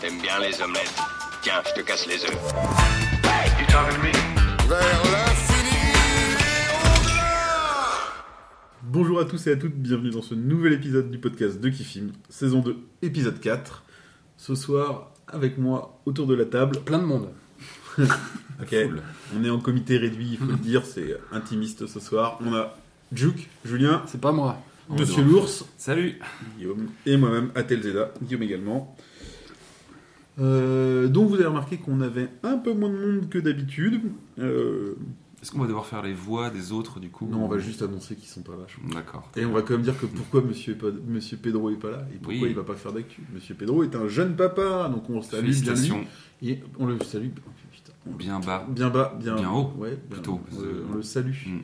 T'aimes bien les omelettes. Tiens, je te casse les œufs. You talking to me? Vers l'infini et au-delà Bonjour à tous et à toutes, bienvenue dans ce nouvel épisode du podcast de Kifim, saison 2, épisode 4. Ce soir, avec moi, autour de la table, Plein de monde. ok, on est en comité réduit, il faut le dire, c'est intimiste ce soir. On a Juke, Julien, C'est pas moi. Monsieur l'ours, Salut Guillaume, et moi-même, Atel Zeda, Guillaume également. Euh, donc vous avez remarqué qu'on avait un peu moins de monde que d'habitude. Euh, Est-ce qu'on va devoir faire les voix des autres du coup non, on va juste annoncer qu'ils sont pas là. D'accord. Et on va quand même dire que pourquoi Monsieur, Monsieur Pedro est pas là et pourquoi Oui. il va pas faire d'actu. Monsieur Pedro est un jeune papa, donc on le salue bien lui. Félicitations. Et on le salue putain, on- Bien bas. bien bas, bien, Bien haut, ouais, bien- plutôt. On, le- on le salue. Mm.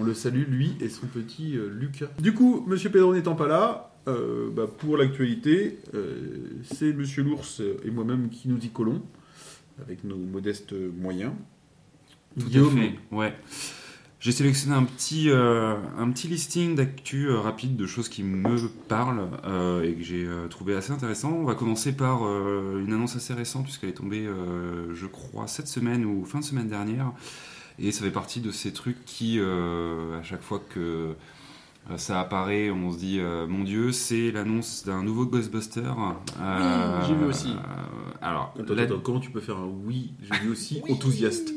On le salue lui et son petit euh, Lucas. Du coup, Monsieur Pedro n'étant pas là, euh, bah, pour l'actualité, euh, c'est Monsieur l'ours et moi-même qui nous y collons avec nos modestes moyens. Tout à Guillaume, fait. Ouais. J'ai sélectionné un petit, euh, un petit listing d'actu rapide de choses qui me parlent et que j'ai trouvé assez intéressant. On va commencer par une annonce assez récente puisqu'elle est tombée, je crois, cette semaine ou fin de semaine dernière. Et ça fait partie de ces trucs qui, à chaque fois que ça apparaît, on se dit euh, mon Dieu, c'est l'annonce d'un nouveau Ghostbuster. Euh, j'ai vu aussi. euh, alors, Attends, la- attends, comment tu peux faire un oui? J'ai vu aussi enthousiaste.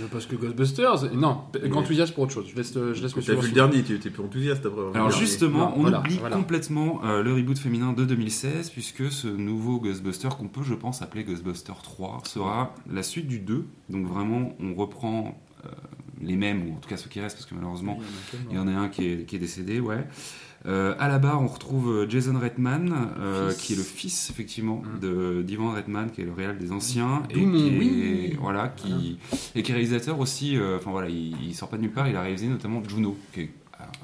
Euh, Parce que Ghostbusters. Non, grand enthousiaste pour autre chose. Je laisse, euh, je laisse T'as vu le dernier, tu étais plus enthousiaste après. avoir vu Alors dernier. justement, Non, on voilà, oublie voilà. complètement euh, le reboot féminin de 2016 puisque ce nouveau Ghostbuster qu'on peut, je pense, appeler Ghostbuster 3 sera la suite du 2. Donc vraiment, on reprend euh, les mêmes ou en tout cas ceux qui restent parce que malheureusement, il y en a un qui est, qui est décédé, ouais. Euh, à la barre, on retrouve euh, Jason Redman, euh, qui est le fils effectivement Mm. de d'Ivan Redman, qui est le réal des anciens et qui est, oui. voilà, qui et qui est réalisateur aussi. euh, Enfin voilà, il, il sort pas de nulle part. Il a réalisé notamment Juno, qui est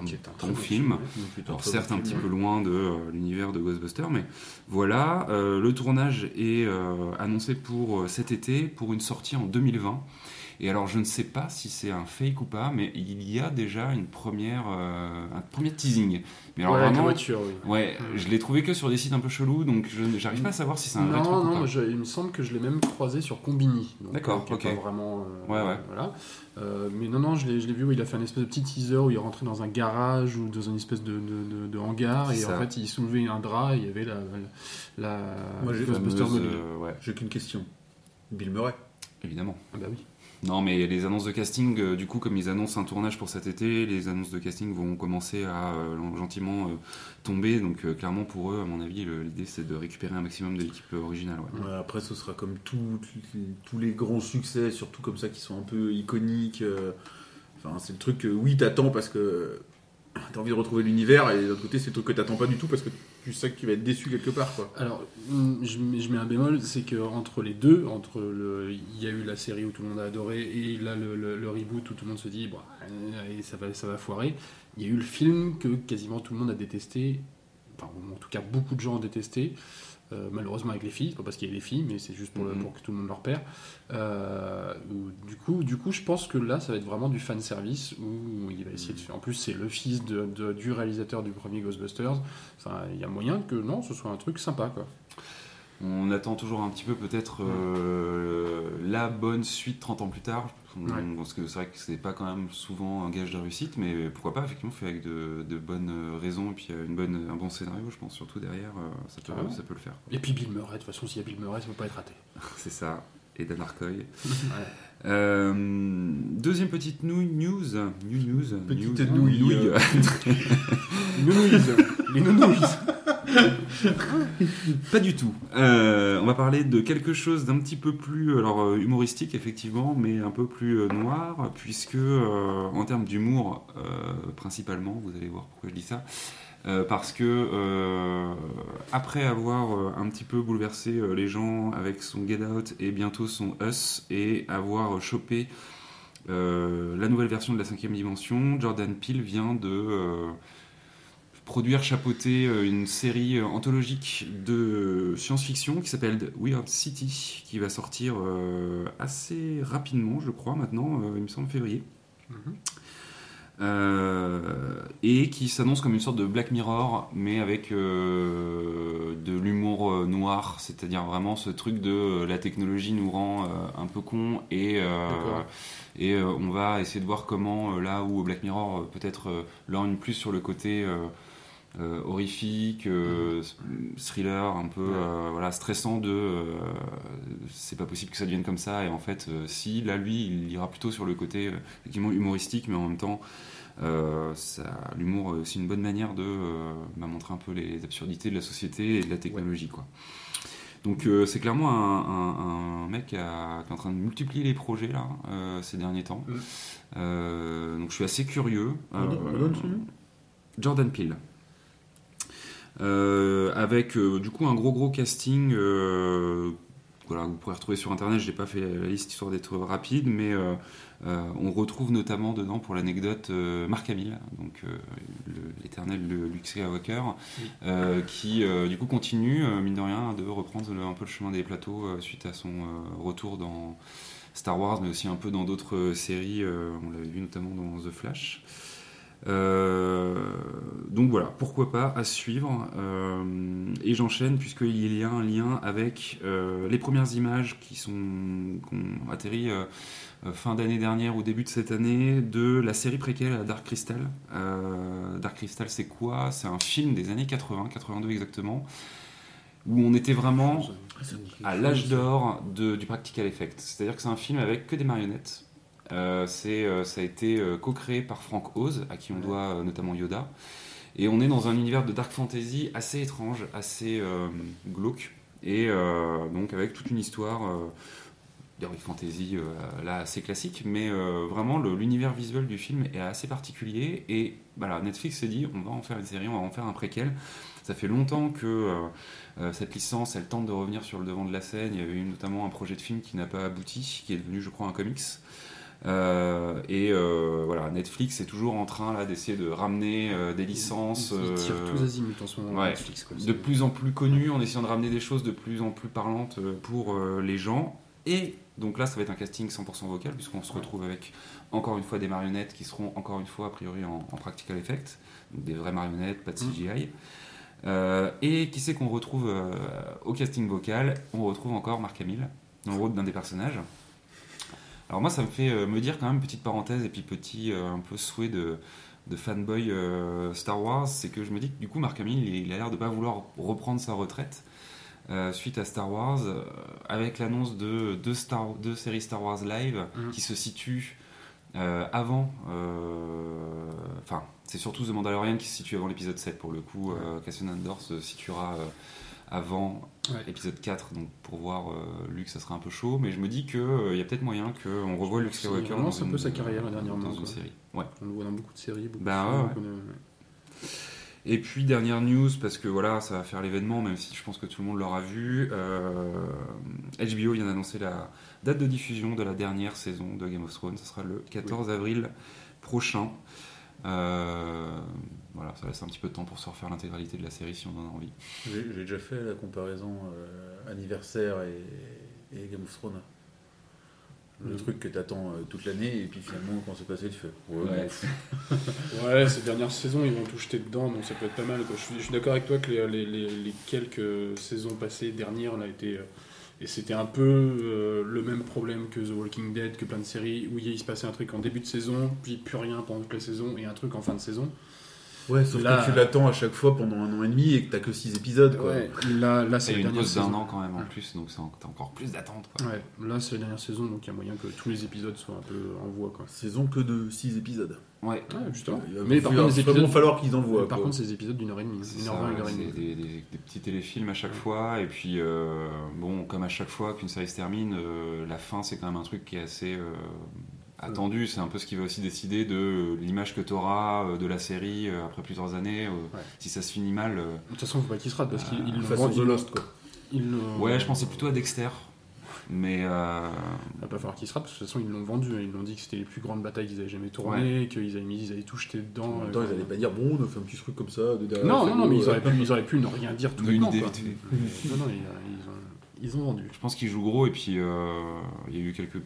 un, Qui est un très bon film. film, Alors certes un petit peu loin de l'univers de Ghostbusters, mais voilà, le tournage est annoncé pour cet été, pour une sortie en 2020. Et alors je ne sais pas si c'est un fake ou pas, mais il y a déjà une première, euh, un premier teasing. Mais alors Ouais, vraiment, voiture, oui. ouais, je l'ai trouvé que sur des sites un peu chelous, donc je j'arrive pas à savoir si c'est un vrai truc Non, ou non, pas. je- il me semble que je l'ai même croisé sur Combini. D'accord, ok. Pas vraiment. euh, Ouais, ouais. Voilà. Euh, mais non, non, je l'ai je l'ai vu où il a fait un espèce de petit teaser où il est rentré dans un garage ou dans une espèce de, de, de- de hangar et ça. en fait il soulevait un drap et il y avait la. la, la Moi, j'ai- euh, ouais, J'ai qu'une question. Bill Murray. évidemment. Ah bah oui. Non, mais les annonces de casting, euh, du coup, comme ils annoncent un tournage pour cet été, les annonces de casting vont commencer à euh, gentiment euh, tomber. Donc, clairement, pour eux, à mon avis, l'idée c'est de récupérer un maximum de l'équipe originale. après, ce sera comme tous les grands succès, surtout comme ça, qui sont un peu iconiques. Enfin, c'est le truc que oui, t'attends parce que t'as envie de retrouver l'univers, et de l'autre côté, c'est le truc que t'attends pas du tout parce que tu sais que tu vas être déçu quelque part. Quoi. Alors, hum, je, mets- un bémol, c'est que entre les deux, entre le, il y a eu la série où tout le monde a adoré et là le, reboot où tout le monde se dit, euh, ça va, ça va foirer. Il y a eu le film que quasiment tout le monde a détesté, enfin en tout cas beaucoup de gens ont détesté. Euh, malheureusement avec les filles, c'est pas parce qu'il y a les filles, mais c'est juste pour, le- Mhm. pour que tout le monde le repère. Euh, du coup, du coup, je pense que là, ça va être vraiment du fan service où il va essayer de faire. En plus, c'est le fils de- de- du réalisateur du premier Ghostbusters. Enfin, il y a moyen que non, ce soit un truc sympa, quoi. On attend toujours un petit peu, peut-être, euh, la bonne suite 30 ans plus tard. On- Ouais. Parce que c'est vrai que c'est pas quand même souvent un gage de réussite, mais pourquoi pas, effectivement, fait avec de, de bonnes raisons et puis euh, une bonne, un bon scénario, je pense, surtout derrière, euh, ça, peut, Carrément. ça peut le faire. Et puis Bill Murray, de toute façon, s'il y a Bill Murray, ça peut pas être raté. C'est ça. Et Dan Arcoy. Euh, deuxième petite news. New news. Petite news- nouille, nouille. Nounouilles Les nounouilles Pas du tout. Euh, on va parler de quelque chose d'un petit peu plus alors, euh, humoristique, effectivement, mais un peu plus euh, noir, puisque en termes d'humour, principalement, vous allez voir pourquoi je dis ça, parce que après avoir un petit peu bouleversé les gens avec son Get Out et bientôt son Us, et avoir chopé la nouvelle version de la cinquième dimension, Jordan Peele vient de produire, chapeauter euh, une série euh, anthologique de science-fiction qui s'appelle Weird City, qui va sortir euh, assez rapidement, je crois, maintenant, euh, il me semble février. Euh, et qui s'annonce comme une sorte de Black Mirror, mais avec euh, de l'humour euh, noir, c'est-à-dire vraiment ce truc de euh, la technologie nous rend euh, un peu con et, euh, euh, on va essayer de voir comment, euh, là où Black Mirror euh, peut-être euh, lorgne plus sur le côté euh, euh, horrifique, euh, thriller, un peu euh, voilà, stressant de euh, c'est pas possible que ça devienne comme ça, et en fait, euh, si, là lui, il ira plutôt sur le côté euh, effectivement humoristique, mais en même temps. Euh, L'humour est aussi une bonne manière de euh, bah, montrer un peu les absurdités de la société et de la technologie. Quoi. Donc euh, c'est clairement un, un- un mec qui, a- qui est en train de multiplier les projets là, euh, ces derniers temps. Mm. Euh, donc je suis assez curieux. Nom Jordan Peele. Euh, avec euh, du coup un gros gros casting euh, voilà, vous pourrez retrouver sur internet, je n'ai pas fait la liste histoire d'être rapide, mais on retrouve notamment dedans pour l'anecdote Mark Hamill, donc l'éternel Luke Skywalker, qui du coup continue, mine de rien, de reprendre un peu le chemin des plateaux suite à son retour dans Star Wars, mais aussi un peu dans d'autres séries, on l'avait vu notamment dans The Flash. Euh, donc voilà, pourquoi pas à suivre. Euh, et j'enchaîne puisqu'il y a un lien avec euh, les premières images qui sont qui ont atterri fin d'année dernière ou début de cette année de la série préquelle Dark Crystal. Dark Crystal, c'est quoi? C'est un film des années 80, 82 exactement, où on était vraiment à l'âge d'or du practical effect. C'est-à-dire que c'est un film avec que des marionnettes. Euh, c'est, euh, ça a été euh, co-créé par Frank Oz, à qui on doit euh, notamment Yoda. Et on est dans un univers de dark fantasy assez étrange, assez glauque, et donc avec toute une histoire d'heroic fantasy euh, là assez classique, mais euh, vraiment l'univers visuel du film est assez particulier. Et voilà, Netflix s'est dit on va en faire une série, on va en faire un préquel. Ça fait longtemps que euh, cette licence, elle tente de revenir sur le devant de la scène. Il y avait eu notamment un projet de film qui n'a pas abouti, qui est devenu, je crois, un comics. Euh, et euh, voilà, Netflix est toujours en train là d'essayer de ramener euh, des licences Ils, tirent tous azimuts en ce moment ouais. Netflix. Quoi. de plus en plus connues, en essayant de ramener des choses de plus en plus parlantes pour les gens. Et donc là, ça va être un casting 100% vocal, puisqu'on se retrouve avec encore une fois des marionnettes qui seront encore une fois a priori en, en practical effect, donc des vraies marionnettes, pas de CGI. Euh, et qui c'est qu'on retrouve au casting vocal? On retrouve encore Mark Hamill dans le rôle d'un des personnages. Alors moi, ça me fait euh, me dire quand même petite parenthèse et puis petit euh, un peu souhait de, de fanboy euh, Star Wars, c'est que je me dis que du coup Mark Hamill, il, il a l'air de pas vouloir reprendre sa retraite euh, suite à Star Wars, euh, avec l'annonce de deux, Star, deux séries Star Wars live Mhm. qui se situent euh, avant. Enfin, c'est surtout The Mandalorian qui se situe avant l'épisode 7 pour le coup. Cassian Andor se situera avant Ouais. épisode 4, donc pour voir euh, Luke, ça sera un peu chaud, mais je me dis qu'il il y a peut-être moyen qu'on revoie Luke Skywalker vraiment dans un peu sa carrière, dernièrement, dans une série. Ouais. On le voit dans beaucoup de séries. Beaucoup Bah de ouais. Et puis dernière news, parce que voilà, ça va faire l'événement, même si je pense que tout le monde l'aura vu. euh, HBO vient d'annoncer la date de diffusion de la dernière saison de Game of Thrones. Ce sera le 14 avril prochain. Euh, voilà, ça laisse un petit peu de temps pour se refaire l'intégralité de la série si on en a envie. J'ai déjà fait la comparaison euh, anniversaire et, et Game of Thrones. Le Mhm. truc que t'attends euh, toute l'année et puis finalement quand c'est passé tu fais ouais, Ouais. Ouais, ces dernières saisons, ils vont tout jeter dedans, donc ça peut être pas mal. quoi. Je suis, d'accord avec toi que les, les- les- les quelques saisons passées, dernières, on a été. Et c'était un peu euh, le même problème que The Walking Dead, que plein de séries, où il se passait un truc en début de saison, puis plus rien pendant toute la saison, et un truc en fin de saison. Ouais, sauf Là- que tu l'attends à chaque fois pendant un an et demi et que t'as que 6 épisodes quoi. Ouais, là, là C'est la une dernière pause d'un saison. an quand même en plus, donc t'as encore plus d'attente. quoi. Ouais, là c'est la dernière saison, donc il y a moyen que tous les épisodes soient un peu en voie. Quoi. Saison que de 6 épisodes. Ouais, Ouais, justement. Il va Mais par contre, les vraiment épisodes. falloir qu'ils envoient. par quoi. contre, c'est des épisodes d'une heure et demie. C'est Une ça, heure vingt, une heure et c'est demie. des, des- des petits téléfilms à chaque fois, et puis euh, bon, comme à chaque fois qu'une série se termine, euh, la fin c'est quand même un truc qui est assez euh, attendu. C'est un peu ce qui va aussi décider de euh, l'image que tu auras de la série euh, après plusieurs années. euh, Ouais. Si ça se finit mal, euh, De toute façon, faut pas qu'il se rate parce l'ont Façon The Lost quoi. ouais, je pensais plutôt à Dexter, mais euh, Il va pas falloir qu'ils se ratent parce que de toute façon, ils l'ont vendu. hein. Ils l'ont dit que c'était les plus grandes batailles qu'ils avaient jamais tournées, qu'ils avaient, mis- ils avaient tout jeté dedans. En même euh, temps, ils allaient pas dire bon, on a fait un petit truc comme ça de derrière. Non, non, non, mais ils auraient, euh, pu, ils auraient pu ne rien dire tout le temps. idée quoi. vite fait. Non, non, ils, ils ont, ils ont vendu. je pense qu'ils jouent gros, et puis euh, il y a eu quelques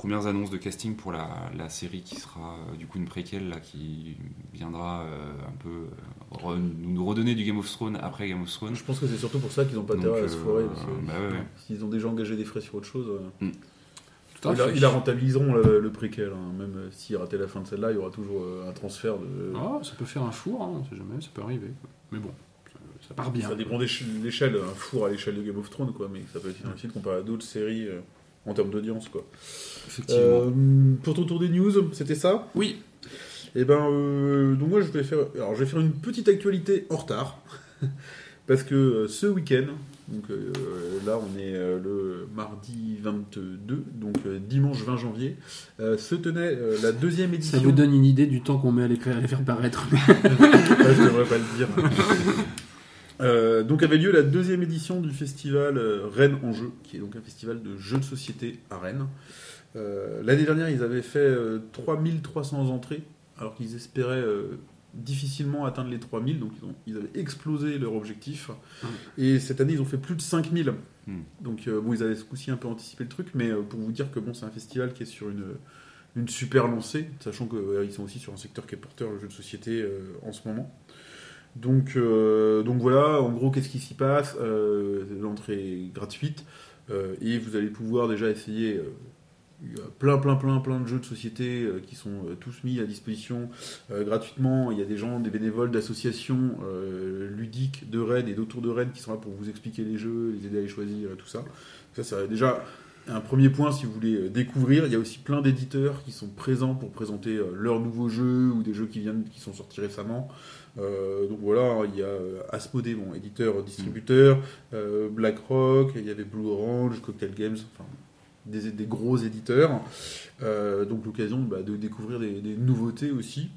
premières annonces de casting pour la, la série qui sera euh, du coup une préquelle là, qui viendra euh, un peu euh, re- nous redonner du Game of Thrones après Game of Thrones. Je pense que c'est surtout pour ça qu'ils n'ont pas intérêt à se foirer. bah ouais, ouais. S'ils ont déjà engagé des frais sur autre chose, euh, à ils, la, rentabiliseront le, le préquel. hein. Même s'ils rataient la fin de celle-là, il y aura toujours euh, un transfert de. Ah, ça peut faire un four, hein, on sait jamais, ça peut arriver. Mais bon, ça, ça part bien. Ça dépend de l'échelle, un four à l'échelle de Game of Thrones, quoi, mais ça peut être difficile comparé à d'autres séries euh, en termes d'audience, quoi. Effectivement. Euh, pour ton tour des news, c'était ça? Oui, Et ben, euh, donc moi je vais faire, alors je vais faire une petite actualité en retard, parce que euh, ce week-end, donc euh, là on est euh, le mardi 22, donc euh, dimanche 20 janvier, euh, se tenait euh, la deuxième ça édition. vous donne une idée du temps qu'on met à les, à les faire paraître. Ah, je devrais pas le dire. Euh, donc avait lieu la deuxième édition du festival Rennes en jeu, qui est donc un festival de jeux de société à Rennes. Euh, L'année dernière, ils avaient fait euh, 3300 entrées, alors qu'ils espéraient euh, difficilement atteindre les 3000, donc ils, ont- ils avaient explosé leur objectif. Et cette année, ils ont fait plus de 5000. Mm. Donc euh, bon, ils avaient ce coup-ci un peu anticipé le truc, mais euh, pour vous dire que bon, c'est un festival qui est sur une, une super lancée, sachant qu'ils sont aussi sur un secteur qui est porteur, le jeu de société, euh, en ce moment. Donc, euh, donc voilà, en gros, qu'est-ce qui s'y passe? Euh, L'entrée est gratuite euh, et vous allez pouvoir déjà essayer euh, il y a plein, plein, plein, plein de jeux de société euh, qui sont euh, tous mis à disposition euh, gratuitement. Il y a des gens, des bénévoles d'associations ludiques de Rennes et d'autour de Rennes qui sont là pour vous expliquer les jeux, les aider à les choisir, et tout ça. Ça, c'est déjà un premier point si vous voulez découvrir. Il y a aussi plein d'éditeurs qui sont présents pour présenter leurs nouveaux jeux ou des jeux qui viennent, qui sont sortis récemment. Donc voilà, il y a Asmodee, bon, éditeur, distributeur, BlackRock, il y avait Blue Orange, Cocktail Games, enfin des, gros éditeurs. Euh, donc l'occasion bah, de découvrir des, nouveautés aussi.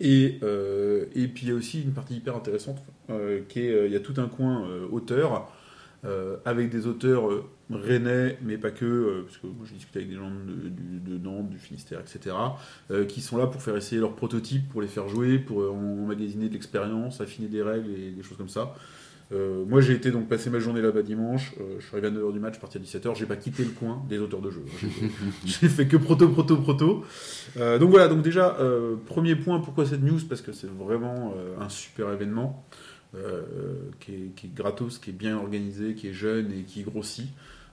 Et, euh, et puis il y a aussi une partie hyper intéressante, euh, qui est, il y a tout un coin auteur, avec des auteurs rennais, mais pas que, parce que moi j'ai discuté avec des gens de, de Nantes, du Finistère, etc., qui sont là pour faire essayer leurs prototypes, pour les faire jouer, pour emmagasiner de l'expérience, affiner des règles et des choses comme ça. Euh, moi j'ai été donc passer ma journée là-bas dimanche, euh, je suis arrivé à 9h du match, parti à 17h, j'ai pas quitté le coin des auteurs de jeux. J'ai j'ai fait que proto, proto, proto. Euh, donc voilà, donc déjà, premier point, pourquoi cette news? Parce que c'est vraiment un super événement qui, est, qui est gratos, qui est bien organisé, qui est jeune et qui grossit.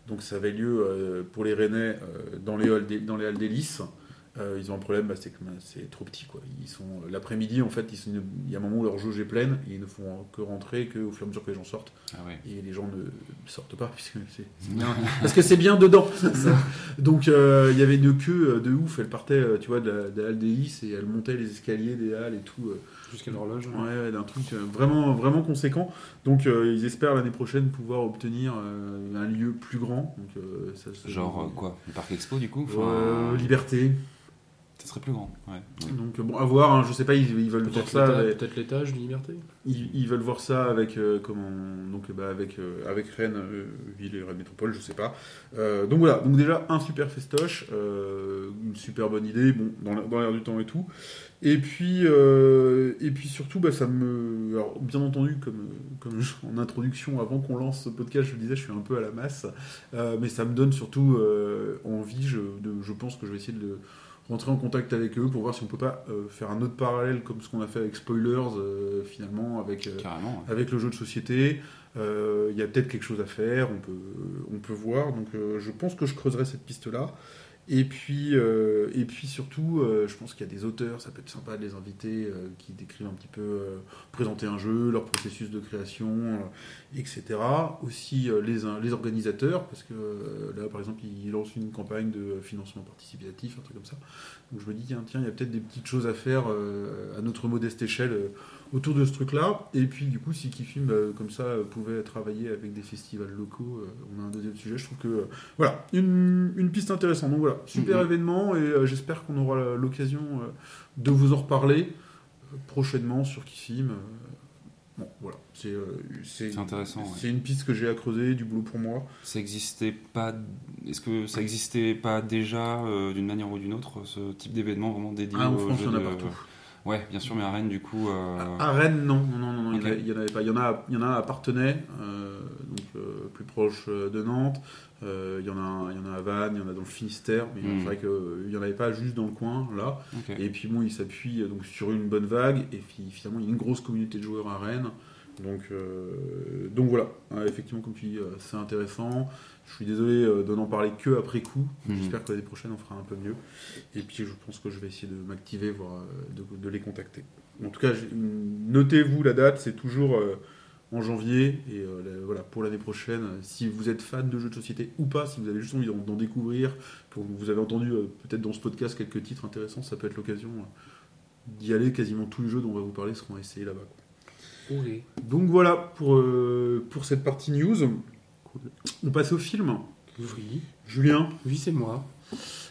Donc ça avait lieu pour les Rennais dans les halles des- dans les halles d'hélice. Euh, ils ont un problème, bah, c'est que bah, c'est trop petit. Quoi. Ils sont l'après-midi, en fait, ils sont- il y a un moment où leur jauge est pleine et ils ne font que rentrer qu'au fur et à mesure que les gens sortent. Ah ouais. Et les gens ne sortent pas puisque c'est. Parce que c'est bien dedans. Donc euh, il y avait une queue euh, de ouf. Elle partait, euh, tu vois, de la, de la halle d'hélice et elle montait les escaliers des halles et tout. euh, Jusqu'à l'horloge. Ouais, ouais, d'un truc euh, vraiment, vraiment conséquent. Donc, euh, ils espèrent l'année prochaine pouvoir obtenir euh, un lieu plus grand. Donc, euh, ça, se- Genre euh, quoi? Le parc expo du coup? Euh, Enfin, Liberté. Ça serait plus grand. Ouais. Donc, euh, bon, à voir. hein, je sais pas, ils, ils veulent voir Peut-être ça. l'étage- avec- peut-être l'étage de liberté. ils, ils veulent voir ça avec euh, comment donc euh, bah, avec euh, avec Rennes euh, ville et Rennes métropole je sais pas Euh, donc voilà donc déjà un super festoche euh, une super bonne idée bon dans la- dans l'air du temps et tout et puis euh, et puis surtout bah, ça me alors bien entendu comme comme je- en introduction avant qu'on lance ce podcast je le disais je suis un peu à la masse Euh, mais ça me donne surtout euh, envie je de, je pense que je vais essayer de le- rentrer en contact avec eux pour voir si on peut pas euh, faire un autre parallèle comme ce qu'on a fait avec Spoilers euh, finalement avec euh, ouais. avec le jeu de société. Il y a peut-être quelque chose à faire, on peut, on peut voir. Donc je pense que je creuserai cette piste-là. Et puis, euh, et puis surtout, euh, je pense qu'il y a des auteurs, ça peut être sympa de les inviter, euh, qui décrivent un petit peu, euh, présenter un jeu, leur processus de création, euh, etc. Aussi euh, les, les organisateurs, parce que là, par exemple, ils lancent une campagne de financement participatif, un truc comme ça. Donc je me dis, tiens, tiens, il y a peut-être des petites choses à faire à notre modeste échelle autour de ce truc-là. Et puis, du coup, si Kifim, euh, comme ça, euh, pouvait travailler avec des festivals locaux, euh, on a un deuxième sujet. Je trouve que, euh, voilà, une, une piste intéressante. Donc voilà, super Mhm. événement et j'espère qu'on aura l'occasion de vous en reparler prochainement sur Kifim. euh. bon, voilà, c'est c'est C'est intéressant. ouais. c'est une piste que j'ai à creuser, du boulot pour moi. Ça existait pas. Est-ce que ça existait pas déjà d'une manière ou d'une autre ce type d'événement vraiment dédié Ah, en France, il y en a de- partout. Ouais, bien sûr, mais à Rennes, du coup. euh, À Rennes, non, non, non, non, il y en il avait pas. Il y en a, il y en a à Partenay, euh, donc euh, plus proche euh, de Nantes. Il y en a, il y en a à Vannes, il y en a dans le Finistère, mais Mm. c'est vrai qu'il n'y en avait pas juste dans le coin là. Et puis bon, il s'appuie donc sur une bonne vague et puis finalement il y a une grosse communauté de joueurs à Rennes. Donc, euh, donc voilà, effectivement comme tu dis, c'est intéressant. Je suis désolé euh, de n'en parler que après coup. Mhm. J'espère que l'année prochaine on fera un peu mieux. Et puis je pense que je vais essayer de m'activer, voire euh, de, de les contacter. En tout cas, j'ai- notez-vous la date, c'est toujours euh, en janvier. Et euh, voilà, pour l'année prochaine, si vous êtes fan de jeux de société ou pas, si vous avez juste envie d'en découvrir, que vous avez entendu euh, peut-être dans ce podcast quelques titres intéressants, ça peut être l'occasion euh, d'y aller. Quasiment tous les jeux dont on va vous parler seront essayés là-bas. Donc voilà pour, euh, pour cette partie news. On passe au film. Oui, Julien, oui c'est moi.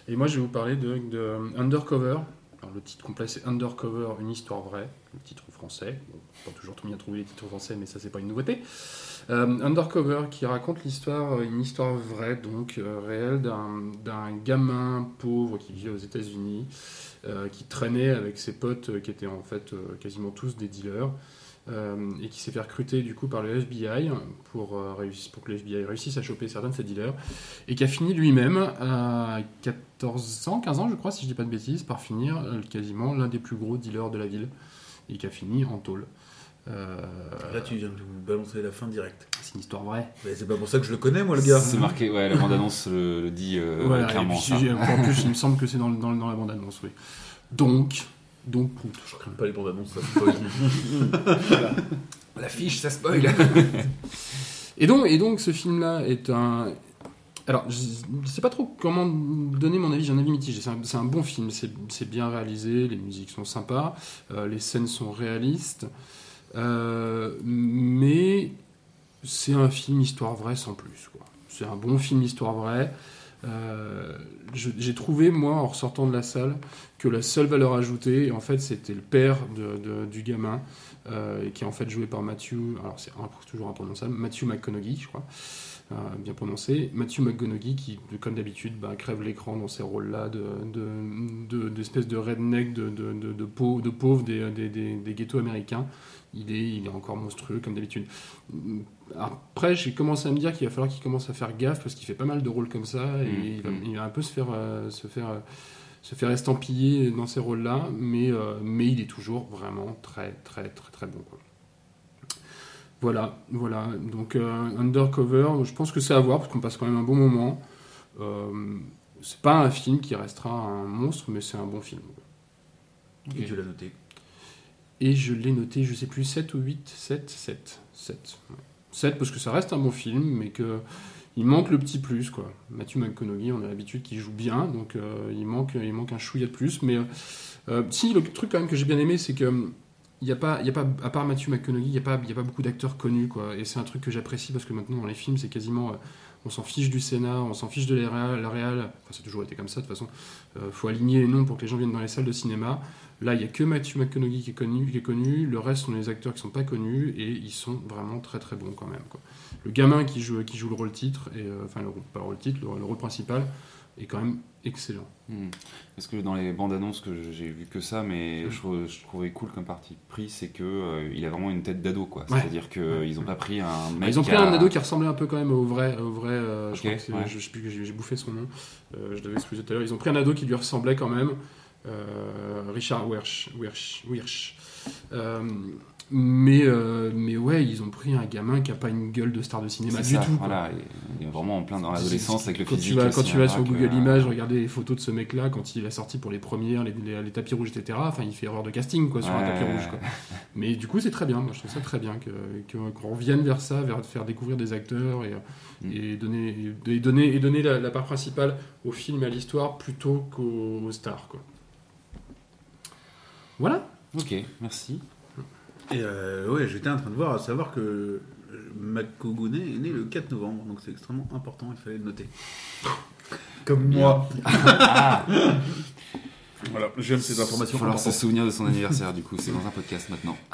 Et moi je vais vous parler de, de Undercover. Alors, le titre complet c'est Undercover, une histoire vraie, le titre français. Bon, pas toujours trop bien trouver les titres français, mais ça c'est pas une nouveauté. Euh, Undercover qui raconte l'histoire, une histoire vraie, donc euh, réelle, d'un gamin pauvre qui vit aux États-Unis, euh, qui traînait avec ses potes euh, qui étaient en fait euh, quasiment tous des dealers. Euh, et qui s'est fait recruter du coup par le FBI pour, euh, réussir- pour que le FBI réussisse à choper certains de ses dealers et qui a fini lui-même à 14 ans, 15 ans je crois si je dis pas de bêtises, par finir euh, quasiment l'un des plus gros dealers de la ville et qui a fini en tôle. Euh, là tu viens de nous balancer la fin directe. c'est une histoire vraie. Mais c'est pas pour ça que je le connais, moi, le gars. C'est marqué, ouais, la bande-annonce le, le dit euh, Voilà, clairement. puis, en plus, il me semble que c'est dans, dans, dans la bande-annonce, oui. Donc, donc, Prout. Je crains pas les bandes annonces, ça spoil. L'affiche, ça spoil. Et donc, et donc ce film-là est un. Alors, je ne sais pas trop comment donner mon avis, j'ai un avis mitigé. C'est un, c'est un bon film, c'est c'est bien réalisé, les musiques sont sympas, euh, les scènes sont réalistes, euh, mais c'est un film histoire vraie sans plus. quoi. C'est un bon film histoire vraie. Euh, je- J'ai trouvé, moi, en ressortant de la salle, que la seule valeur ajoutée, en fait, c'était le père de- de- du gamin, euh, qui est en fait joué par Matthew, alors c'est toujours imprononçable, Matthew McConaughey, je crois, euh, bien prononcé. Matthew McConaughey, qui, comme d'habitude, bah, crève l'écran dans ces rôles-là de, de, de- d'espèce de redneck, de, de, des, des, des, des ghettos américains. Il est, il est encore monstrueux, comme d'habitude. Après, j'ai commencé à me dire qu'il va falloir qu'il commence à faire gaffe, parce qu'il fait pas mal de rôles comme ça, et Mm, il, va, il va un peu se faire... euh, se faire euh, se faire estampiller dans ces rôles-là, mais, euh, mais il est toujours vraiment très très très très bon. quoi. Voilà, voilà. Donc euh, Undercover, je pense que c'est à voir parce qu'on passe quand même un bon moment. Euh, c'est pas un film qui restera un monstre, mais c'est un bon film. Et tu l'as noté. Et je l'ai noté, je sais plus, 7 ou 8 7 7. 7. ouais. 7 parce que ça reste un bon film, mais que il manque le petit plus. quoi. Matthew McConaughey, on a l'habitude qu'il joue bien, donc euh, il, manque, il manque un chouïa de plus. Mais euh, si, le truc quand même que j'ai bien aimé, c'est que hum, il y a pas, il y a pas, à part Matthew McConaughey, il n'y a, pas- il y a pas beaucoup d'acteurs connus. quoi. Et c'est un truc que j'apprécie parce que maintenant, dans les films, c'est quasiment. euh, on s'en fiche du scénar, on s'en fiche de la réal, la. Enfin, a toujours été comme ça, de toute façon. Faut aligner les noms pour que les gens viennent dans les salles de cinéma. Là, il n'y a que Matthew McConaughey qui est connu, qui est connu. Le reste sont des acteurs qui sont pas connus et ils sont vraiment très très bons quand même. quoi. Le gamin qui joue, qui joue le rôle titre, et, euh, enfin le, rôle- pas le rôle titre, le, le rôle principal, est quand même excellent. Hmm. Parce que dans les bandes annonces que j'ai vu que ça, mais je, trouvais cool comme parti pris, c'est que euh, il a vraiment une tête d'ado, quoi. Ouais. C'est-à-dire qu'ils Ouais. n'ont pas pris un mec. Bah, ils ont pris a- un ado qui ressemblait un peu quand même au vrai, au vrai. euh, je crois que ouais. j'ai bouffé son nom. Euh, je devais excuser tout à l'heure. Ils ont pris un ado qui lui ressemblait quand même. Euh, Richard Wirsch. Euh, mais, euh, mais ouais, ils ont pris un gamin qui a pas une gueule de star de cinéma du ça, tout. Voilà, il est vraiment en plein dans l'adolescence avec le quand physique. tu vas, quand tu vas sur Google Images, regarder les photos de ce mec-là quand il est sorti pour les premières, les, les- les tapis rouges, etc. Enfin, il fait erreur de casting quoi sur un tapis rouge. Quoi. Mais du coup, c'est très bien. Moi, je trouve ça très bien que- qu'on revienne vers ça, vers faire découvrir des acteurs et, Mm. et donner et donner et donner la, la part principale au film et à l'histoire plutôt qu'aux aux stars. Quoi. Voilà. Ok, merci. Et euh, ouais, j'étais en train de voir, à savoir que euh, McCogoney est né le 4 novembre, donc c'est extrêmement important, il fallait le noter. Comme moi. voilà, j'aime ces Il va informations. falloir se souvenir de son anniversaire, du coup, c'est dans un podcast maintenant.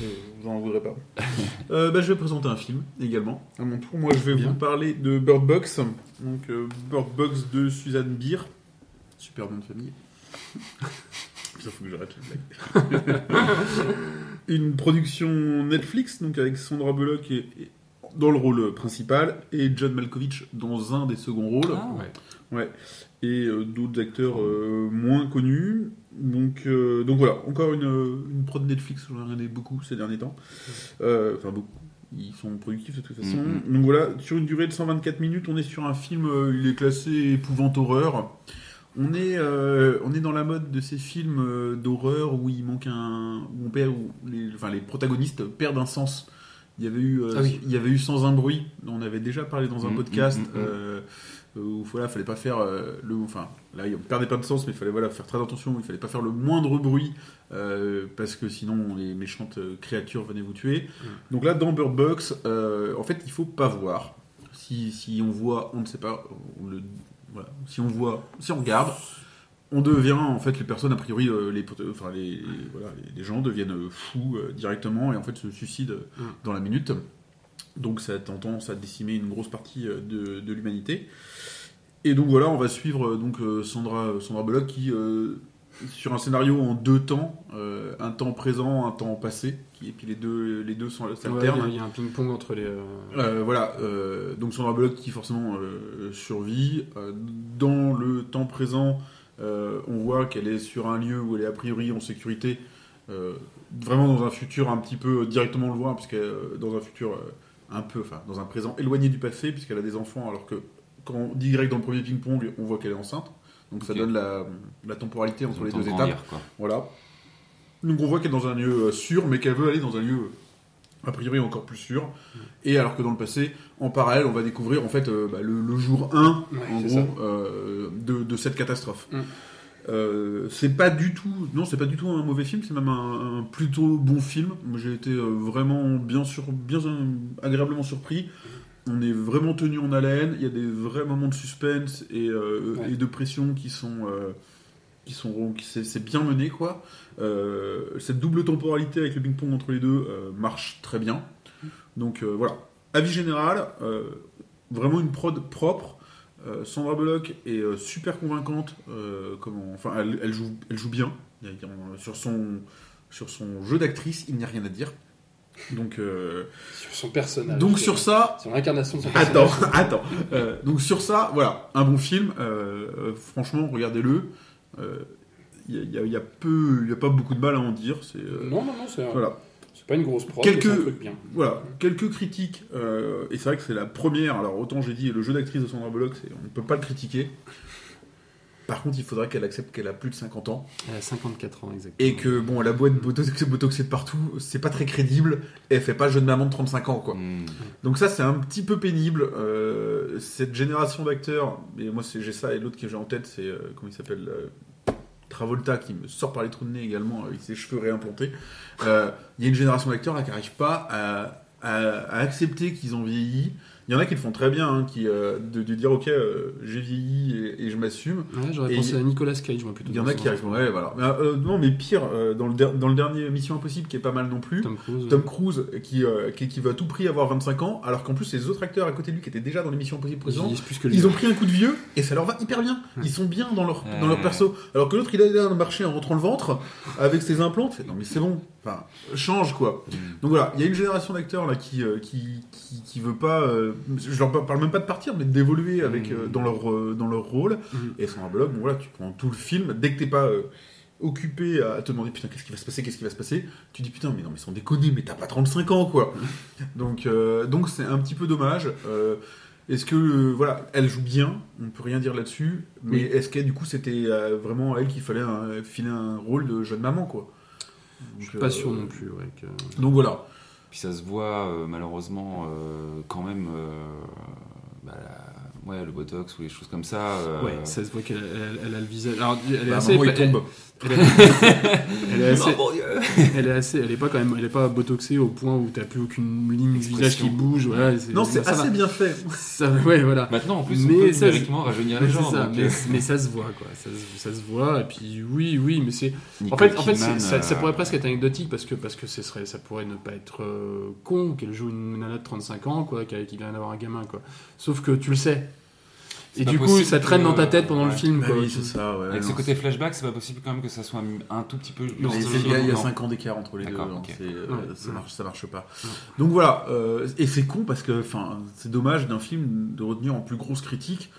Je vous en voudrais pas. Euh, bah, je vais présenter un film également. À mon tour, moi je vais Bien. vous parler de Bird Box. Donc euh, Bird Box de Suzanne Beer. Super nom de famille. Ça faut que j'arrête. Une production Netflix, donc avec Sandra Bullock et- et- dans le rôle principal et John Malkovich dans un des seconds rôles. Ah, Ouais. Ouais. Et euh, d'autres acteurs euh, moins connus. Donc, euh, donc voilà, encore une, une prod Netflix, j'en ai regardé beaucoup ces derniers temps. Enfin, beaucoup. Ils sont productifs de toute façon. Mhm. Donc voilà, sur une durée de 124 minutes, on est sur un film, il est classé épouvante horreur. On est, euh, on est dans la mode de ces films euh, d'horreur où il manque un. où, on perd, où les, enfin, les protagonistes perdent un sens. Il y avait eu, euh, Ah oui. il y avait eu Sans un bruit, dont on avait déjà parlé dans un Mhm, podcast. mhm. euh, où voilà, fallait pas faire euh, le. Enfin, là, il perdait pas de sens, mais il fallait voilà, faire très attention. Il fallait pas faire le moindre bruit euh, parce que sinon les méchantes créatures venaient vous tuer. Donc là, dans Bird Box, euh, en fait, il faut pas voir. Si, si on voit, on ne sait pas. on le- voilà. Si on voit, si on regarde, on devient en fait les personnes a priori euh, les, enfin, les, les- voilà, les, gens deviennent euh, fous euh, directement et en fait se suicident Mm. dans la minute. Donc ça a tendance à décimer une grosse partie euh, de, de l'humanité. Et donc voilà, on va suivre donc Sandra Sandra Bullock qui sur un scénario en deux temps, euh, un temps présent, un temps passé, qui, et puis les deux les deux sont Ouais, s'alternent. Il y a un ping-pong entre les. euh, Euh, voilà, euh, donc Sandra Bullock qui forcément survit. Dans le temps présent, on voit qu'elle est sur un lieu où elle est a priori en sécurité, vraiment dans un futur un petit peu directement on le voit, puisqu'elle est dans un futur un peu, enfin dans un présent éloigné du passé, puisqu'elle a des enfants, alors que quand on dit Y dans le premier ping-pong, on voit qu'elle est enceinte. Donc ça donne la, la temporalité entre les deux de étapes. Voilà. Donc on voit qu'elle est dans un lieu euh, sûr, mais qu'elle veut aller dans un lieu a priori encore plus sûr. Et alors que dans le passé, en parallèle, on va découvrir en fait euh, bah, le, le jour 1 Ouais, en gros euh, de, de cette catastrophe. Mm. Euh, c'est pas du tout, non, c'est pas du tout un mauvais film, c'est même un, un plutôt bon film. J'ai été vraiment bien sur, bien agréablement surpris. On est vraiment tenu en haleine. Il y a des vrais moments de suspense et, euh, Ouais. et de pression qui sont, euh, qui sont, c'est bien mené quoi. Euh, cette double temporalité avec le ping-pong entre les deux marche très bien. Donc voilà. Avis général, vraiment une prod propre. Sandra Bullock est super convaincante. comment, enfin, elle, elle joue, elle joue bien. Sur son, sur son jeu d'actrice, il n'y a rien à dire. Donc, euh, Sur son personnage. donc sur ça, Sur l'incarnation de son Attends, personnage. attends. Euh, donc sur ça, voilà, un bon film. euh, franchement, regardez-le. Il y, a- y a- peu, il y a pas beaucoup de mal à en dire. C'est Non, non, non, c'est un- voilà, c'est pas une grosse prod, Quelques- un truc bien. voilà, quelques critiques. et c'est vrai que c'est la première. Alors autant j'ai dit le jeu d'actrice de Sandra Bullock, on ne peut pas le critiquer. Par contre, il faudrait qu'elle accepte qu'elle a plus de 50 ans Elle a 54 ans, exactement. et que bon, la boîte botox- botoxée de partout, c'est pas très crédible. Et elle fait pas jeune maman de 35 ans, quoi. Hmm. Donc ça c'est un petit peu pénible. Euh, cette génération d'acteurs, et moi c'est- j'ai ça et l'autre que j'ai en tête c'est euh, comment il s'appelle euh, Travolta qui me sort par les trous de nez également avec ses cheveux réimplantés. Euh, Il y a une génération d'acteurs là, qui n'arrive pas à, à- à accepter qu'ils ont vieilli. Il y en a qui le font très bien, hein, qui, euh, de, de dire ok euh, j'ai vieilli et, et je m'assume. Ouais, j'aurais pensé à Nicolas Cage, moi plutôt. Il y en dans a qui arrivent. Ouais, voilà. Mais, euh, non mais pire euh, dans, le der- dans le dernier Mission Impossible qui est pas mal non plus. Tom Cruise. Tom Cruise qui, euh, qui, qui veut à tout prix avoir 25 ans, alors qu'en plus les autres acteurs à côté de lui qui étaient déjà dans l'émission Impossible Ils précédente, vieillissent plus que lui. ils ont pris un coup de vieux et ça leur va hyper bien. Ils sont bien dans leur, dans leur perso. Alors que l'autre il a l'air de marcher en rentrant le ventre avec ses implants. Non mais c'est bon, enfin change quoi. Hmm. Donc voilà, il y a une génération d'acteurs là qui, euh, qui, qui, qui veut pas. euh, je leur parle même pas de partir, mais d'évoluer avec Mm. euh, dans leur euh, dans leur rôle. Mhm. Et Sandra Bullock, bon voilà, tu prends tout le film dès que t'es pas euh, occupé à te demander putain qu'est-ce qui va se passer, qu'est-ce qui va se passer, tu dis putain mais non mais sans déconner, mais t'as pas 35 ans quoi. donc euh, donc c'est un petit peu dommage. Euh, est-ce que euh, voilà, elle joue bien, on peut rien dire là-dessus, mais Oui. est-ce que du coup c'était vraiment à elle qu'il fallait un- filer un rôle de jeune maman quoi? Je suis Donc, pas sûr non plus. Ouais, que- Donc voilà. Puis ça se voit euh, malheureusement euh, quand même. euh, bah, la- ouais, le botox ou les choses comme ça. euh, Ouais, ça se voit qu'elle elle- elle a le visage. Alors, elle est Bah, assez. elle- tombe. Elle, est- elle est assez. Oh. Elle est assez. Elle est pas quand même. Elle est pas botoxée au point où t'as plus aucune ligne du visage qui bouge. Voilà, Non, c'est va. assez bien fait. Ça, ouais, voilà. Maintenant, en plus, Mais on peut ça, numériquement rajeunir les gens. ça, donc, mais, euh, mais ça se voit quoi, ça, se- ça se voit et puis oui oui mais c'est en fait en fait ça, ça euh, pourrait presque être anecdotique parce que parce que ce serait ça pourrait ne pas être euh, con qu'elle joue une nana de 35 ans quoi qui vient d'avoir un gamin quoi sauf que tu le sais Et du coup, ça traîne que- dans ta tête pendant le film. Bah quoi. oui, c'est ça, ouais. Avec ce côté flashback, c'est pas possible quand même que ça soit un tout petit peu. Non, il y a, il y a Non. 5 ans d'écart entre les deux. D'accord, ok. c'est, euh, Ouais. ça, marche, ça marche pas. Donc voilà, euh, et c'est con parce que enfin, c'est dommage d'un film de retenir en plus grosse critique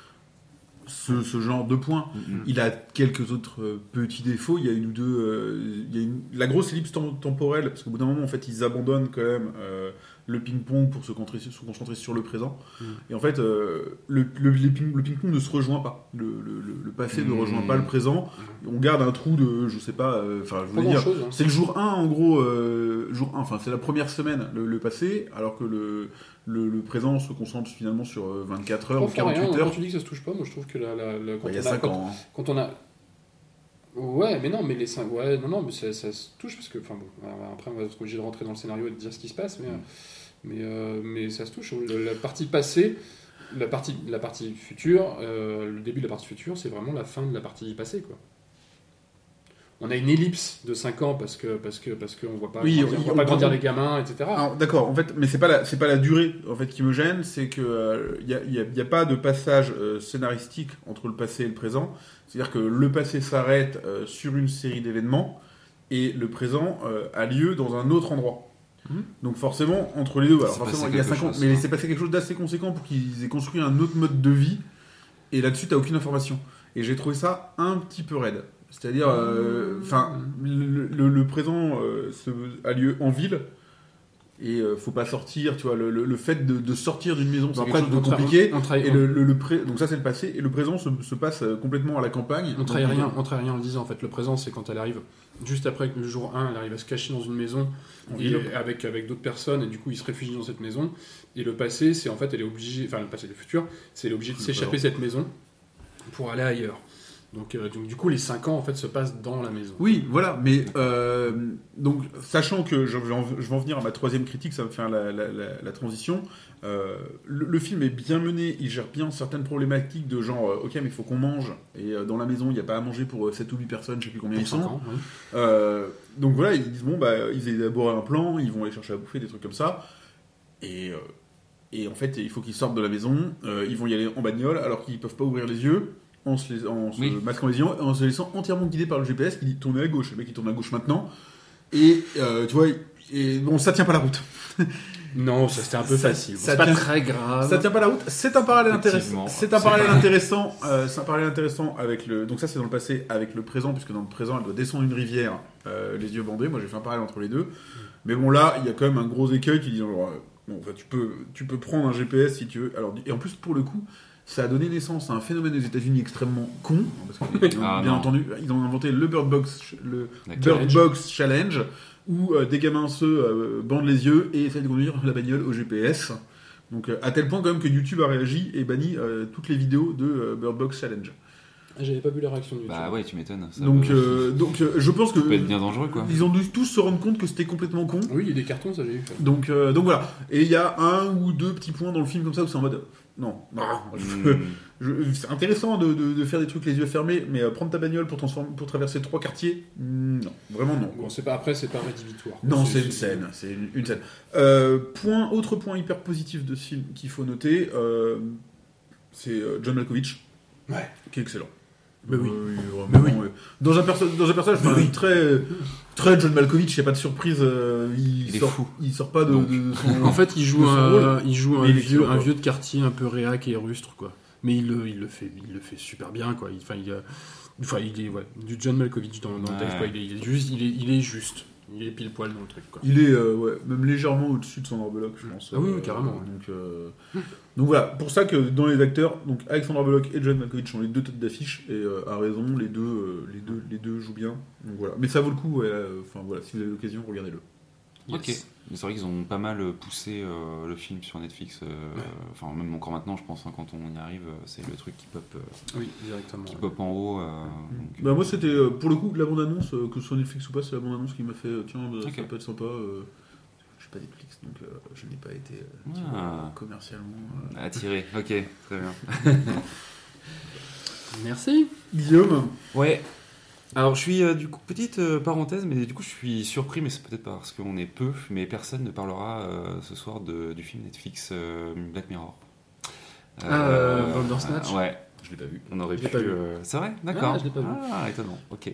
ce, ce genre de points. Mm, mm. Il a quelques autres euh, petits défauts. Il y a une ou deux. euh, il y a une- la grosse ellipse tem- temporelle, parce qu'au bout d'un moment, en fait, ils abandonnent quand même euh, le ping-pong pour se concentrer, se concentrer sur le présent. Mm. Et en fait, euh, le, le, les ping- le ping-pong ne se rejoint pas. Le, le- passé ne Mm. rejoint pas le présent. On garde un trou de, je sais pas, euh, enfin, je Pas voulais dire. chose. C'est le jour 1 en gros, euh, jour 1, enfin c'est la première semaine le, passé, alors que le, le, présent se concentre finalement sur euh, 24 heures ou 48 Quand heures. tu dis que ça se touche pas, moi je trouve que la, la- la- quand, Bah, il y a on a, 5 quand, ans. hein. quand on a. Ouais, mais non, mais les 5. Ouais, non, non, mais ça, ça se touche parce que. Enfin bon, après on va être obligé de rentrer dans le scénario et de dire ce qui se passe, mais, Mm. euh, mais, euh, mais ça se touche. La partie passée, la partie, la partie future, euh, le début de la partie future, c'est vraiment la fin de la partie passée, quoi. On a une ellipse de 5 ans parce que parce que parce qu'on voit pas, Oui, grandir, on- voit pas grandir les gamins, etc. D'accord, en fait, mais c'est pas la, c'est pas la durée en fait qui me gêne, c'est que il n'y a, a- y a pas de passage euh, scénaristique entre le passé et le présent. C'est-à-dire que le passé s'arrête euh, sur une série d'événements et le présent euh, a lieu dans un autre endroit. Mhm. Donc forcément, entre les deux, alors s'est forcément, passé il y a quelque 5 ans, mais hein. c'est passé quelque chose d'assez conséquent pour qu'ils aient construit un autre mode de vie, et là-dessus, t'as aucune information. Et j'ai trouvé ça un petit peu raide. C'est-à-dire, euh, le, le- le présent euh, se- a lieu en ville, et euh, faut pas sortir, tu vois, le, le- le fait de, de sortir d'une maison, c'est quelque chose de compliqué. on Et le, le- pré- donc ça c'est le passé, et le présent se, se passe euh, complètement à la campagne. On trahit rien, on trahit rien en le disant. En fait, le présent, c'est quand elle arrive juste après que le jour 1, elle arrive à se cacher dans une maison et avec, avec d'autres personnes, et du coup, il se réfugie dans cette maison. Et le passé, c'est en fait, elle est obligée, enfin, le passé, le futur, c'est elle est obligée de s'échapper de cette maison pour aller ailleurs. Donc, euh, donc, du coup, les 5 ans, en fait, se passent dans la maison. Oui, voilà, mais euh, donc sachant que je vais, en, je vais en venir à ma troisième critique, ça va faire la, la- la- la transition. Euh, le, le film est bien mené, il gère bien certaines problématiques de genre, ok, mais il faut qu'on mange, et dans la maison il n'y a pas à manger pour 7 ou 8 personnes, je sais plus combien ils 5 sont. ans, oui. Donc voilà, ils disent bon bah ils élaborent un plan, ils vont aller chercher à bouffer des trucs comme ça, et et en fait il faut qu'ils sortent de la maison, euh, ils vont y aller en bagnole alors qu'ils peuvent pas ouvrir les yeux en se, les- en se Oui. masquant les yeux, en se laissant entièrement guider par le GPS qui dit tournez à gauche, le mec il tourne à gauche maintenant, et euh, tu vois et bon ça tient pas la route. Non, ça c'était un peu Ça- facile. ça C'est pas tient- très grave. Ça tient pas la route. C'est un parallèle intéressant. C'est un parallèle intéressant. euh, c'est un parallèle intéressant avec le. Donc ça c'est dans le passé avec le présent puisque dans le présent elle doit descendre une rivière euh, les yeux bandés. Moi j'ai fait un parallèle entre les deux. Mais bon là il y a quand même un gros écueil qui dit genre euh, bon enfin, tu peux tu peux prendre un GPS si tu veux. Alors et en plus pour le coup ça a donné naissance à un phénomène aux États-Unis extrêmement con hein, parce que bien, Ah, bien non. entendu ils ont inventé le Bird Box le La Bird challenge. Box Challenge où euh, des gamins se euh, bandent les yeux et essayent de conduire la bagnole au GPS. Donc euh, à tel point quand même que YouTube a réagi et banni euh, toutes les vidéos de euh, Bird Box Challenge. Ah, J'avais pas vu la réaction du Bah ouais, tu m'étonnes. ça Donc, peut- euh, donc euh, je pense que ça peut être bien dangereux quoi. ils ont dû tous se rendre compte que c'était complètement con. Oui, il y a des cartons, ça j'ai vu. Donc, euh, donc voilà. Et il y a un ou deux petits points dans le film comme ça où c'est en mode non, non. je- je- c'est intéressant de, de- de faire des trucs les yeux fermés, mais euh, prendre ta bagnole pour, traverser trois quartiers, non, vraiment non. Bon, c'est pas après, c'est pas rédhibitoire. Non, c'est une scène, c'est une, une scène. Euh, point, autre point hyper positif de ce film qu'il faut noter, euh, c'est John Malkovich, Ouais. qui est excellent. Mais oui. vraiment, Mais oui. ouais. Dans un, perso- dans un personnage enfin, très, très John Malkovich, il n'y a pas de surprise, euh, il, Il est sort, fou. il sort pas de, de son... En fait, il joue un, rôle. il joue un il est vieux, un vieux de quartier un peu réac et rustre, quoi. Mais il le, il le fait, il le fait super bien, quoi. Il- Enfin, il, a- enfin, il est, ouais, du John Malkovich dans, dans le texte, Ouais. quoi. Il est, il est juste, il est, il est juste. Il est pile poil dans le truc, quoi. Il est euh, ouais, même légèrement au-dessus de son Belloc, je pense. Ah oui, Euh, oui, carrément. Donc, euh, donc voilà, pour ça que dans les acteurs, donc Alexandra Belloc et John Malkovich sont les deux têtes d'affiche et euh, à raison, les deux, euh, les deux, les deux jouent bien. Donc voilà, mais ça vaut le coup. ouais, euh, Enfin voilà, si vous avez l'occasion, regardez-le. Ok. Mais c'est vrai qu'ils ont pas mal poussé euh, le film sur Netflix. euh, Enfin, même encore maintenant, je pense, hein, quand on y arrive, euh, c'est le truc qui pop, euh, Oui, directement. qui pop en haut. euh, donc, Bah moi c'était euh, pour le coup la bande annonce, euh, que ce soit Netflix ou pas, c'est la bande annonce qui m'a fait euh, tiens bah, ça peut être sympa. euh, je suis pas Netflix donc euh, je n'ai pas été euh, Ah. vois, commercialement. euh. Attiré. Ok, très bien. Merci. Guillaume, Ouais. Alors, je suis, euh, du coup, petite euh, parenthèse, mais du coup, je suis surpris, mais c'est peut-être parce qu'on est peu, mais personne ne parlera euh, ce soir de- du film Netflix Black Mirror. Ah, euh, Bandersnatch Ouais, Je l'ai pas vu. on aurait Je l'ai pu. pas vu. C'est vrai? D'accord. Ah, je l'ai pas vu. Ah, étonnant. Ok.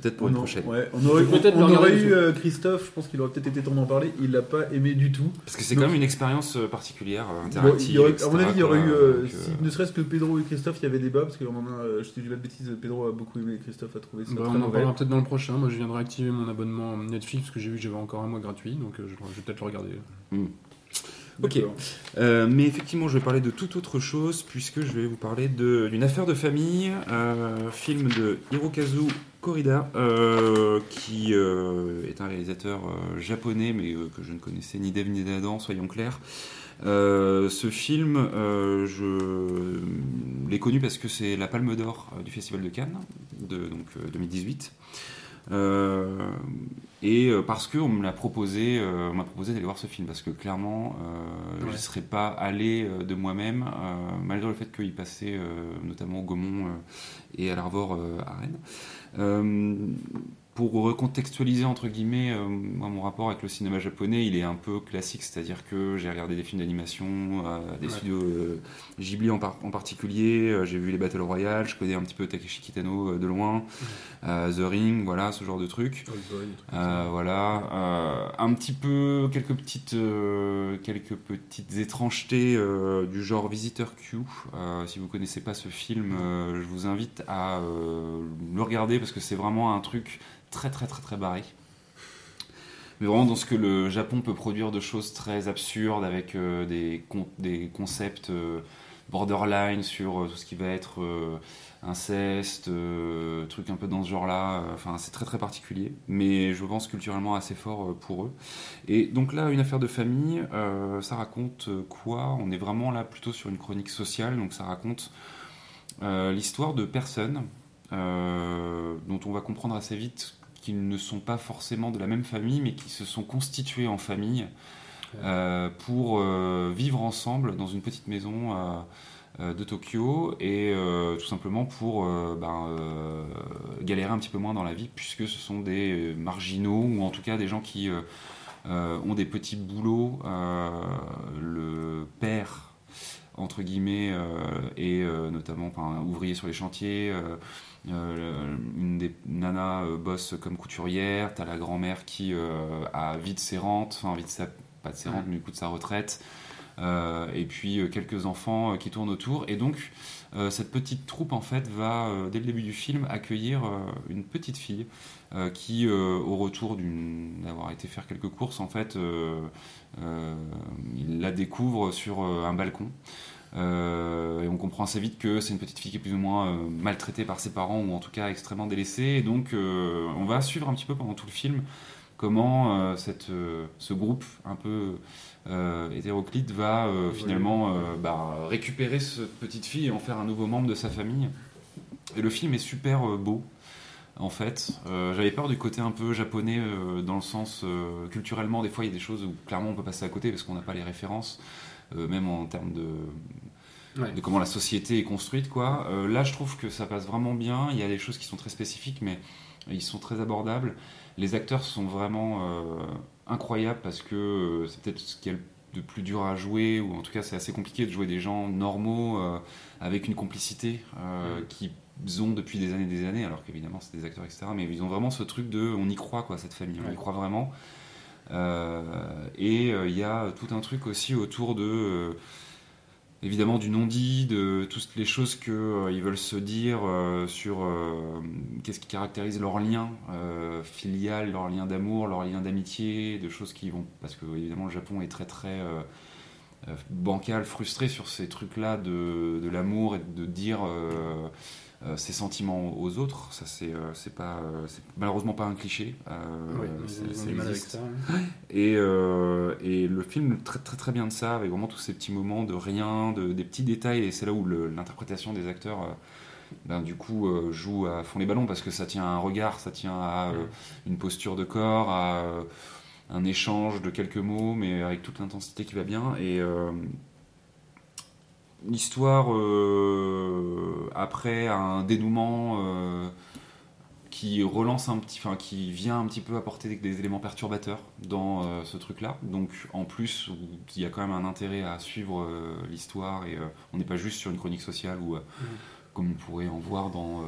Peut-être pour On une prochaine. ouais, on aurait, on eu euh, Christophe, je pense qu'il aurait peut-être été temps d'en parler, il l'a pas aimé du tout. Parce que c'est Donc- quand même une expérience euh, particulière, euh, Bon, interactive. il y aurait- etc., à mon avis, il y aurait eu, euh, Donc, si, euh, ne serait-ce que Pedro et Christophe, il y avait débat, parce qu'on en a, je te dis pas de bêtises, Pedro a beaucoup aimé, Christophe a trouvé ça Bah, très on en parlera peut-être dans le prochain. Moi, je viens de réactiver mon abonnement Netflix parce que j'ai vu que j'avais encore un mois gratuit, donc euh, je, je vais peut-être le regarder. Ok. Euh, mais effectivement, je vais parler de toute autre chose, puisque je vais vous parler d'une affaire de famille, euh, film de Hirokazu Korida, euh, qui euh, est un réalisateur japonais, mais que je ne connaissais ni d'Eve ni d'Adam, soyons clairs. Ce film, je l'ai connu parce que c'est la Palme d'Or du Festival de Cannes, de donc, euh, 2018. Euh, et euh, parce qu'on me l'a proposé, euh, on m'a proposé d'aller voir ce film parce que clairement, je ne serais pas allé de moi-même, malgré le fait qu'il passait notamment au Gaumont et à l'Arvor à Rennes. Pour recontextualiser entre guillemets, euh, moi, mon rapport avec le cinéma japonais, il est un peu classique, c'est-à-dire que j'ai regardé des films d'animation, euh, des Ouais. studios euh, Ghibli en, par- en particulier, j'ai vu les Battle Royale, je connais un petit peu Takeshi Kitano de loin, euh, The Ring, voilà, ce genre de ça. voilà, un petit peu quelques petites, quelques petites étrangetés du genre Visitor Q. Si vous connaissez pas ce film, je vous invite à le regarder parce que c'est vraiment un truc très très très très barré. Mais vraiment dans ce que le Japon peut produire de choses très absurdes avec euh, des, des concepts euh, borderline sur euh, tout ce qui va être inceste, trucs un peu dans ce genre-là. Enfin, c'est très très particulier, mais je pense culturellement assez fort pour eux. Et donc là, une affaire de famille, ça raconte quoi? On est vraiment là plutôt sur une chronique sociale, donc ça raconte l'histoire de personnes dont on va comprendre assez vite qu'ils ne sont pas forcément de la même famille, mais qui se sont constitués en famille euh, pour euh, vivre ensemble dans une petite maison euh, de Tokyo et euh, tout simplement pour euh, ben, euh, galérer un petit peu moins dans la vie puisque ce sont des marginaux ou en tout cas des gens qui ont des petits boulots. Le père entre guillemets et euh, notamment enfin, ouvrier sur les chantiers. Euh, une des nanas euh, bosse comme couturière, t'as la grand-mère qui euh, a vide ses rentes, enfin vide sa, pas de ses rentes, mais du coup de sa retraite, et puis quelques enfants qui tournent autour. Et donc cette petite troupe en fait va dès le début du film accueillir une petite fille qui, au retour d'avoir été faire quelques courses, en fait, il la découvre sur un balcon. Euh, et on comprend assez vite que c'est une petite fille qui est plus ou moins euh, maltraitée par ses parents ou en tout cas extrêmement délaissée. Et donc euh, on va suivre un petit peu pendant tout le film comment cette, ce groupe un peu hétéroclite va finalement bah, récupérer cette petite fille et en faire un nouveau membre de sa famille. Et le film est super beau. En fait, j'avais peur du côté un peu japonais dans le sens culturellement. Des fois, il y a des choses où clairement on peut passer à côté parce qu'on n'a pas les références, même en termes de, Ouais. de comment la société est construite quoi. Euh, là je trouve que ça passe vraiment bien, il y a des choses qui sont très spécifiques mais ils sont très abordables. Les acteurs sont vraiment euh, incroyables parce que euh, c'est peut-être ce qui est le de plus dur à jouer ou en tout cas c'est assez compliqué de jouer des gens normaux euh, avec une complicité euh, qu'ils ont depuis des années et des années alors qu'évidemment c'est des acteurs etc mais ils ont vraiment ce truc de on y croit quoi cette famille on y Ouais. croit vraiment Euh, et euh, il y a tout un truc aussi autour de euh, évidemment du non-dit, de toutes les choses qu'ils veulent se dire euh, sur euh, qu'est-ce qui caractérise leur lien euh, filial, leur lien d'amour, leur lien d'amitié, de choses qui vont... Parce que évidemment le Japon est très très euh, euh, bancal, frustré sur ces trucs-là de, l'amour et de dire euh, euh, ses sentiments aux autres. Ça c'est euh, c'est pas euh, c'est malheureusement pas un cliché. Euh, Ouais, c'est- existe. hein. Et, euh, et le film traite très très bien de ça, avec vraiment tous ces petits moments de rien, de, des petits détails, et c'est là où l'interprétation des acteurs, euh, ben, du coup, euh, joue à fond les ballons, parce que ça tient à un regard, ça tient à euh, une posture de corps, à euh, un échange de quelques mots, mais avec toute l'intensité qui va bien. Et l'histoire, euh, après un dénouement... euh, qui relance un petit, enfin qui vient un petit peu apporter des, des éléments perturbateurs dans euh, ce truc-là. Donc en plus, il y a quand même un intérêt à suivre euh, l'histoire et on n'est pas juste sur une chronique sociale ou comme on pourrait en voir dans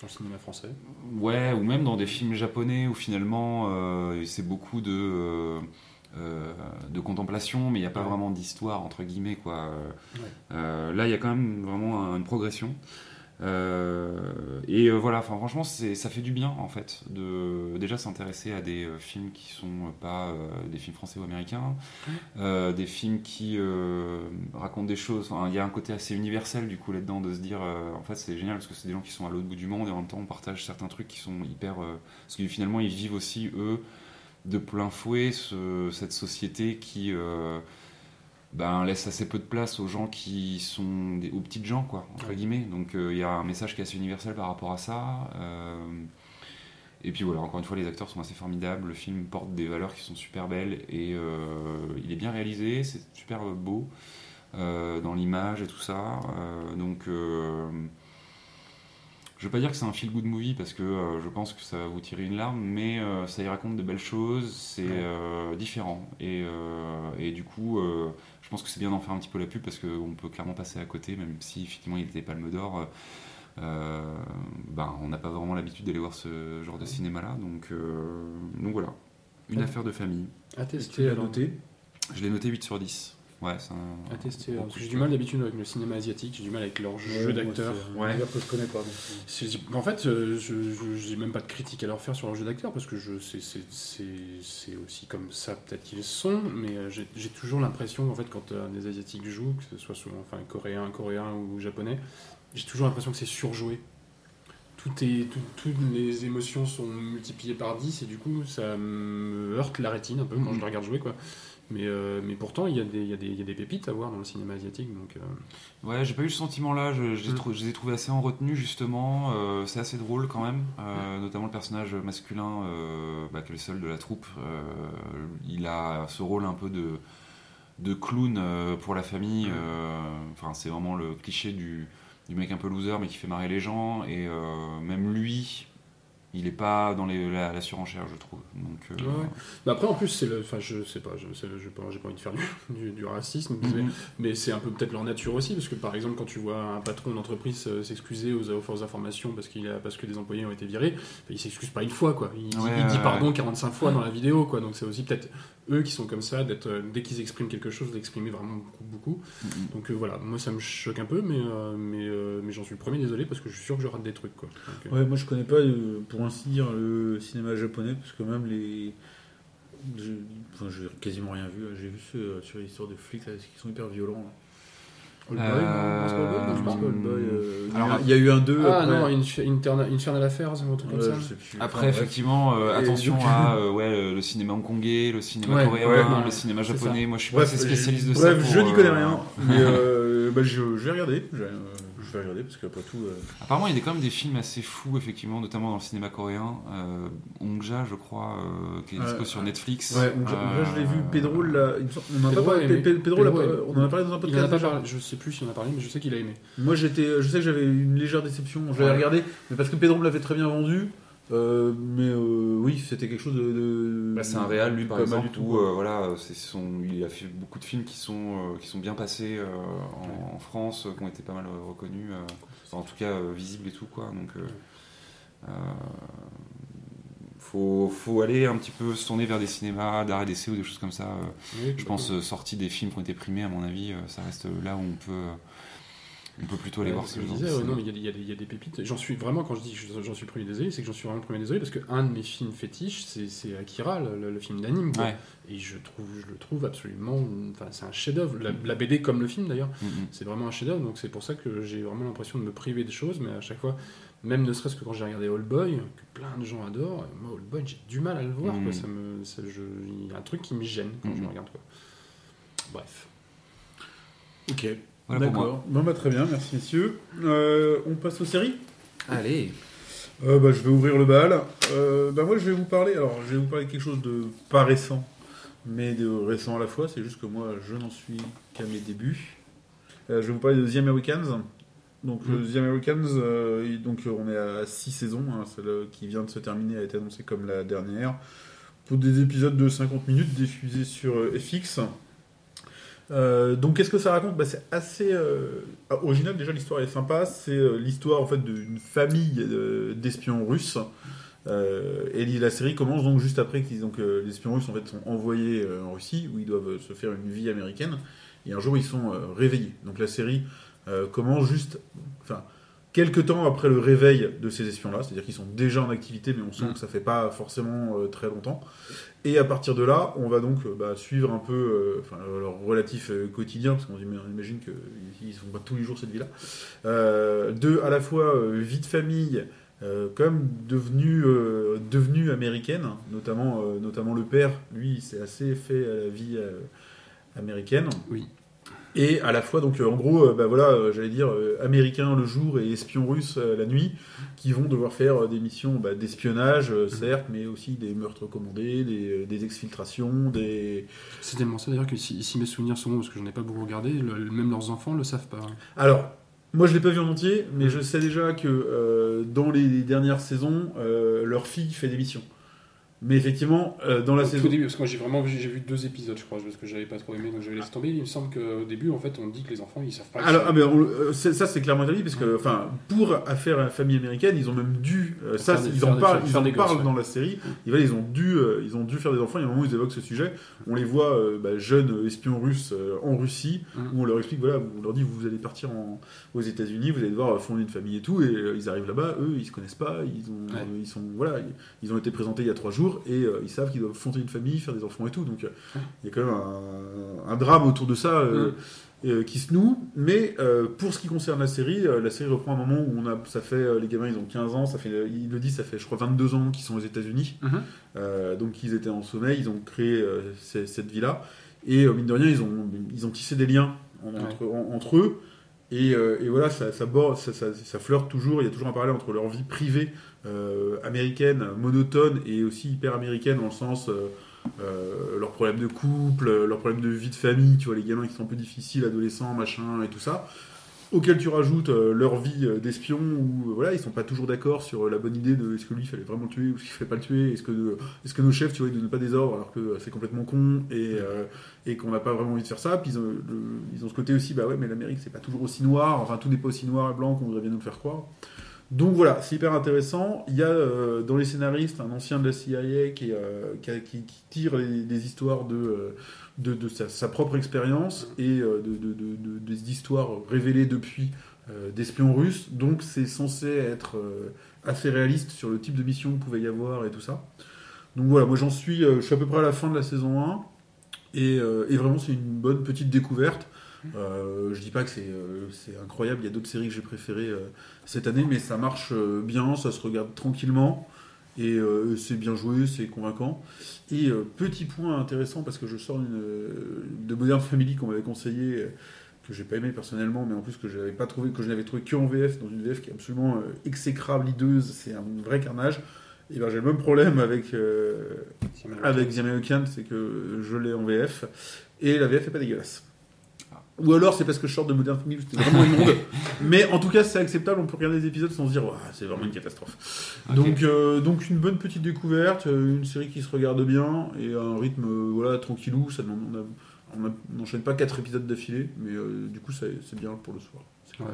Dans le cinéma français. Ouais, ou même dans des films japonais où finalement euh, c'est beaucoup de, euh, de contemplation, mais il n'y a pas Ouais. vraiment d'histoire, entre guillemets. Quoi. Euh, Ouais. euh, là, il y a quand même vraiment un- une progression. Euh, et euh, voilà, enfin, franchement, ça fait du bien en fait de déjà s'intéresser à des euh, films qui sont pas euh, des films français ou américains, euh, des films qui euh, racontent des choses. Il y a un côté assez universel du coup là-dedans de se dire, euh, en fait, c'est génial parce que c'est des gens qui sont à l'autre bout du monde et en même temps on partage certains trucs qui sont hyper, euh, parce que finalement ils vivent aussi eux de plein fouet ce- cette société qui euh, ben, laisse assez peu de place aux gens qui sont des, aux petites gens quoi entre Ouais. guillemets donc euh, il y a un message qui est assez universel par rapport à ça euh, et puis voilà encore une fois les acteurs sont assez formidables le film porte des valeurs qui sont super belles et euh, il est bien réalisé c'est super beau euh, dans l'image et tout ça Euh, donc euh, je veux pas dire que c'est un feel good movie parce que euh, je pense que ça va vous tirer une larme, mais euh, ça y raconte de belles choses, c'est Ouais. euh, différent. Et, euh, et du coup, euh, je pense que c'est bien d'en faire un petit peu la pub parce qu'on peut clairement passer à côté, même si effectivement il était palme d'or. euh, ben, on n'a pas vraiment l'habitude d'aller voir ce genre de cinéma-là, donc, euh, donc voilà. Une Ouais. affaire de famille. À tester, alors. noté? Je l'ai noté 8 sur 10. Ouais, c'est un. À tester. gros Parce coup que j'ai du mal d'habitude avec le cinéma asiatique, j'ai du mal avec leur jeu d'acteurs. Ouais. Ouais. que je connais pas. donc, C'est- En fait, euh, je n'ai même pas de critique à leur faire sur leur jeu d'acteur parce que je c'est- aussi comme ça peut-être qu'ils sont, mais euh, j'ai toujours l'impression en fait quand euh, des asiatiques jouent, que ce soit souvent enfin coréen, coréen ou japonais, j'ai toujours l'impression que c'est surjoué. Tout est, tout- toutes les émotions sont multipliées par 10 et du coup ça me heurte la rétine un peu quand Mhm. je les regarde jouer quoi. Mais, euh, mais pourtant il y, a des- il y, y a des pépites à voir dans le cinéma asiatique donc. euh, Ouais, j'ai pas eu ce sentiment-là. Je, je les Mm. je les ai trouvés assez en retenue, justement. Euh, c'est assez drôle quand même. Euh, Notamment le personnage masculin, bah, qui est le seul de la troupe. Il a ce rôle un peu de, de clown pour la famille. Euh, Enfin, c'est vraiment le cliché du, du mec un peu loser, mais qui fait marrer les gens. Et même lui, il est pas dans les, la, la surenchère, je trouve. Donc, euh, Ouais, ouais. Bah après, en plus, c'est le. Enfin, je sais pas, je j'ai pas, j'ai pas envie de faire du, du- du racisme, mais, Mhm. mais c'est un peu peut-être leur nature aussi, parce que par exemple, quand tu vois un patron d'entreprise euh, s'excuser aux, aux forces d'information parce, qu'il a, parce que des employés ont été virés, bah, il s'excuse pas une fois, quoi. Il, dit- Ouais, il dit ouais, pardon ouais. 45 fois dans la vidéo, quoi. Donc c'est aussi peut-être eux qui sont comme ça, d'être, euh, dès qu'ils expriment quelque chose, d'exprimer vraiment beaucoup. beaucoup. Mhm. Donc euh, voilà, moi ça me choque un peu, mais, euh, mais, euh, mais j'en suis le premier désolé, parce que je suis sûr que je rate des trucs, quoi. Donc, euh, Ouais, moi je connais pas, euh, pour ainsi dire, le cinéma japonais, parce que même les. J'ai enfin, j'ai quasiment rien vu. J'ai vu ceux sur l'histoire de flics là, qui sont hyper violents. là. Old Boy, non, non, c'est pas Old Boy, non, c'est pas Euh, Old Boy, euh, alors, il y a eu un 2. Ah après. non, Infer- Interna- Infernal Affairs ou un truc comme Ouais, ça. je sais plus. Après, Enfin, bref. effectivement, euh, Et attention à euh, ouais, le- le cinéma hongkongais, le cinéma Ouais, coréen, ouais, le cinéma c'est japonais. Moi, je suis pas assez spécialiste je- de ça. bref, pour, je n'y connais euh, rien. Mais euh, bah, je, je vais regarder. Je, euh, je vais regarder parce qu'après tout. euh, Apparemment, il y a quand même des films assez fous, effectivement, notamment dans le cinéma coréen. Euh, Hongja, je crois, euh, qui est dispo sur. Netflix. Ouais, là je l'ai vu. Pedro, là, il on en a parlé. on en a dans un Il en a podcast. pas déjà parlé, je sais plus s'il en a parlé, mais je sais qu'il a aimé. Moi, j'étais, je sais que j'avais une légère déception. Je l'avais Ouais. regardé, mais parce que Pedro me l'avait très bien vendu. Euh, mais euh, oui, c'était quelque chose de. de- Bah, c'est un réal, lui, par exemple, du tout, où euh, voilà, c'est son, il a fait beaucoup de films qui sont, qui sont bien passés en, en France, qui ont été pas mal reconnus, en tout cas visibles et tout, quoi. Donc, faut, faut aller un petit peu se tourner vers des cinémas d'art et d'essai ou des choses comme ça. je pense euh, sortie des films qui ont été primés, à mon avis, ça reste là où on peut, on peut plutôt aller Ouais, voir ce ce que je genre de disais, non, mais il y, a des- y y a pépites. J'en suis vraiment, quand je dis que j'en suis le premier désolé, c'est que j'en suis vraiment le premier désolé parce que un de mes films fétiches, c'est Akira, le, le- le film d'anime. Ouais. Et je, trouve, je le trouve absolument. Enfin, c'est un chef-d'œuvre. La, la BD comme le film d'ailleurs, Mm, mm. c'est vraiment un chef-d'œuvre. Donc c'est pour ça que j'ai vraiment l'impression de me priver de choses, mais à chaque fois, même ne serait-ce que quand j'ai regardé All Boy, que plein de gens adorent, moi All Boy, j'ai du mal à le voir. Mm. Quoi. Ça me, ça- je- il y a un truc qui me gêne quand je Mm. le regarde. Quoi. Bref. Ok. Voilà. D'accord. Bon, bah, très bien, merci messieurs. Euh, on passe aux séries? Allez. Euh, bah, Je vais ouvrir le bal. Euh, bah, moi, je vais vous parler. Alors, je vais vous parler de quelque chose de pas récent, mais de récent à la fois. C'est juste que moi, je n'en suis qu'à mes débuts. Je vais vous parler de The Americans. Donc Mm. The Americans, donc on est à 6 saisons, hein, celle qui vient de se terminer a été annoncée comme la dernière, pour des épisodes de 50 minutes diffusés sur FX. Euh, donc qu'est-ce que ça raconte bah, C'est assez euh, original, déjà l'histoire est sympa, c'est euh, l'histoire en fait d'une famille d'espions russes. Et la série commence donc juste après qu'ils donc les espions russes en fait sont envoyés en Russie où ils doivent se faire une vie américaine et un jour ils sont réveillés. Donc la série commence juste, quelques temps après le réveil de ces espions-là, c'est-à-dire qu'ils sont déjà en activité, mais on sent Mm. que ça fait pas forcément euh, très longtemps. Et à partir de là, on va donc euh, bah, suivre un peu euh, leur relatif quotidien, parce qu'on im- on imagine qu'ils ne font pas tous les jours cette vie-là. De à la fois vie de famille, même devenue, devenue américaine, hein, notamment, notamment le père, lui, il s'est assez fait à la vie américaine. Oui. Et à la fois, donc, euh, en gros, euh, bah, voilà, euh, j'allais dire, américains le jour et espions russes la nuit, qui vont devoir faire des missions bah, d'espionnage, euh, certes, mais aussi des meurtres commandés, des, des exfiltrations, des... C'est tellement ça d'ailleurs que si, si mes souvenirs sont bons, parce que j'en ai pas beaucoup regardé, le- même leurs enfants le savent pas. Alors, moi je l'ai pas vu en entier, mais je sais déjà que euh, dans les dernières saisons, euh, leur fille fait des missions. Mais effectivement, euh, dans la saison... début, parce que moi j'ai vraiment vu, j'ai vu deux épisodes, je crois, parce que j'avais pas trop aimé, donc je vais laisser tomber. Il me semble qu'au début, en fait, on dit que les enfants ils savent pas. Alors, ah, mais on- euh, ça c'est clairement établi parce que, enfin, pour affaire famille américaine, ils ont même dû, euh, ça, des- ils en parlent, ils en parlent ouais. dans la série. Voilà, ils ont dû, euh, ils ont dû faire des enfants. Il y a un moment où ils évoquent ce sujet. On les voit bah, jeunes espions russes en Russie, Mhm. où on leur explique, voilà, on leur dit, vous allez partir en- aux États-Unis, vous allez devoir fonder une famille et tout. Et ils arrivent là-bas, eux, ils se connaissent pas, ils ont, Ouais. ils sont, voilà, ils, ils ont été présentés il y a trois jours et euh, ils savent qu'ils doivent fonder une famille, faire des enfants et tout. Donc, euh, il y a quand même un, un drame autour de ça. euh, qui se noue, mais pour ce qui concerne la série, la série reprend un moment où on a, ça fait, les gamins ils ont 15 ans, ça fait, il le dit, ça fait je crois 22 ans qu'ils sont aux États-Unis, Mhm. Donc ils étaient en sommeil, ils ont créé cette vie-là, et mine de rien ils ont, ils ont tissé des liens en- entre, en- entre eux, et, euh, et voilà, ça, borde- ça, flirte toujours, il y a toujours un parallèle entre leur vie privée euh, américaine, monotone, et aussi hyper américaine dans le sens... euh, leurs problèmes de couple, leurs problèmes de vie de famille, tu vois, les gamins qui sont un peu difficiles, adolescents, machin, et tout ça. Auquel tu rajoutes euh, leur vie euh, d'espion, où euh, voilà, ils sont pas toujours d'accord sur la bonne idée de est-ce que lui il fallait vraiment le tuer ou est-ce qu'il fallait pas le tuer, est-ce que, est-ce que nos chefs, tu vois, ils donnent pas des ordres alors que c'est complètement con et, euh, et qu'on n'a pas vraiment envie de faire ça? Puis ils ont, le- ils ont ce côté aussi, bah ouais, mais l'Amérique c'est pas toujours aussi noir, enfin tout n'est pas aussi noir et blanc qu'on voudrait bien nous le faire croire. Donc voilà, c'est hyper intéressant. Il y a euh, dans les scénaristes un ancien de la CIA qui, euh, qui, tire les, des histoires de, euh, sa, propre expérience et de, de- de- de- des histoires révélées depuis d'espions russes. Donc c'est censé être assez réaliste sur le type de mission qu'il pouvait y avoir et tout ça. Donc voilà, moi j'en suis, je à peu près à la fin de la saison 1 et, euh, et vraiment c'est une bonne petite découverte. Euh, je dis pas que c'est euh, c'est incroyable, il y a d'autres séries que j'ai préférées euh, cette année, mais ça marche bien, ça se regarde tranquillement et c'est bien joué, c'est convaincant. Et petit point intéressant parce que je sors d'une, euh, de Modern Family qu'on m'avait conseillé, que j'ai pas aimé personnellement, mais en plus que j'avais pas trouvé, que je n'avais trouvé que en VF, dans une VF qui est absolument exécrable, hideuse, c'est un vrai carnage. Et ben j'ai le même problème avec euh, avec The American, c'est que je l'ai en VF et la VF est pas dégueulasse. Ou alors c'est parce que je sors de Modern Family, c'était vraiment immonde. Mais en tout cas, c'est acceptable, on peut regarder les épisodes sans se dire, c'est vraiment une catastrophe. Donc, euh, donc une bonne petite découverte, euh, une série qui se regarde bien et à un rythme euh, voilà, tranquillou. Ça, on n'enchaîne pas quatre épisodes d'affilée, mais euh, du coup, ça- c'est bien pour le soir. C'est Ouais.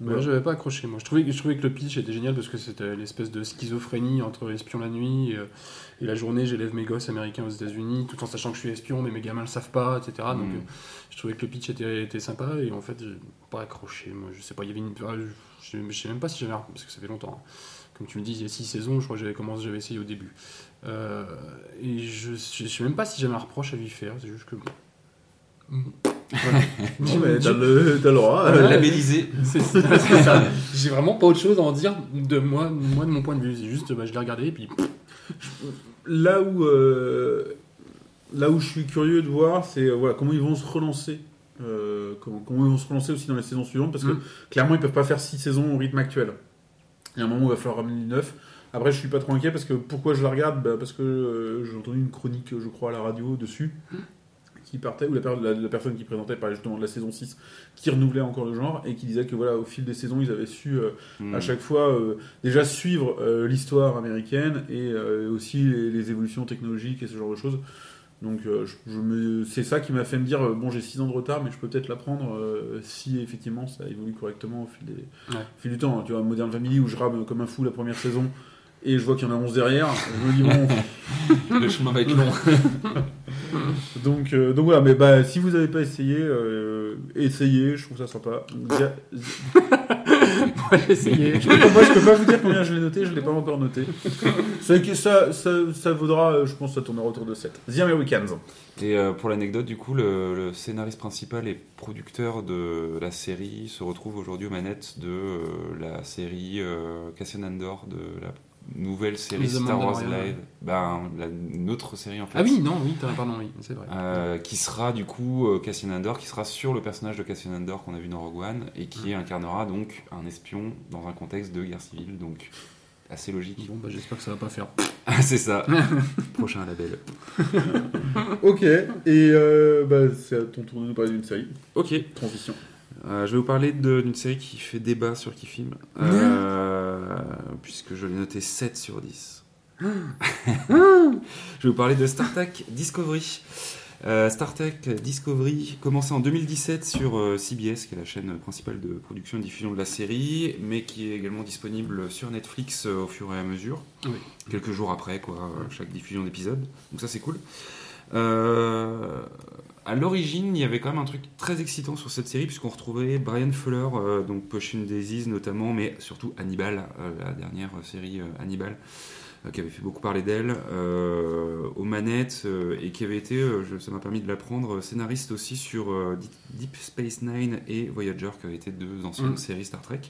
Moi, Voilà. j'avais pas accroché. Moi, je trouvais, je trouvais que le pitch était génial parce que c'était l'espèce de schizophrénie entre espion la nuit et, euh, et la journée. J'élève mes gosses américains aux États-Unis tout en sachant que je suis espion, mais mes gamins le savent pas, etc. Donc, Mm. euh, je trouvais que le pitch était, était sympa et en fait, j'ai pas accroché. Moi, je sais pas, il y avait une. ah, Je, je sais même pas si j'avais. Parce que ça fait longtemps. hein. Comme tu me dis, il y a six saisons, je crois que j'avais commencé, j'avais essayé au début. Euh, et je, je sais même pas si j'avais un reproche à lui faire. C'est juste que. Mm. Voilà. Non, mais t'as le, t'as le droit. Euh, Labellisé. C'est c'est ça. J'ai vraiment pas autre chose à en dire de moi, moi de mon point de vue. C'est juste, bah, je l'ai regardé et puis. Là où, euh, là où je suis curieux de voir, c'est euh, voilà, comment ils vont se relancer. euh, comment, comment ils vont se relancer aussi dans les saisons suivantes, parce que Mm. clairement, ils peuvent pas faire 6 saisons au rythme actuel. Il y a un moment où il va falloir ramener du neuf. Après, je suis pas trop inquiet parce que pourquoi je la regarde? Bah, Parce que euh, j'ai entendu une chronique, je crois, à la radio dessus, qui partait, ou la, per- la- la personne qui présentait parlait justement de la saison 6, qui renouvelait encore le genre, et qui disait que voilà, au fil des saisons, ils avaient su euh, Hmm. à chaque fois euh, déjà suivre euh, l'histoire américaine et aussi les, les évolutions technologiques et ce genre de choses. Donc je, je me, c'est ça qui m'a fait me dire bon j'ai 6 ans de retard mais je peux peut-être l'apprendre si effectivement ça évolue correctement au fil, des, Ouais. au fil du temps. Tu vois Modern Family où je rame comme un fou la première saison et je vois qu'il y en a 11 derrière, je me dis bon Le chemin va être long. donc, euh, donc voilà, mais bah, si vous n'avez pas essayé, euh, essayez, je trouve ça sympa. J'ai essayé. Je peux moi, je peux pas vous dire combien je l'ai noté, je l'ai pas encore noté. C'est que ça, ça, ça vaudra, euh, je pense, ça tournera autour de 7. The Americans. Et euh, pour l'anecdote, du coup, le, le scénariste principal et producteur de la série se retrouve aujourd'hui aux manettes de euh, la série euh, Cassian Andor, de la nouvelle série The Star Wars. Live. Ben, la, une autre série en fait. Ah oui, non, oui, t'as- pardon, oui, c'est vrai. Euh, qui sera du coup euh, Cassian Andor, qui sera sur le personnage de Cassian Andor qu'on a vu dans Rogue One et qui incarnera donc un espion dans un contexte de guerre civile, donc assez logique. Bon, bah j'espère que ça va pas faire. Ah, c'est ça. Prochain label. Ok, et euh, bah, c'est à ton tour de nous parler d'une série. Ok. Transition. Euh, je vais vous parler d'une série qui fait débat sur Kifim, euh, puisque je l'ai noté 7 sur 10. je vais vous parler de Star Trek Discovery. Euh, Star Trek Discovery commençait en 2017 sur euh, CBS, qui est la chaîne principale de production et diffusion de la série, mais qui est également disponible sur Netflix au fur et à mesure, Oui. quelques jours après quoi, chaque diffusion d'épisode. Donc ça c'est cool. Euh, à l'origine, il y avait quand même un truc très excitant sur cette série, puisqu'on retrouvait Brian Fuller, euh, donc Pushing Daisies notamment, mais surtout Hannibal, euh, la dernière série euh, Hannibal, euh, qui avait fait beaucoup parler d'elle, aux manettes, et qui avait été, je- ça m'a permis de l'apprendre, scénariste aussi sur Deep- Deep Space Nine et Voyager, qui avaient été deux anciennes Mm. séries Star Trek.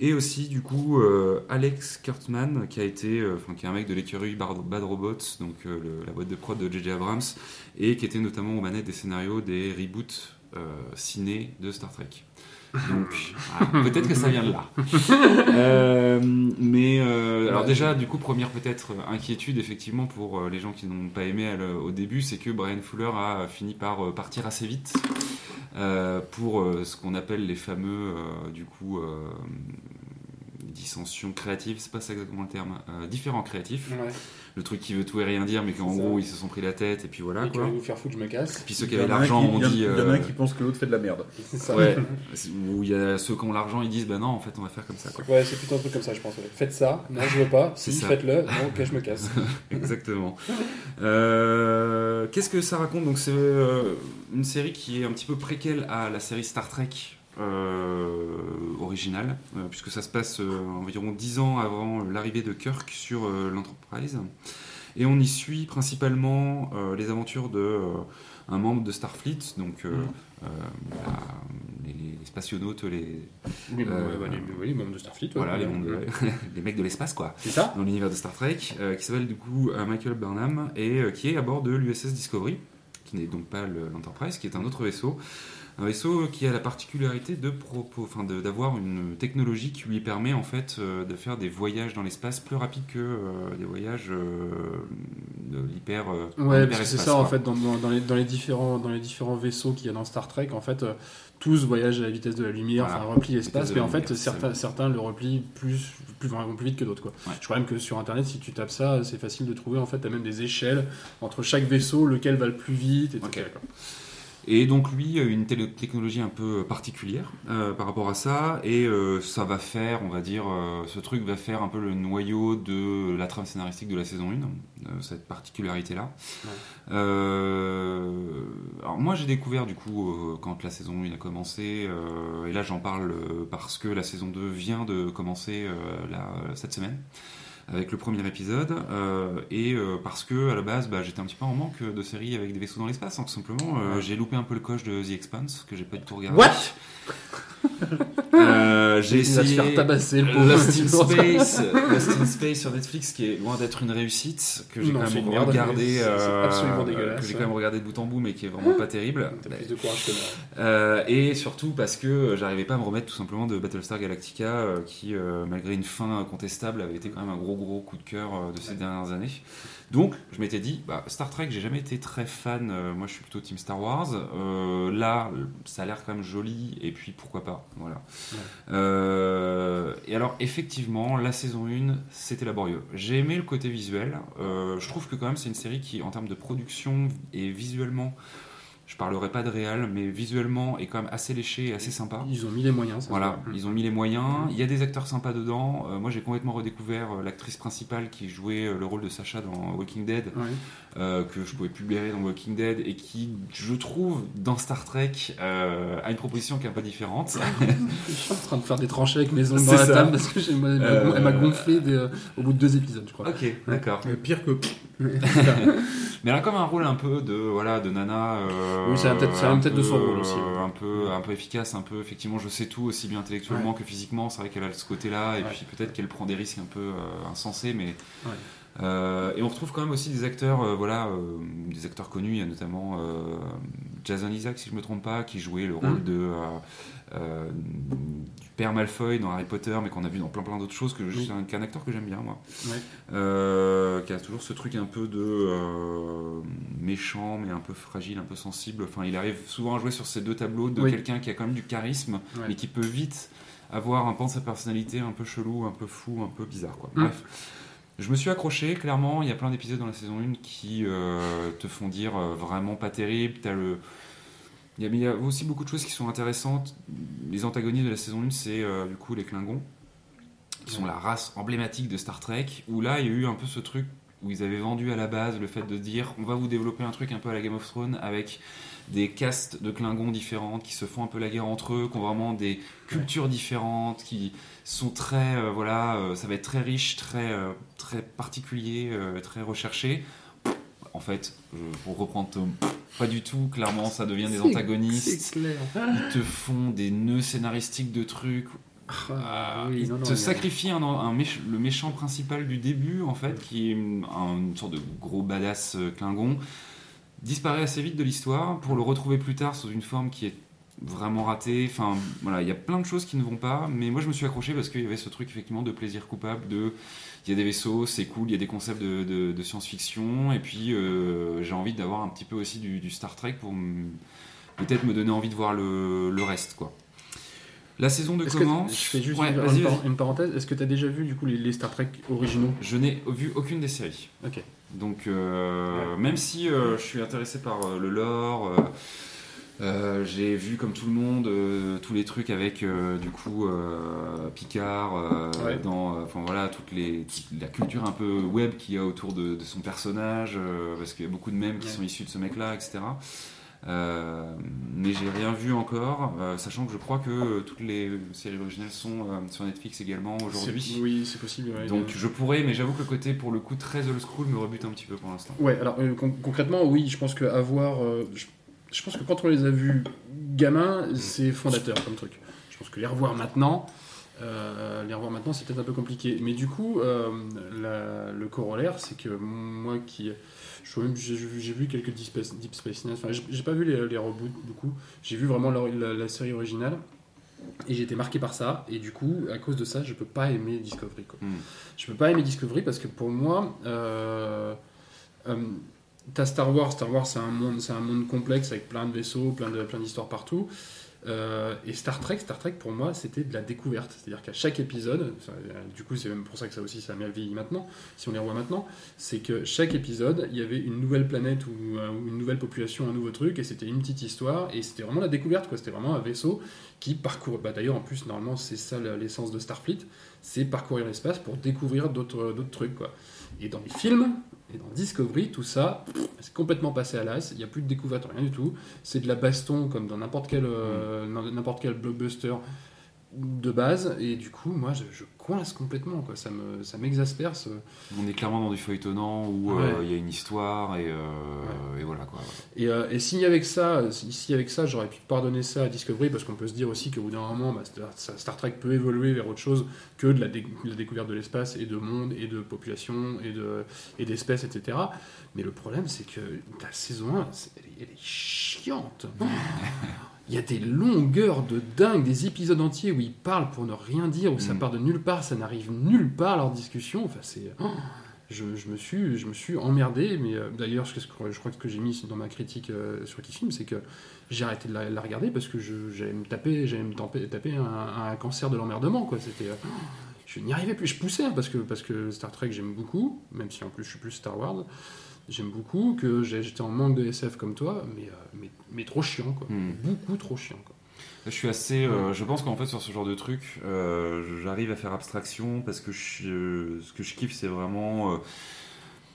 Et aussi, du coup, euh, Alex Kurtzman, qui a été, euh, qui est un mec de l'écurie Bad Robots, donc euh, le- la boîte de prod de J.J. Abrams, et qui était notamment aux manettes des scénarios des reboots euh, ciné de Star Trek. Donc, ah, peut-être que ça vient de là. Mais alors déjà, du coup, première peut-être inquiétude effectivement pour les gens qui n'ont pas aimé au début, c'est que Brian Fuller a fini par partir assez vite pour euh, ce qu'on appelle les fameux, euh, du coup, euh, dissensions créatives. C'est pas ça exactement le terme. euh, différents créatifs. Ouais. Le truc qui veut tout et rien dire, mais qu'en gros ils se sont pris la tête et puis voilà Et quoi. vous faire foutre, je me casse. Puis ceux qui Il y avaient en a un l'argent qui- ont dit. Il y en a euh, un qui pense que l'autre fait de la merde. C'est ça. Ouais, ou il y a ceux qui ont l'argent, ils disent bah non, en fait, on va faire comme ça. Quoi. Ouais, c'est plutôt un truc comme ça, je pense. ouais. Faites ça, non, je veux pas. Si, faites-le, non, ok, je me casse. Exactement. Euh, Qu'est-ce que ça raconte? Donc, c'est euh, une série qui est un petit peu préquelle à la série Star Trek euh, originale, euh, puisque ça se passe euh, environ 10 ans avant l'arrivée de Kirk sur euh, l'Enterprise. Et on y suit principalement euh, les aventures de euh, un membre de Starfleet, donc euh, euh, la- les, les spationautes, les, Euh, bah, les, membres de Starfleet. ouais. voilà, Ouais. de- les mecs de l'espace, quoi ça dans l'univers de Star Trek, euh, qui s'appelle du coup euh, Michael Burnham et euh, qui est à bord de l'USS Discovery, qui n'est donc pas le- l'Enterprise, qui est un autre vaisseau. Un vaisseau qui a la particularité de propos, enfin d'avoir une technologie qui lui permet en fait euh, de faire des voyages dans l'espace plus rapides que euh, des voyages euh, de l'hyper. euh, Ouais, parce que c'est ça en fait dans, dans- les, dans les différents dans les différents vaisseaux qu'il y a dans Star Trek en fait tous voyagent à la vitesse de la lumière, Voilà. enfin replient l'espace, mais en fait lumière, certains certains le replient plus plus vraiment plus vite que d'autres quoi. Ouais. Je crois même que sur internet si tu tapes ça c'est facile de trouver en fait t'as même des échelles entre chaque vaisseau lequel va le plus vite etc. Et donc lui, euh, une technologie un peu particulière euh, par rapport à ça, et euh, ça va faire, on va dire, euh, ce truc va faire un peu le noyau de la trame scénaristique de la saison 1, euh, cette particularité-là. Ouais. Euh, alors moi j'ai découvert du coup euh, quand la saison 1 a commencé, euh, et là j'en parle euh, parce que la saison 2 vient de commencer euh, là, cette semaine avec le premier épisode euh, et euh, parce que à la base bah, j'étais un petit peu en manque de séries avec des vaisseaux dans l'espace hein, tout simplement. Euh, j'ai loupé un peu le coche de The Expanse que j'ai pas du tout regardé. What? Euh, J'ai Il va se essayé faire tabasser, le pauvre. Lost in Space, Lost in Space sur Netflix, qui est loin d'être une réussite, que j'ai quand même regardé, euh, absolument dégueulasse, que j'ai quand même regardé de bout en bout, mais qui est vraiment pas terrible. T'as plus de courage que moi. Euh, et surtout parce que j'arrivais pas à me remettre tout simplement de Battlestar Galactica, qui, malgré une fin contestable, avait été quand même un gros gros coup de cœur de ces dernières années. Donc, je m'étais dit, bah, Star Trek, j'ai jamais été très fan. moi, je suis plutôt Team Star Wars. Là, ça a l'air quand même joli, et puis pourquoi pas. Voilà. Ouais. Euh, et alors, effectivement, la saison 1, c'était laborieux. J'ai aimé le côté visuel. Euh, je trouve que quand même, c'est une série qui, en termes de production et visuellement, je parlerai pas de réal, mais visuellement est quand même assez léché et assez sympa. Ils ont mis les moyens. ça Voilà, ils ont mis les moyens. Il y a des acteurs sympas dedans. Euh, moi, j'ai complètement redécouvert euh, l'actrice principale qui jouait euh, le rôle de Sacha dans Walking Dead, Ouais. euh, que je pouvais plus blairer dans Walking Dead, et qui, je trouve, dans Star Trek, euh, a une proposition qui est un peu différente. Je suis en train de faire des tranchées avec mes ongles dans la ça. table parce que j'ai- elle m'a gonflé des- au bout de deux épisodes, je crois. ok, d'accord. Mais pire que. Mais elle a comme un rôle un peu de voilà de nana. euh, Oui, ça a peut-être- de son rôle aussi, ouais. euh, Un peu un peu efficace, un peu effectivement je sais tout aussi bien intellectuellement que physiquement. C'est vrai qu'elle a ce côté-là et puis peut-être qu'elle prend des risques un peu euh, insensés, mais. Euh, et on retrouve quand même aussi des acteurs, euh, voilà, euh, des acteurs connus. Il y a notamment Jason Isaac, si je me trompe pas, qui jouait le rôle Mm. de euh, euh, du père Malfoy dans Harry Potter, mais qu'on a vu dans plein plein d'autres choses. Que Oui. c'est un, acteur que j'aime bien, moi. Euh, qui a toujours ce truc un peu de euh, méchant, mais un peu fragile, un peu sensible. Enfin, il arrive souvent à jouer sur ces deux tableaux de Oui. quelqu'un qui a quand même du charisme, mais qui peut vite avoir un pan de sa personnalité un peu chelou, un peu fou, un peu bizarre. Quoi. Mm. Bref. Je me suis accroché, clairement. Il y a plein d'épisodes dans la saison 1 qui te font dire vraiment pas terrible. T'as le. Il y, a, mais il y a aussi beaucoup de choses qui sont intéressantes. Les antagonistes de la saison 1, c'est euh, du coup les Klingons, qui sont la race emblématique de Star Trek. Où là, il y a eu un peu ce truc où ils avaient vendu à la base le fait de dire on va vous développer un truc un peu à la Game of Thrones avec des castes de Klingons différentes qui se font un peu la guerre entre eux, qui ont vraiment des cultures différentes, qui sont très euh, voilà, euh, ça va être très riche, très euh, très particulier, très recherché. En fait, pour reprendre Tom, pas du tout. Clairement, ça devient des antagonistes. Clair. Ils te font des nœuds scénaristiques de trucs. Ah, oui, ils non, te sacrifient un, un méch- le méchant principal du début, en fait, qui est un- une sorte de gros badass euh, Klingon, disparaît assez vite de l'histoire pour le retrouver plus tard sous une forme qui est vraiment ratée. Enfin, voilà, il y a plein de choses qui ne vont pas, mais moi je me suis accroché parce qu'il y avait ce truc effectivement de plaisir coupable, de il y a des vaisseaux, c'est cool, il y a des concepts de, de- de science-fiction, et puis euh, j'ai envie d'avoir un petit peu aussi du, du Star Trek pour peut-être me donner envie de voir le, le reste, quoi. La saison de commence. Je fais juste Ouais, une, vas-y, une vas-y. par- une parenthèse. Est-ce que tu as déjà vu du coup les, les Star Trek originaux? Je n'ai vu aucune des séries. Ok. Donc, euh, même si euh, je suis intéressé par euh, le lore, euh, j'ai vu comme tout le monde euh, tous les trucs avec euh, du coup Picard, Ouais. dans, enfin voilà, toute, les, toute la culture un peu web qu'il y a autour de, de son personnage, parce qu'il y a beaucoup de mèmes qui Ouais. sont issus de ce mec-là, etc. Euh, mais j'ai rien vu encore, sachant que je crois que toutes les séries originales sont sur Netflix également aujourd'hui. Oui, c'est possible. ouais. Donc je pourrais, mais j'avoue que le côté pour le coup très old school me rebute un petit peu pour l'instant. Ouais, alors con- concrètement, oui, je pense que avoir. je, je pense que quand on les a vus gamins, c'est fondateur comme truc. Je pense que les revoir maintenant, euh, les revoir maintenant, c'est peut-être un peu compliqué. Mais du coup, euh, la- le corollaire, c'est que moi qui. J'ai vu- quelques Deep Space, Deep Space Nine, enfin, j'ai pas vu les, les reboots beaucoup, j'ai vu vraiment la, la- la série originale. Et j'ai été marqué par ça, et du coup, à cause de ça, je peux pas aimer Discovery. Quoi. Hmm. Je peux pas aimer Discovery parce que pour moi, euh, t'as Star Wars. Star Wars, c'est un monde, c'est un monde complexe avec plein de vaisseaux, plein de, plein d'histoires partout. Euh, et Star Trek, Star Trek pour moi, c'était de la découverte. C'est-à-dire qu'à chaque épisode, du coup, c'est même pour ça que ça aussi, ça a bien vieilli maintenant. Si on les revoit maintenant, c'est que chaque épisode, il y avait une nouvelle planète ou, euh, ou une nouvelle population, un nouveau truc, et c'était une petite histoire. Et c'était vraiment la découverte, quoi. C'était vraiment un vaisseau qui parcourt. Bah, d'ailleurs, en plus, normalement, c'est ça l'essence de Starfleet, c'est parcourir l'espace pour découvrir d'autres d'autres trucs, quoi. Et dans les films, et dans Discovery, tout ça, c'est complètement passé à l'as. Il n'y a plus de découverte, rien du tout. C'est de la baston, comme dans n'importe quel, euh, n'importe quel blockbuster de base, et du coup, moi, je, je coince complètement, quoi. Ça me, ça m'exaspère. ce- On est clairement dans du feuilletonnant où euh, Ouais. il y a une histoire et, euh, et voilà quoi. Et, euh, et si avec ça, si, avec ça, j'aurais pu pardonner ça à Discovery, parce qu'on peut se dire aussi qu'au bout d'un moment, bah, Star, Star Trek peut évoluer vers autre chose que de la, dé- de la découverte de l'espace et de monde et de population et de et d'espèces, etc. Mais le problème, c'est que la saison 1, c'est- elle, est- elle est chiante. Il y a des longueurs de dingue, des épisodes entiers où ils parlent pour ne rien dire, où ça Mm. part de nulle part, ça n'arrive nulle part leur discussion. Enfin, c'est. oh, je, je me suis, je me suis emmerdé, mais euh, d'ailleurs, que- je crois que ce que j'ai mis dans ma critique euh, sur Kifim, c'est que j'ai arrêté de la, la regarder parce que je- j'allais me taper, j'allais me taper, taper un, un cancer de l'emmerdement, quoi. C'était. euh, je n'y arrivais plus, je poussais hein, parce que, parce que Star Trek j'aime beaucoup, même si en plus je suis plus Star Wars, j'aime beaucoup, que j'ai- j'étais en manque de SF comme toi, mais, euh, mais, mais trop chiant, quoi. Hmm. Beaucoup trop chiant, quoi. Je suis assez. euh, je pense qu'en fait, sur ce genre de truc, euh, j'arrive à faire abstraction parce que je- euh, ce que je kiffe, c'est vraiment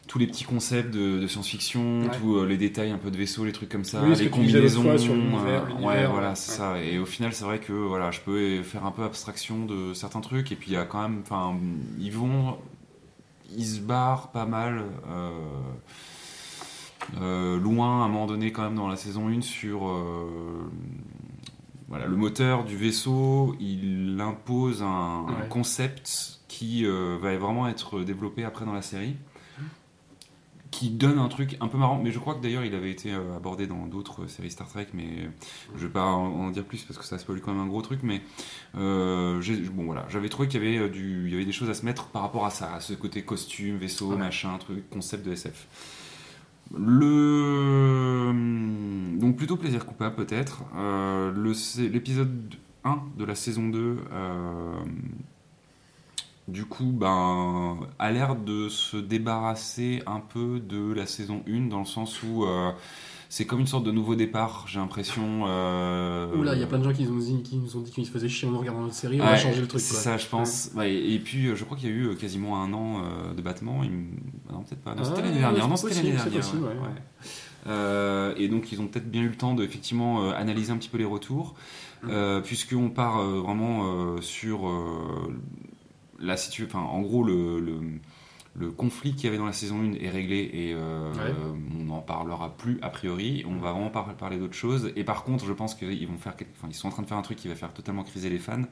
tous les petits concepts de, de science-fiction, Ouais. tous les détails un peu de vaisseau, les trucs comme ça, Oui, les combinaisons. fois sur l'univers, ouais, ouais. voilà, c'est Ouais. ça. Et au final, c'est vrai que voilà, je peux faire un peu abstraction de certains trucs. Et puis, il y a quand même. Enfin, ils vont. Ils se barrent pas mal. euh, euh, loin à un moment donné quand même dans la saison 1 sur euh, voilà, le moteur du vaisseau, il impose un, concept qui euh, va vraiment être développé après dans la série, qui donne un truc un peu marrant, mais je crois que d'ailleurs il avait été euh, abordé dans d'autres séries Star Trek, mais je vais pas en, dire plus parce que ça spoil quand même un gros truc, mais euh, bon voilà, j'avais trouvé qu'il y avait euh, du, il y avait des choses à se mettre par rapport à ça, à ce côté costume, vaisseau, Ouais. machin, truc, concept de SF. Le donc plutôt plaisir coupable peut-être. Euh, le l'épisode 1 de la saison 2 euh, du coup ben a l'air de se débarrasser un peu de la saison 1 dans le sens où euh, c'est comme une sorte de nouveau départ, j'ai l'impression. Euh, Oula, il y a plein de gens qui nous ont dit, qu'ils se faisaient chier en regardant notre série, on Ouais, changer le truc, C'est ça, je pense. Ouais, et puis, euh, je crois qu'il y a eu euh, quasiment un an euh, de battement. Il ah Non, peut-être pas. Non, c'était Ah, l'année dernière. Non, c'était l'année dernière. possible. Euh, et donc, ils ont peut-être bien eu le temps de effectivement euh, analyser un petit peu les retours, Mm. euh, puisqu'on part vraiment sur la situation. Enfin, en gros, le, le, le conflit qu'il y avait dans la saison 1 est réglé et euh, Ouais. on n'en parlera plus a priori. On va vraiment par- parler d'autre chose. Et par contre, je pense qu'ils vont faire, quelque- enfin, ils sont en train de faire un truc qui va faire totalement criser les fans.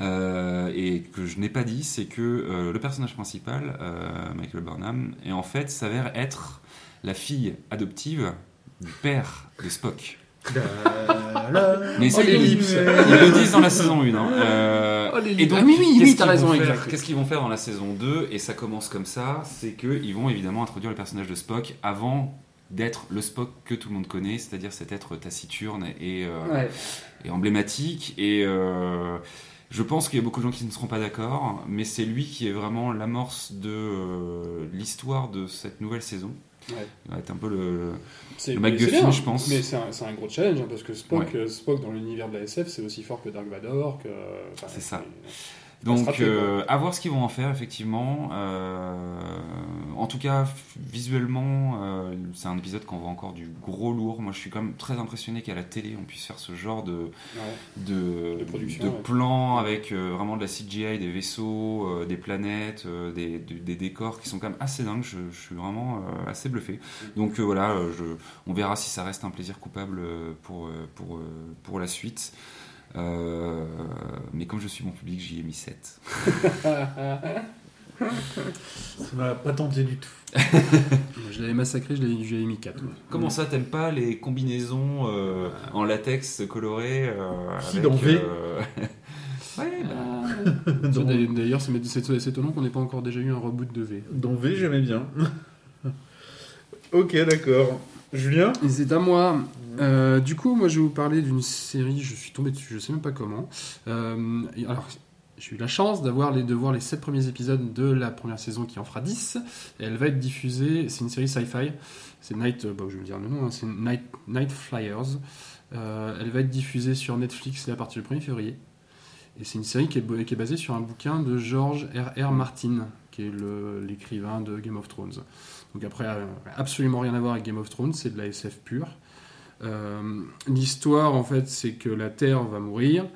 Euh, et que je n'ai pas dit, c'est que euh, le personnage principal, Michael Burnham, est en fait s'avère être la fille adoptive du père de Spock. Mais ça, Oh, ils, le disent dans la saison 1. hein. Euh, Oh, l'ellipse. et donc, Ah, oui, t'as vont raison. Qu'est-ce qu'ils vont faire dans la saison 2 Et ça commence comme ça c'est qu'ils vont évidemment introduire le personnage de Spock avant d'être le Spock que tout le monde connaît, c'est-à-dire cet être taciturne et, euh, Ouais. et emblématique. Et euh, je pense qu'il y a beaucoup de gens qui ne seront pas d'accord, mais c'est lui qui est vraiment l'amorce de euh, l'histoire de cette nouvelle saison. Ouais. Il va être un peu le. Le MacGuffin, je pense. Mais c'est un, c'est un gros challenge, hein, parce que Spock, Ouais. euh, Spock dans l'univers de la SF, c'est aussi fort que Dark Vador, que... enfin, C'est ça. Donc, euh, à voir ce qu'ils vont en faire, effectivement. Euh, en tout cas, visuellement, euh, c'est un épisode qu'on voit encore du gros lourd. Moi, je suis quand même très impressionné qu'à la télé, on puisse faire ce genre de, Ouais. de, De production, de ouais. plans avec euh, vraiment de la CGI, des vaisseaux, des planètes, des, des- des décors qui sont quand même assez dingues. Je, je suis vraiment assez bluffé. Donc voilà, je, on verra si ça reste un plaisir coupable pour, pour, pour la suite. Euh, mais comme je suis bon public, j'y ai mis 7. Ça m'a pas tenté du tout. Je l'avais massacré, je l'avais mis 4. Comment ça, t'aimes pas les combinaisons euh, en latex coloré euh, Si, avec, dans V. euh, Ouais, bah, Dans, D'ailleurs, c'est étonnant qu'on n'ait pas encore déjà eu un reboot de V. dans V, j'aimais bien. ok, d'accord. Julien c'est à moi. Euh, du coup, moi, je vais vous parler d'une série. Je suis tombé dessus, je sais même pas comment. Euh, alors, j'ai eu la chance d'avoir les, de voir les 7 premiers épisodes de la première saison qui en fera 10. Et elle va être diffusée. C'est une série sci-fi. C'est Night. euh, je vais dire nom. hein, c'est Night, Night Flyers. Elle va être diffusée sur Netflix à partir du 1er février. Et c'est une série qui est, basée sur un bouquin de George R.R. Martin, qui est l'écrivain de Game of Thrones. Donc après, euh, absolument rien à voir avec Game of Thrones, c'est de la SF pure. Euh, L'histoire, en fait, c'est que la Terre va mourir.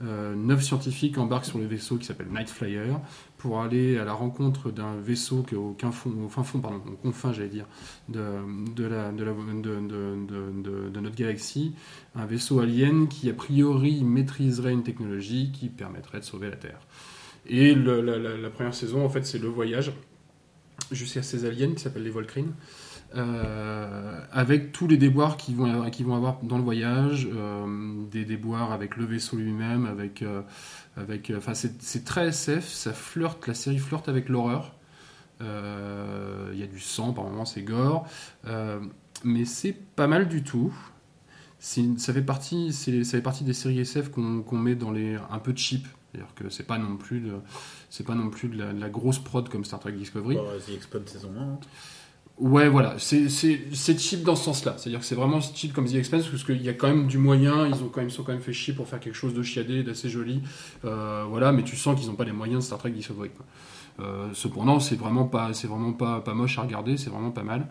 euh, neuf scientifiques embarquent sur le vaisseau qui s'appelle Night Flyer pour aller à la rencontre d'un vaisseau qui au, fond, au fin fond, pardon, au confin, j'allais dire, de, notre galaxie, un vaisseau alien qui a priori maîtriserait une technologie qui permettrait de sauver la Terre. Et la première saison, en fait, c'est le voyage jusqu'à ces aliens qui s'appellent les Volcrines. euh, avec tous les déboires qu'ils vont, avoir dans le voyage, euh, des déboires avec le vaisseau lui-même, avec, euh, avec, enfin c'est, très SF, ça flirte, la série flirte avec l'horreur. Il y a du sang, par moments c'est gore, mais c'est pas mal du tout. Ça fait partie, ça fait partie des séries SF qu'on, qu'on met dans les un peu cheap, c'est-à-dire que c'est pas non plus de, c'est pas non plus de la, de la grosse prod comme Star Trek Discovery. Bah, The Expanse saison 1. hein. Ouais, voilà, c'est cheap dans ce sens-là. C'est-à-dire que c'est vraiment cheap comme The Expanse, parce qu'il y a quand même du moyen, ils ont quand même, sont quand même fait chier pour faire quelque chose de chiadé, d'assez joli. Euh, voilà, mais tu sens qu'ils n'ont pas les moyens de Star Trek Discovery. quoi. Euh, cependant, c'est vraiment pas, c'est vraiment pas, pas moche à regarder, c'est vraiment pas mal.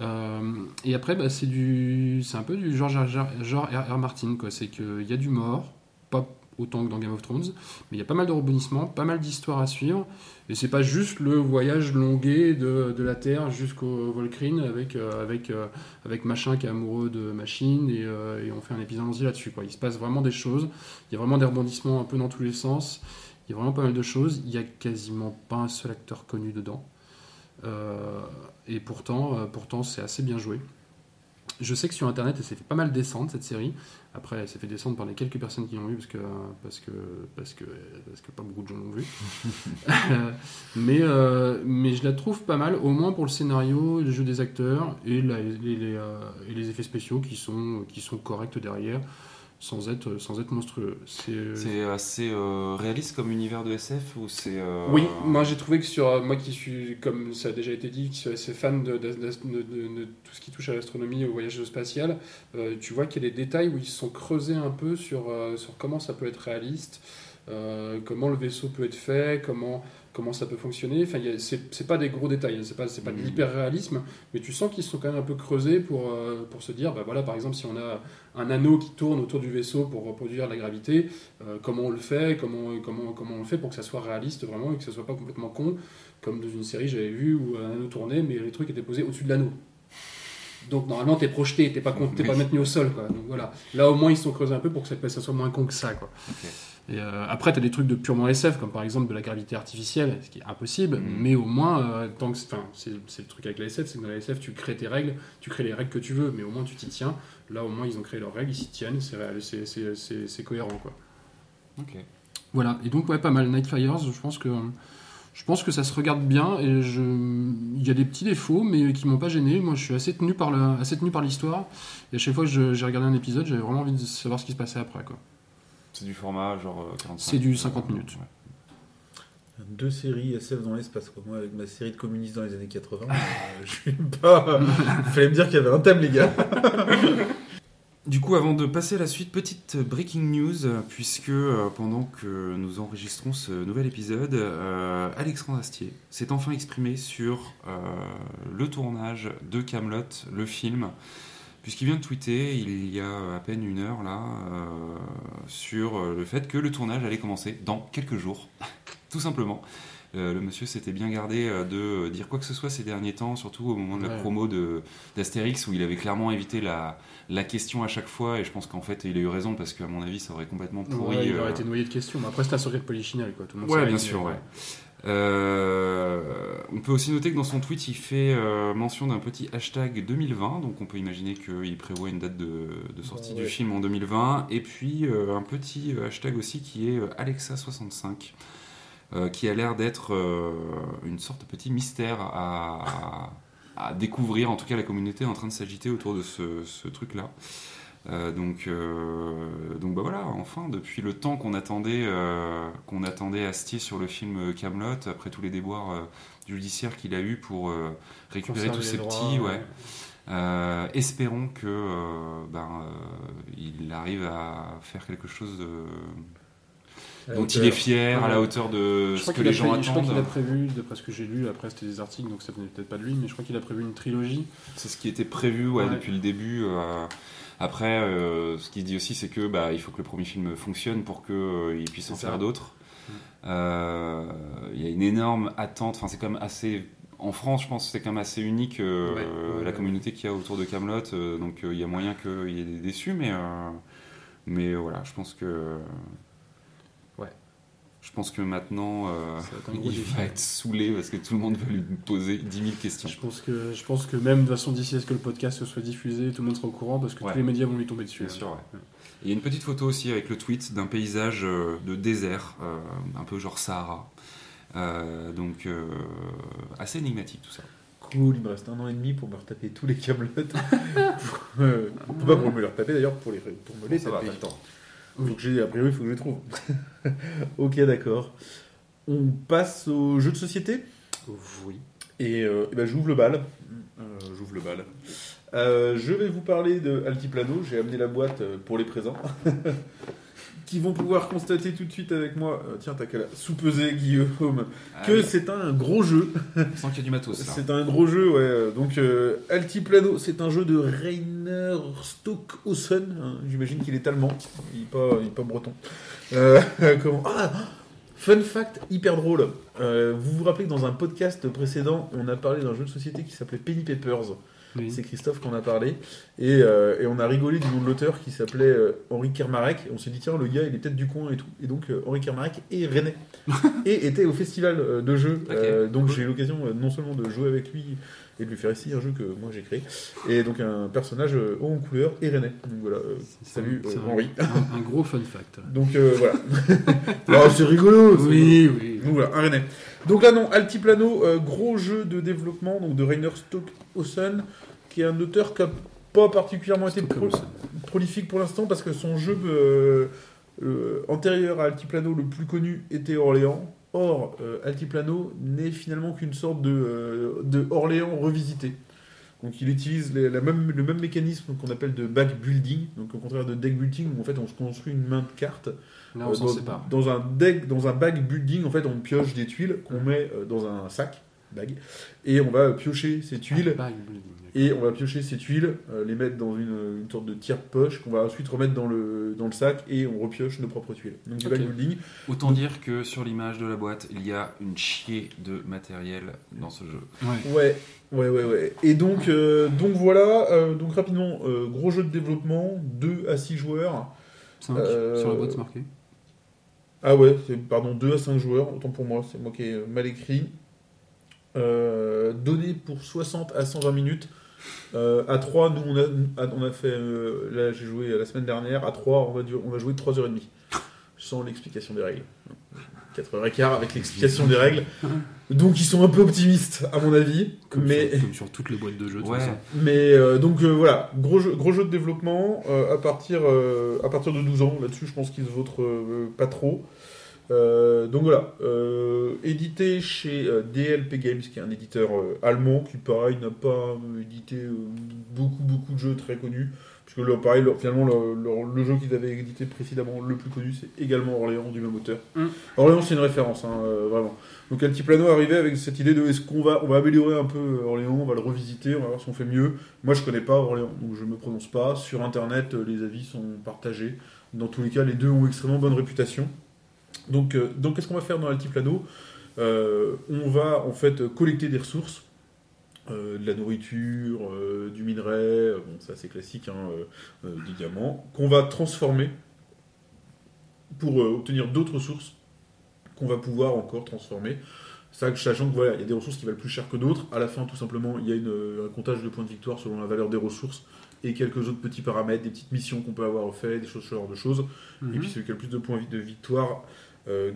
Euh, et après, bah, c'est du, c'est un peu du George R. R. R. Martin, quoi. C'est qu'il y a du mort, pas autant que dans Game of Thrones, mais il y a pas mal de rebondissements, pas mal d'histoires à suivre. Et c'est pas juste le voyage longué de, la Terre jusqu'au Volcrine avec, euh, euh, avec machin qui est amoureux de machine et, euh, et on fait un épisode entier là-dessus. Quoi. Il se passe vraiment des choses, il y a vraiment des rebondissements un peu dans tous les sens, il y a vraiment pas mal de choses, il y a quasiment pas un seul acteur connu dedans. Et pourtant c'est assez bien joué. Je sais que sur internet, elle s'est fait pas mal descendre cette série. Après, elle s'est fait descendre par les quelques personnes qui l'ont vu parce que, parce, que, parce, que, parce que pas beaucoup de gens l'ont vu. mais, euh, mais je la trouve pas mal, au moins pour le scénario, le jeu des acteurs et, la- les, les, euh, et les effets spéciaux qui sont, qui sont corrects derrière, sans être, sans être monstrueux. C'est. C'est assez euh, réaliste comme univers de SF ou c'est. euh, Oui, moi j'ai trouvé que sur moi qui suis, comme ça a déjà été dit, qui suis assez fan de, de- de- de- de tout ce qui touche à l'astronomie et au voyage spatial, euh, tu vois qu'il y a des détails où ils se sont creusés un peu sur, euh, sur comment ça peut être réaliste, euh, comment le vaisseau peut être fait, comment, comment ça peut fonctionner. Enfin, c'est pas des gros détails, hein, c'est pas, pas de Mhm. l'hyper-réalisme, mais tu sens qu'ils sont quand même un peu creusés pour, euh, pour se dire, bah voilà, par exemple, si on a un anneau qui tourne autour du vaisseau pour reproduire la gravité, euh, comment on le fait, comment, comment, comment on le fait pour que ça soit réaliste vraiment et que ça soit pas complètement con, comme dans une série j'avais vu où un anneau tournait mais les trucs étaient posés au-dessus de l'anneau. Donc normalement t'es projeté, t'es pas, pas maintenu au sol quoi. Donc voilà, là au moins ils se sont creusés un peu pour que ça, ça soit moins con que ça quoi. Et euh, après t'as des trucs de purement SF comme par exemple de la gravité artificielle, ce qui est impossible, Mhm. mais au moins euh, tant que c'est, c'est le truc avec la SF, c'est que dans la SF tu crées tes règles, tu crées les règles que tu veux, mais au moins tu t'y tiens. Là au moins ils ont créé leurs règles, ils s'y tiennent, c'est, réel- c'est, c'est, c'est, c'est cohérent quoi. Ok. Voilà, et donc ouais, pas mal. Night Flyers, je pense que je pense que ça se regarde bien et je il y a des petits défauts mais qui m'ont pas gêné. Moi, je suis assez tenu par le assez tenu par l'histoire et à chaque fois que je- j'ai regardé un épisode, j'avais vraiment envie de savoir ce qui se passait après quoi. C'est du format genre euh, 45 C'est du 50 minutes. Ouais. Deux séries SF dans l'espace. quoi. Moi, avec ma série de communistes dans les années 80, euh, je suis pas. Il fallait me dire qu'il y avait un thème, les gars. Du coup, avant de passer à la suite, petite breaking news, euh, puisque euh, pendant que nous enregistrons ce nouvel épisode, euh, Alexandre Astier s'est enfin exprimé sur euh, le tournage de Camelot, le film, puisqu'il vient de tweeter il y a à peine une heure là, euh, sur euh, le fait que le tournage allait commencer dans quelques jours, tout simplement. Euh, le monsieur s'était bien gardé euh, de dire quoi que ce soit ces derniers temps, surtout au moment de la Ouais. promo d'Astérix, où il avait clairement évité la, la question à chaque fois, et je pense qu'en fait il a eu raison, parce qu'à mon avis ça aurait complètement pourri. Ouais, il euh, aurait été noyé de questions. Mais après, c'est un sourire de polichinelle quoi. Tout le monde Ouais, bien sûr, ouais. Euh, on peut aussi noter que dans son tweet, il fait euh, mention d'un petit hashtag 2020, donc on peut imaginer qu'il prévoit une date de, de sortie Ouais. du film en 2020, et puis euh, un petit hashtag aussi qui est euh, Alexa65, euh, qui a l'air d'être une sorte de petit mystère à, à découvrir, en tout cas la communauté est en train de s'agiter autour de ce, ce truc-là. Euh, donc, euh, donc bah voilà, enfin, depuis le temps qu'on attendait, euh, qu'on attendait Astier sur le film Camelot, après tous les déboires judiciaires qu'il a eu pour récupérer tous les petits, ouais. Espérons que ben, il arrive à faire quelque chose de dont il est fier, à la hauteur de Je ce que les gens prévu- je crois qu'il a attendent. prévu, d'après ce que j'ai lu, après c'était des articles, donc ça venait peut-être pas de lui, mais je crois qu'il a prévu une trilogie. C'est ce qui était prévu Ouais. depuis le début. Euh, Après, euh, ce qu'il dit aussi, c'est que bah, il faut que le premier film fonctionne pour qu'il puisse en faire d'autres. Mm. Euh, Il y a une énorme attente. Enfin, c'est quand même assez. En France, je pense que c'est quand même assez unique euh, Ouais, ouais, la communauté qu'il y a autour de Camelot. donc, euh, il y a moyen qu'il y ait des déçus, mais euh, mais voilà, je pense que. Je pense que maintenant, euh, il défi. va être saoulé parce que tout le monde va lui poser 10 000 questions. Je pense que, je pense que même de toute façon d'ici à ce que le podcast soit diffusé, tout le monde sera au courant parce que Ouais. tous les médias vont lui tomber dessus. Bien hein. sûr, ouais. Il y a une petite photo aussi avec le tweet d'un paysage euh, de désert, euh, un peu genre Sahara. Euh, donc euh, assez énigmatique tout ça. Cool, il me reste un an et demi pour me retaper tous les Camelot. euh, pas pour me les retaper d'ailleurs, pour, les, pour me les Ça va, taper. Que j'ai, a priori, il faut que je les trouve. ok, d'accord. On passe au jeu de société. Oui. Et, euh, eh ben, j'ouvre le bal. Euh, j'ouvre le bal. Euh, je vais vous parler de Altiplano. J'ai amené la boîte pour les présents. qui vont pouvoir constater tout de suite avec moi, euh, tiens, t'as qu'à la soupeser, Guillaume, Ah que oui, c'est un gros jeu. sent qu'il y a du matos. C'est un gros jeu, ouais. Donc, euh, Altiplano, c'est un jeu de Rainer Stockhausen. hein. J'imagine qu'il est allemand. Il n'est pas, il est pas breton. Euh, comment? Ah Fun fact hyper drôle. Vous vous rappelez que dans un podcast précédent, on a parlé d'un jeu de société qui s'appelait Penny Papers. Oui. C'est Christophe qu'on a parlé. Et, euh, et on a rigolé du nom de l'auteur qui s'appelait euh, Henri Kermarek. Et on s'est dit, tiens, le gars, il est peut-être du coin et tout. Et donc, euh, Henri Kermarek est rennais. et était au festival de jeux. Donc, j'ai eu l'occasion non seulement de jouer avec lui et de lui faire essayer un jeu que moi j'ai créé. Et donc, un personnage haut en couleur et rennais. Donc, voilà. salut, un- Henri. Un, un gros fun fact. Donc, voilà. C'est rigolo. Oui, oui. donc voilà, un Rennais. Donc là non, Altiplano, euh, gros jeu de développement donc de Rainer Stockhausen, qui est un auteur qui n'a pas particulièrement été pro- prolifique pour l'instant parce que son jeu euh, euh, antérieur à Altiplano le plus connu était Orléans. Or, Altiplano n'est finalement qu'une sorte de, de Orléans revisité. Donc il utilise les- la même, le même mécanisme qu'on appelle de back building, donc au contraire de deck building où en fait on se construit une main de cartes Là, on euh, s'en dans, sépare. dans un deck, dans un bag building, en fait, on pioche des tuiles qu'on met euh, dans un sac, bag, et on va piocher ces tuiles, Ah, building. Et on va piocher ces tuiles, euh, les mettre dans une, une sorte de tire-poche qu'on va ensuite remettre dans le, dans le sac, et on repioche nos propres tuiles. Donc du Ok. bag building. Autant dire que sur l'image de la boîte, il y a une chier de matériel dans ce jeu. Ouais. Ouais, ouais, ouais, ouais. Et donc, euh, donc voilà, euh, donc rapidement, euh, gros jeu de développement, 2 à 6 joueurs. 5 Euh, sur la boîte, c'est marqué. Ah ouais, c'est, pardon, 2 à 5 joueurs, autant pour moi, c'est moi qui ai mal écrit. Euh, donné pour 60 à 120 minutes. Euh, à 3, nous on a, on a fait, euh, là j'ai joué la semaine dernière, à 3 on va, on va jouer 3h30, sans l'explication des règles. 4h15 avec l'explication des règles. Donc ils sont un peu optimistes à mon avis. Comme, mais... sur, comme sur toutes les boîtes de jeux. de toute Ouais. façon. Mais euh, donc euh, voilà, gros jeu, gros jeu de développement euh, à, partir, euh, à partir de 12 ans. Là-dessus, je pense qu'ils se vautrent euh, pas trop. Euh, donc voilà, euh, édité chez euh, DLP Games, qui est un éditeur euh, allemand qui, pareil, n'a pas édité beaucoup, beaucoup de jeux très connus. Puisque là, pareil, leur- finalement, le, jeu qu'ils avaient édité précédemment, le plus connu, c'est également Orléans du même auteur. Mm. Orléans, c'est une référence, hein, vraiment. Donc Altiplano arrivait avec cette idée de est-ce qu'on va, on va améliorer un peu Orléans, on va le revisiter, on va voir si on fait mieux. Moi je connais pas Orléans, donc je me prononce pas. Sur internet, les avis sont partagés. Dans tous les cas, les deux ont extrêmement bonne réputation. Donc, euh, donc qu'est-ce qu'on va faire dans Altiplano? Euh, On va en fait collecter des ressources. euh, de la nourriture, du minerai, bon, ça c'est classique, hein, des diamants, qu'on va transformer pour obtenir d'autres ressources qu'on va pouvoir encore transformer. Ça, sachant que voilà, il y a des ressources qui valent plus cher que d'autres. À la fin, tout simplement, il y a une, un comptage de points de victoire selon la valeur des ressources et quelques autres petits paramètres, des petites missions qu'on peut avoir fait, des choses, ce genre de choses. Mhm. Et puis celui qui a le plus de points de victoire?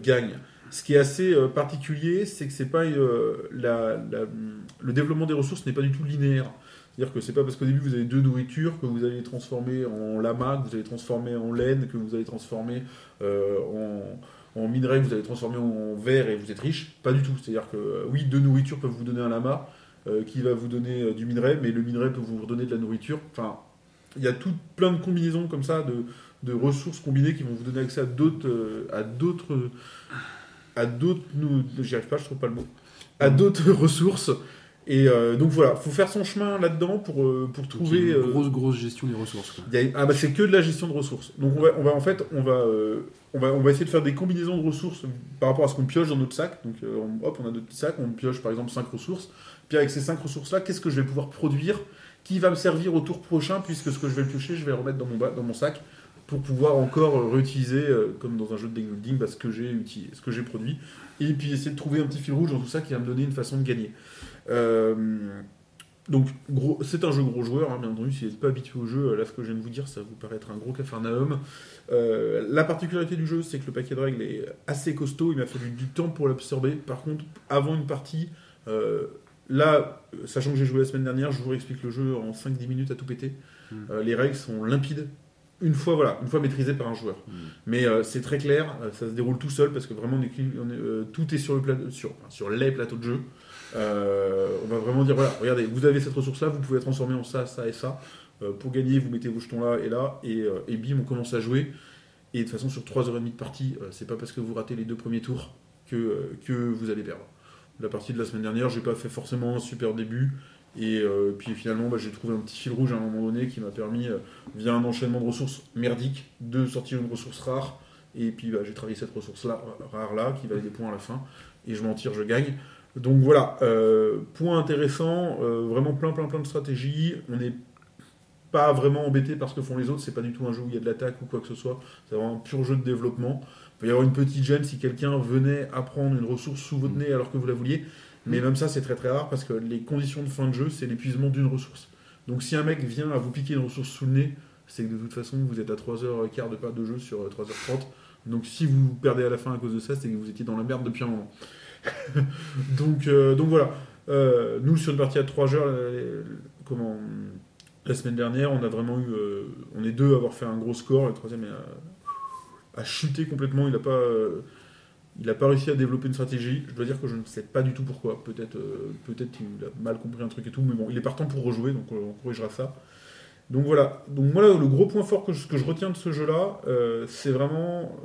Gagne. Ce qui est assez euh, particulier, c'est que c'est pas euh, le développement des ressources n'est pas du tout linéaire. C'est-à-dire que c'est pas parce qu'au début vous avez deux nourritures que vous allez transformer en lama, que vous allez transformer en laine, que vous allez transformer euh, en, minerai, que vous allez transformer en verre et vous êtes riche. Pas du tout. C'est-à-dire que euh, oui, deux nourritures peuvent vous donner un lama euh, qui va vous donner euh, du minerai, mais le minerai peut vous redonner de la nourriture. Enfin, il y a tout plein de combinaisons comme ça de, de ressources combinées qui vont vous donner accès à d'autres euh, à d'autres à d'autres nous j'y arrive pas je trouve pas le mot à d'autres ressources et euh, donc voilà faut faire son chemin là-dedans pour euh, pour trouver une euh, grosse, grosse gestion des ressources. quoi. a- ah bah c'est que de la gestion de ressources. Donc on va, on va en fait on va, on va on va essayer de faire des combinaisons de ressources par rapport à ce qu'on pioche dans notre sac. Donc on- hop on a notre petit sac, on pioche par exemple 5 ressources. Puis avec ces 5 ressources là, qu'est-ce que je vais pouvoir produire qui va me servir au tour prochain puisque ce que je vais piocher, je vais le remettre dans mon dans mon sac pour pouvoir encore euh, réutiliser euh, comme dans un jeu de deck building bah, ce que j'ai utilisé, ce que j'ai produit et puis essayer de trouver un petit fil rouge dans tout ça qui va me donner une façon de gagner. Euh, donc, gros, c'est un jeu gros joueur, hein, bien entendu. Si vous n'êtes pas habitué au jeu, là, ce que je viens de vous dire, ça vous paraît être un gros cafarnaum. Euh, la particularité du jeu, c'est que le paquet de règles est assez costaud. Il m'a fallu du temps pour l'absorber. Par contre, avant une partie, euh, là, euh, sachant que j'ai joué la semaine dernière, je vous réexplique le jeu en 5-10 minutes à tout péter. Mm. Euh, les règles sont limpides. Une fois, voilà, une fois maîtrisées par un joueur. Mm. Mais euh, c'est très clair, euh, ça se déroule tout seul parce que vraiment, on est, on est, euh, tout est sur, le plateau, sur, enfin, sur les plateaux de jeu. Euh, on va vraiment dire voilà, regardez, vous avez cette ressource là, vous pouvez la transformer en ça, ça et ça. Pour gagner, vous mettez vos jetons là et là, et, et bim, on commence à jouer. Et de toute façon, sur 3h30 de partie, c'est pas parce que vous ratez les deux premiers tours que, que vous allez perdre. La partie de la semaine dernière, j'ai pas fait forcément un super début. Et euh, puis finalement, bah, j'ai trouvé un petit fil rouge à un moment donné qui m'a permis, euh, via un enchaînement de ressources merdiques, de sortir une ressource rare. Et puis bah, j'ai travaillé cette ressource-là, rare là, qui valait des points à la fin. Et je m'en tire, je gagne. Donc voilà, euh, point intéressant, vraiment plein plein plein de stratégies. On n'est pas vraiment embêté par ce que font les autres, c'est pas du tout un jeu où il y a de l'attaque ou quoi que ce soit, c'est vraiment un pur jeu de développement. Il peut y avoir une petite gêne si quelqu'un venait apprendre une ressource sous votre nez alors que vous la vouliez, mais même ça c'est très très rare parce que les conditions de fin de jeu c'est l'épuisement d'une ressource. Donc si un mec vient à vous piquer une ressource sous le nez, c'est que de toute façon vous êtes à 3h15 de pas de jeu sur euh, 3h30. Donc si vous perdez à la fin à cause de ça, c'est que vous étiez dans la merde depuis un moment. donc, euh, donc voilà. Euh, nous, sur une partie à 3 heures, euh, comment, la semaine dernière, on a vraiment eu. euh, on est deux à avoir fait un gros score. Le troisième a, a chuté complètement. Il n'a pas. Il n'a pas réussi à développer une stratégie. Je dois dire que je ne sais pas du tout pourquoi. Peut-être euh, peut-être qu'il a mal compris un truc et tout. Mais bon, il est partant pour rejouer, donc euh, on corrigera ça. Donc voilà. Donc moi, le gros point fort que je, retiens de ce jeu-là, euh, c'est vraiment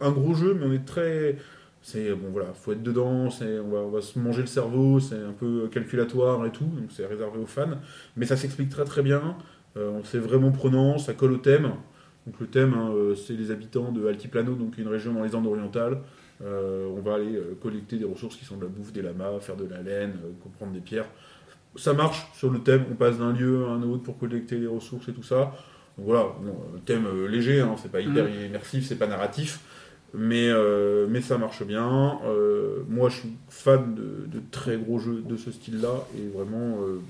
un gros jeu, mais on est très. C'est bon, voilà, faut être dedans. On va, se manger le cerveau. C'est un peu calculatoire et tout. Donc c'est réservé aux fans. Mais ça s'explique très très bien. C'est vraiment prenant. Ça colle au thème. Donc le thème, hein, c'est les habitants de Altiplano, donc une région dans les Andes orientales. Euh, on va aller euh, collecter des ressources qui sont de la bouffe, des lamas, faire de la laine, euh, comprendre des pierres. Ça marche sur le thème, on passe d'un lieu à un autre pour collecter les ressources et tout ça. Donc voilà, bon, thème léger, hein, c'est pas hyper immersif, c'est pas narratif, mais, euh, mais ça marche bien. Euh, moi je suis fan de, de très gros jeux de ce style-là, et vraiment euh,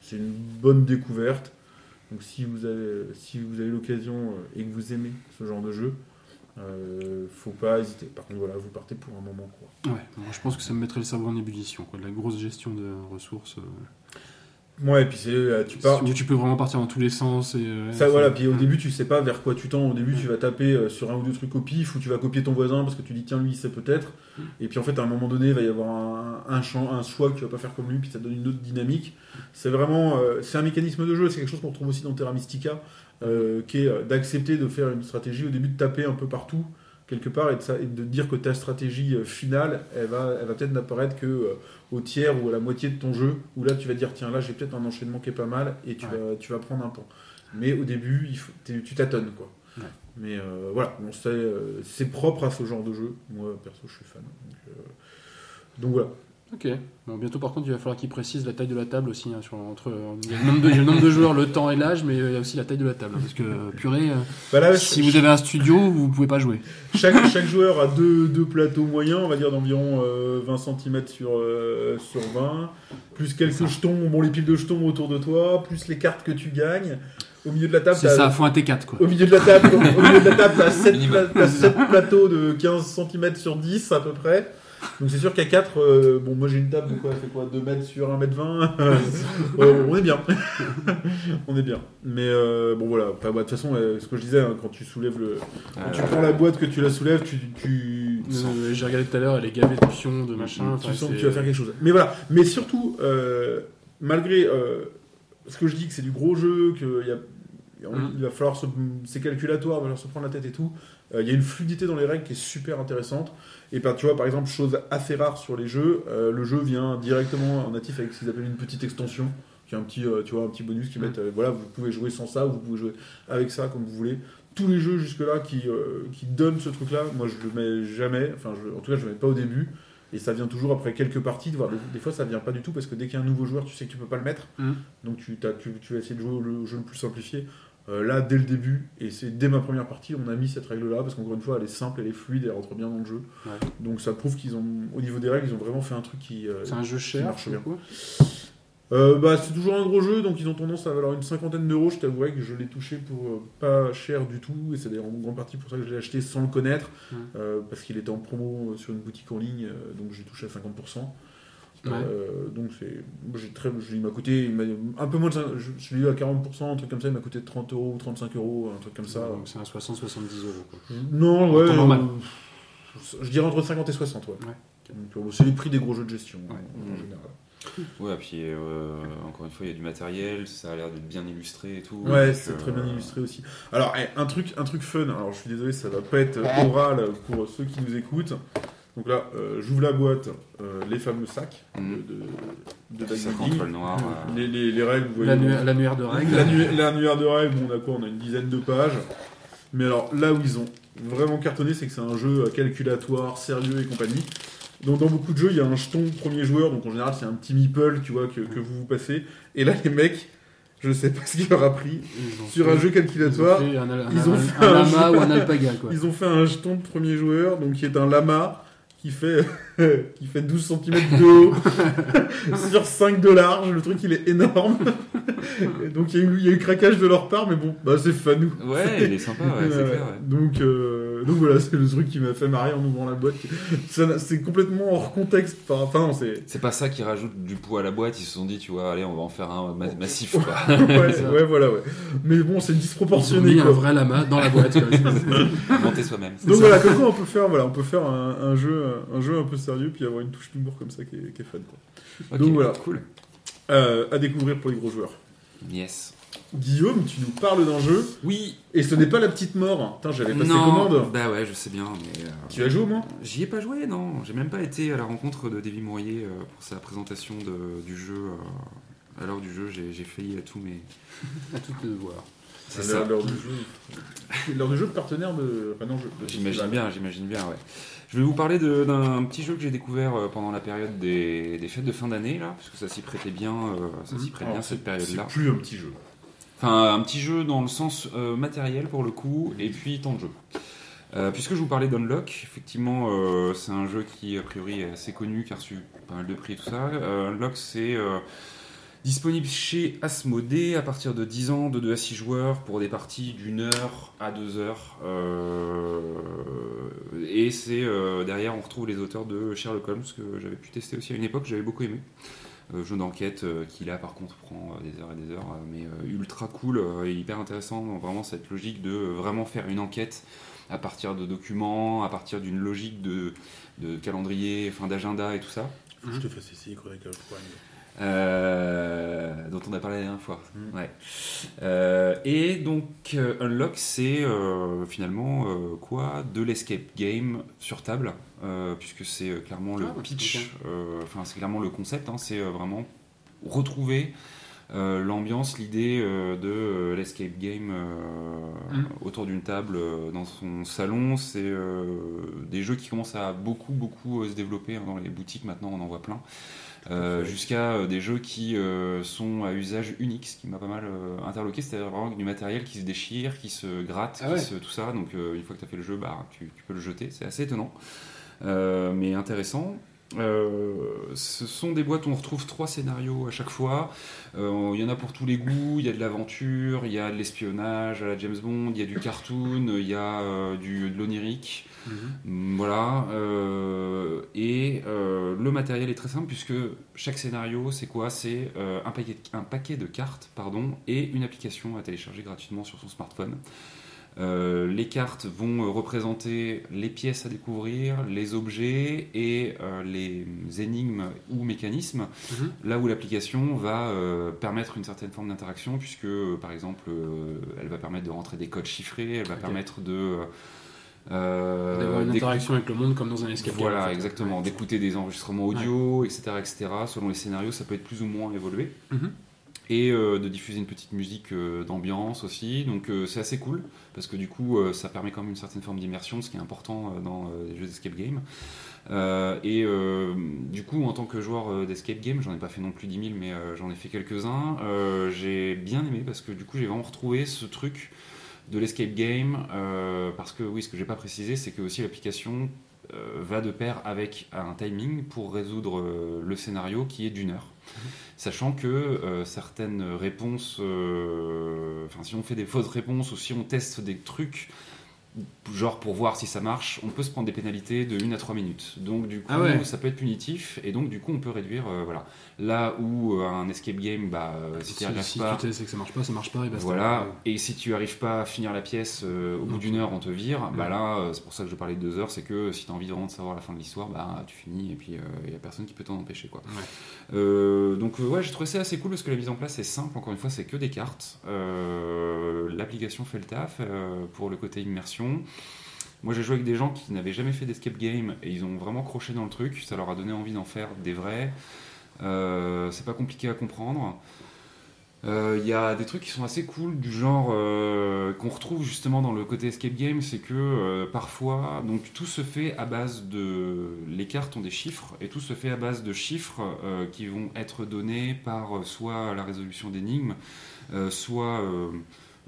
c'est une bonne découverte. Donc si vous avez, si vous avez l'occasion et que vous aimez ce genre de jeu, euh, faut pas hésiter. Par contre, voilà, vous partez pour un moment. Quoi. Ouais, moi, je pense que ça me mettrait le cerveau en ébullition, quoi, de la grosse gestion de ressources. euh, Ouais, et puis c'est, euh, tu pars. tu peux vraiment partir dans tous les sens. Et, euh, Ça voilà, puis au début tu sais pas vers quoi tu tends, au début tu vas taper sur un ou deux trucs au pif ou tu vas copier ton voisin parce que tu dis tiens lui c'est peut-être, et puis en fait à un moment donné il va y avoir un, un, champ, un choix que tu vas pas faire comme lui puis ça donne une autre dynamique. C'est vraiment, c'est un mécanisme de jeu, c'est quelque chose qu'on retrouve aussi dans Terra Mystica, euh, qui est euh, d'accepter de faire une stratégie, au début de taper un peu partout quelque part et de, et de dire que ta stratégie euh, finale elle va, elle va peut-être n'apparaître que euh, au tiers ou à la moitié de ton jeu où là tu vas dire tiens là j'ai peut-être un enchaînement qui est pas mal et tu, Ouais. vas, tu vas prendre un temps. Mais au début, il faut, t'es- tu tâtonnes, quoi. Ouais. Mais euh, voilà, bon, c'est, propre à ce genre de jeu. Moi, perso, je suis fan. Donc, donc voilà. Ok. Bon, bientôt, par contre, il va falloir qu'ils précisent la taille de la table aussi. hein, sur, entre, il, y a le nombre de, il y a le nombre de joueurs, le temps et l'âge, mais il y a aussi la taille de la table. Parce que, euh, purée, euh, Bah là, si vous avez un studio, vous pouvez pas jouer. chaque, chaque joueur a deux, deux plateaux moyens, on va dire d'environ euh, 20 cm sur, euh, sur 20, plus quelques jetons, bon, les piles de jetons autour de toi, plus les cartes que tu gagnes. Au milieu de la table, C'est ça, faut un T4, quoi. Au milieu de la table, au milieu de la table, t'as 7, Minimum. plateaux de 15 cm sur 10 à peu près. Donc c'est sûr qu'à 4, bon moi j'ai une table de quoi, elle fait quoi 2 mètres sur 1 mètre 20 Euh, On est bien. on est bien. Mais euh, bon voilà, Enfin, bah, de toute façon, euh, ce que je disais, hein, quand tu soulèves le... Quand tu Euh, prends la boîte, que tu la soulèves, tu... tu... Euh, J'ai regardé tout à l'heure, elle est gavée de pions, de machin. tu sens que tu vas faire quelque chose. Mais voilà, mais surtout, euh, malgré euh, ce que je dis que c'est du gros jeu, qu'il y a il va falloir se, c'est calculatoire, il va falloir se prendre la tête et tout. Euh, Il y a une fluidité dans les règles qui est super intéressante. Et ben, tu vois, par exemple, chose assez rare sur les jeux, euh, le jeu vient directement en natif avec ce qu'ils appellent une petite extension, qui est un petit, euh, tu vois, un petit bonus qui met, euh, voilà, vous pouvez jouer sans ça, ou vous pouvez jouer avec ça comme vous voulez. Tous les jeux jusque-là qui, qui donnent ce truc-là, moi je le mets jamais, enfin je- en tout cas je le mets pas au début, et ça vient toujours après quelques parties, des, des fois ça vient pas du tout parce que dès qu'il y a un nouveau joueur, tu sais que tu peux pas le mettre, Mhm. donc tu, t'as- tu, tu vas essayer de jouer le jeu le plus simplifié. Euh, là, dès le début, et c'est dès ma première partie, on a mis cette règle-là parce qu'encore une fois, elle est simple, elle est fluide, elle rentre bien dans le jeu. Ouais. Donc ça prouve qu'ils ont, au niveau des règles, ils ont vraiment fait un truc qui. euh, C'est un jeu cher, marche bien. euh, bah, c'est toujours un gros jeu, donc ils ont tendance à valoir une cinquantaine d'euros. Je t'avouerai que je l'ai touché pour pas cher du tout, et c'est d'ailleurs en grande partie pour ça que je l'ai acheté sans le connaître, Ouais. parce qu'il était en promo sur une boutique en ligne, donc j'ai touché à 50%. Ouais. Euh, donc c'est, j'ai très, il m'a coûté un peu moins de, je, je l'ai eu à 40%, un truc comme ça, il m'a coûté 30 euros ou 35 euros, un truc comme ça. Donc c'est un 60-70 euros. Quoi. Non, ouais, normal. euh, je dirais entre 50 et 60, ouais. Ouais. Donc, euh, c'est les prix des gros jeux de gestion Ouais. en, en général. Ouais, puis euh, encore une fois, il y a du matériel, ça a l'air d'être bien illustré et tout. Ouais, c'est euh, très bien illustré aussi. Alors, eh, un truc, un truc fun. Alors, je suis désolé, ça va pas être oral pour ceux qui nous écoutent. Donc là, euh, j'ouvre la boîte, euh, les fameux sacs Mm. de, de, de Ça backbuilding. contre le noir. euh, les, les, les règles, vous voyez. L'annu- L'annuaire de règles. L'annu- L'annuaire de règles, bon, on a quoi? On a une dizaine de pages. Mais alors, là où ils ont vraiment cartonné, c'est que c'est un jeu calculatoire, sérieux et compagnie. Donc, dans beaucoup de jeux, il y a un jeton premier joueur, donc en général, c'est un petit meeple, tu vois, que, que vous vous passez. Et là, les mecs, je sais pas ce qu'il leur a pris. Sur fait- un jeu Ils calculatoire, ont fait un, un- ils ont fait un un lama jeu- ou un alpaga, quoi. Ils ont fait un jeton de premier joueur, donc qui est un lama qui fait, qui fait 12 cm de haut sur 5 de large. Le truc, il est énorme. Et donc, il y, a eu, il y a eu craquage de leur part, mais bon, bah, c'est fanou. Ouais, il est sympa, ouais, c'est clair. ouais. ouais. Donc, euh, donc voilà, c'est le truc qui m'a fait marrer en ouvrant la boîte. Ça C'est complètement hors contexte. Enfin, non, c'est. C'est pas ça qui rajoute du poids à la boîte, ils se sont dit, tu vois, allez, on va en faire un ma- massif, quoi. ouais, ça. ouais, voilà, ouais. Mais bon, c'est Ils ont disproportionné. mis un quoi. vrai lama dans la boîte. Monter soi-même. Donc voilà, comme quoi on peut faire, voilà, on peut faire un, un jeu, un jeu un peu sérieux, puis avoir une touche d'humour comme ça qui est, qui est fun. Quoi. Donc voilà. Cool. Euh, à découvrir pour les gros joueurs. Yes. Guillaume, tu nous parles d'un jeu, Oui. et ce n'est pas la petite mort. Putain, j'avais passé non. commande. Bah ouais, je sais bien, mais. euh, Tu as joué au moins J'y ai pas joué, non. J'ai même pas été à la rencontre de Davy Mourier euh, pour sa présentation de- du jeu. euh, à l'heure du jeu, j'ai j'ai failli à tout, mais. À tout de voir. C'est À ça. l'heure du jeu. L'heure du jeu partenaire de. Enfin, non, J'imagine bien, j'imagine bien, ouais. Je vais vous parler d'un petit jeu que j'ai découvert euh, pendant la période des, des fêtes de fin d'année, là, parce que ça s'y prêtait bien, euh, ça s'y prête bien cette C'est période-là. plus un petit jeu. Enfin, un petit jeu dans le sens euh, matériel pour le coup, et puis temps de jeu. Euh, puisque je vous parlais d'Unlock, effectivement, euh, c'est un jeu qui a priori est assez connu, qui a reçu pas mal de prix et tout ça. Unlock, c'est disponible chez Asmodée à partir de 10 ans, de 2 à 6 joueurs, pour des parties d'une heure à 2 heures. Euh, et c'est euh, derrière, on retrouve les auteurs de Sherlock Holmes, que j'avais pu tester aussi à une époque, j'avais beaucoup aimé. Euh, jeu d'enquête euh, qui là par contre prend euh, des heures et des heures, euh, mais euh, ultra cool euh, et hyper intéressant. dans Vraiment cette logique de euh, vraiment faire une enquête à partir de documents, à partir d'une logique de, de calendrier, enfin d'agenda et tout ça. Faut que je te fasse essayer Chronicle of Crime. Euh, dont on a parlé la dernière fois. Mm. Ouais. Euh, et donc euh, Unlock, c'est finalement quoi? De l'escape game sur table, puisque c'est clairement le Ah, pitch, enfin c'est clairement le concept, hein, c'est vraiment retrouver l'ambiance, l'idée de l'escape game Mm. autour d'une table dans son salon. C'est des jeux qui commencent à beaucoup beaucoup se développer hein, dans les boutiques maintenant, on en voit plein. Euh, jusqu'à euh, des jeux qui euh, sont à usage unique, ce qui m'a pas mal interloqué, c'est-à-dire vraiment du matériel qui se déchire, qui se gratte, Ah qui se, tout ça. Donc une fois que tu as fait le jeu, bah, tu, tu peux le jeter. C'est assez étonnant, mais intéressant. Euh, ce sont des boîtes où on retrouve trois scénarios à chaque fois. Euh, Il y en a pour tous les goûts. Il y a de l'aventure, il y a de l'espionnage à la James Bond, il y a du cartoon, il y a euh, du, de l'onirique. Mm, Voilà. et le matériel est très simple puisque chaque scénario, c'est quoi? C'est un, paquet, un paquet de cartes pardon, et une application à télécharger gratuitement sur son smartphone. Euh, les cartes vont euh, représenter les pièces à découvrir, les objets et euh, les énigmes ou mécanismes, Mhm. là où l'application va euh, permettre une certaine forme d'interaction, puisque par exemple, elle va permettre de rentrer des codes chiffrés, elle va permettre de... D'avoir une interaction avec le monde comme dans un escape game, voilà, en fait. exactement. Ouais. D'écouter des enregistrements audio, etc., etc. Selon les scénarios, ça peut être plus ou moins évolué. Mhm. Et euh, de diffuser une petite musique euh, d'ambiance aussi. Donc euh, c'est assez cool, parce que du coup, ça permet quand même une certaine forme d'immersion, ce qui est important dans les jeux d'escape game. Et du coup, en tant que joueur d'escape game, j'en ai pas fait non plus 10 000, mais j'en ai fait quelques-uns. j'ai bien aimé, parce que du coup, j'ai vraiment retrouvé ce truc de l'escape game, parce que oui, ce que j'ai pas précisé, c'est que aussi l'application va de pair avec un timing pour résoudre le scénario qui est d'une heure. Sachant que euh, certaines réponses, euh, enfin si on fait des fausses réponses ou si on teste des trucs, genre pour voir si ça marche, on peut se prendre des pénalités de 1 à 3 minutes. Donc du coup, Ah ouais. ça peut être punitif et donc du coup on peut réduire, euh, voilà. Là où euh, un escape game, bah, euh, si Si, tu n'y arrives si pas, tu testes et que ça marche pas, ça marche pas et voilà, et si tu arrives pas à finir la pièce au bout d'une heure, on te vire. Bah là, c'est pour ça que je parlais de deux heures, c'est que si tu as envie vraiment de savoir la fin de l'histoire, bah tu finis et puis il y a personne qui peut t'en empêcher quoi. Ouais. Euh, donc ouais, j'ai trouvé ça assez cool parce que la mise en place est simple. Encore une fois, c'est que des cartes. Euh, L'application fait le taf euh, pour le côté immersion. Moi, j'ai joué avec des gens qui n'avaient jamais fait d'escape game et ils ont vraiment croché dans le truc. Ça leur a donné envie d'en faire des vrais. C'est pas compliqué à comprendre. Euh, Il y a des trucs qui sont assez cool du genre euh, qu'on retrouve justement dans le côté escape game, c'est que euh, parfois, donc tout se fait à base de, les cartes ont des chiffres et tout se fait à base de chiffres euh, qui vont être donnés par euh, soit la résolution d'énigmes, euh, soit euh,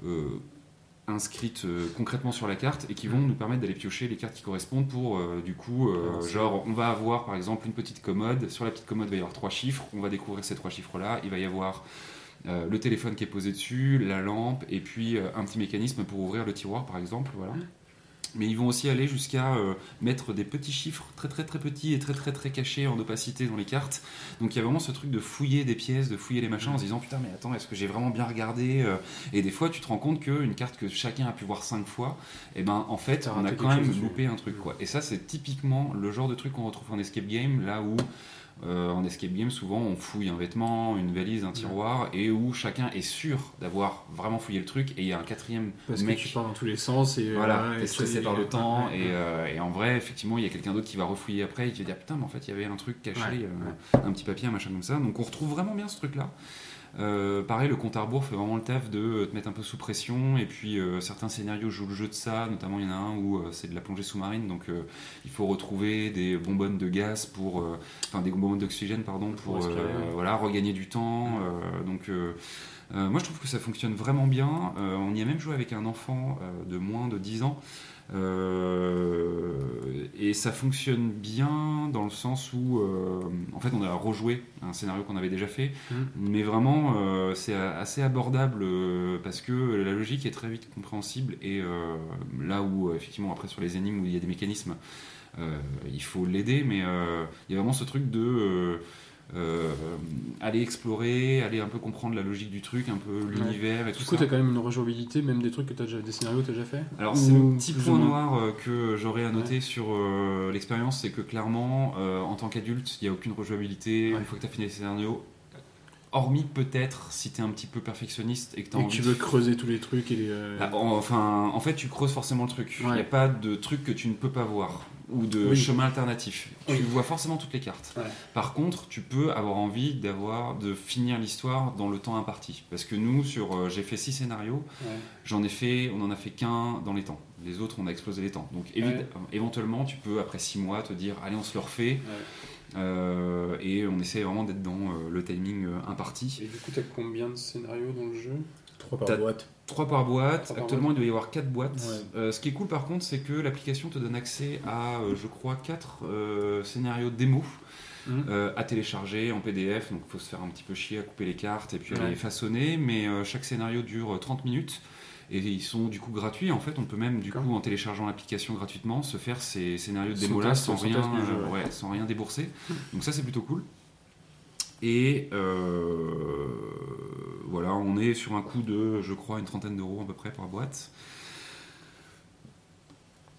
euh, inscrites euh, concrètement sur la carte et qui vont nous permettre d'aller piocher les cartes qui correspondent pour euh, du coup euh, c'est- genre on va avoir par exemple une petite commode. Sur la petite commode il va y avoir trois chiffres. On va découvrir ces trois chiffres là il va y avoir euh, le téléphone qui est posé dessus, la lampe, et puis euh, un petit mécanisme pour ouvrir le tiroir, par exemple. Voilà. Mais ils vont aussi aller jusqu'à euh, mettre des petits chiffres très très très petits et très très très cachés en opacité dans les cartes. Donc il y a vraiment ce truc de fouiller des pièces, de fouiller les machins en se disant putain mais attends est-ce que j'ai vraiment bien regardé Et des fois tu te rends compte qu'une carte que chacun a pu voir cinq fois, et ben en fait on a quand même loupé un truc quoi. Et ça c'est typiquement le genre de truc qu'on retrouve en escape game là où euh, en escape game, souvent, on fouille un vêtement, une valise, un tiroir, et où chacun est sûr d'avoir vraiment fouillé le truc, et il y a un quatrième Parce mec que tu pars dans tous les sens et voilà, t'es et stressé par le temps ouais, et, ouais. euh, et en vrai, effectivement, il y a quelqu'un d'autre qui va refouiller après et qui va dire putain, mais en fait, il y avait un truc caché, Ouais, euh, un petit papier, un machin comme ça. Donc on retrouve vraiment bien ce truc-là. Euh, pareil, le compte à rebours fait vraiment le taf de te mettre un peu sous pression et puis euh, certains scénarios jouent le jeu de ça, notamment il y en a un où euh, c'est de la plongée sous-marine donc euh, il faut retrouver des bonbonnes de gaz pour, euh, enfin des bonbonnes d'oxygène pardon pour, euh, voilà regagner du temps. euh, donc euh, euh, moi je trouve que ça fonctionne vraiment bien. Euh, on y a même joué avec un enfant euh, de moins de 10 ans. Euh, et ça fonctionne bien dans le sens où, euh, en fait, on a rejoué un scénario qu'on avait déjà fait, Mhm. mais vraiment, euh, c'est assez abordable parce que la logique est très vite compréhensible et là où, effectivement, après sur les énigmes où il y a des mécanismes, il faut l'aider, mais il y a vraiment ce truc de euh, aller explorer, aller un peu comprendre la logique du truc, un peu l'univers et tout Du coup, ça. t'as quand même une rejouabilité, même des trucs que t'as déjà, des scénarios que t'as déjà fait Alors Ou c'est le petit point noir euh, que j'aurais à noter sur euh, l'expérience, c'est que clairement, euh, en tant qu'adulte, il n'y a aucune rejouabilité. Ouais. Une fois que tu as fini les scénarios, hormis peut-être si tu es un petit peu perfectionniste et que tu as Et envie tu de veux creuser tous les trucs et les. euh, ah, Enfin, en fait, tu creuses forcément le truc. Il n'y a pas de truc que tu ne peux pas voir ou de Oui. chemin alternatif. Oui. Tu vois forcément toutes les cartes. Ouais. Par contre, tu peux avoir envie d'avoir de finir l'histoire dans le temps imparti. Parce que nous, sur, euh, j'ai fait six scénarios. ouais. J'en ai fait, on en a fait qu'un dans les temps. Les autres, on a explosé les temps. Donc, évi- éventuellement, tu peux après six mois te dire, allez, on se le refait. Euh, et on essaie vraiment d'être dans euh, le timing euh, imparti. Et du coup, t'as combien de scénarios dans le jeu? 3 par boîte. 3 par boîte. Par Actuellement, il doit y avoir 4 boîtes. Ouais. Euh, ce qui est cool par contre, c'est que l'application te donne accès à, euh, je crois, 4 scénarios démo. Mhm. euh, à télécharger en PDF, donc il faut se faire un petit peu chier à couper les cartes et puis à Ouais. les façonner, mais euh, chaque scénario dure 30 minutes et ils sont du coup gratuits. En fait, on peut même du coup en téléchargeant l'application gratuitement se faire ces scénarios de démo là sans sans rien, jeu, ouais. ouais, sans rien débourser. Donc ça c'est plutôt cool. Et euh, voilà, on est sur un coût de, je crois, une trentaine d'euros à peu près par boîte.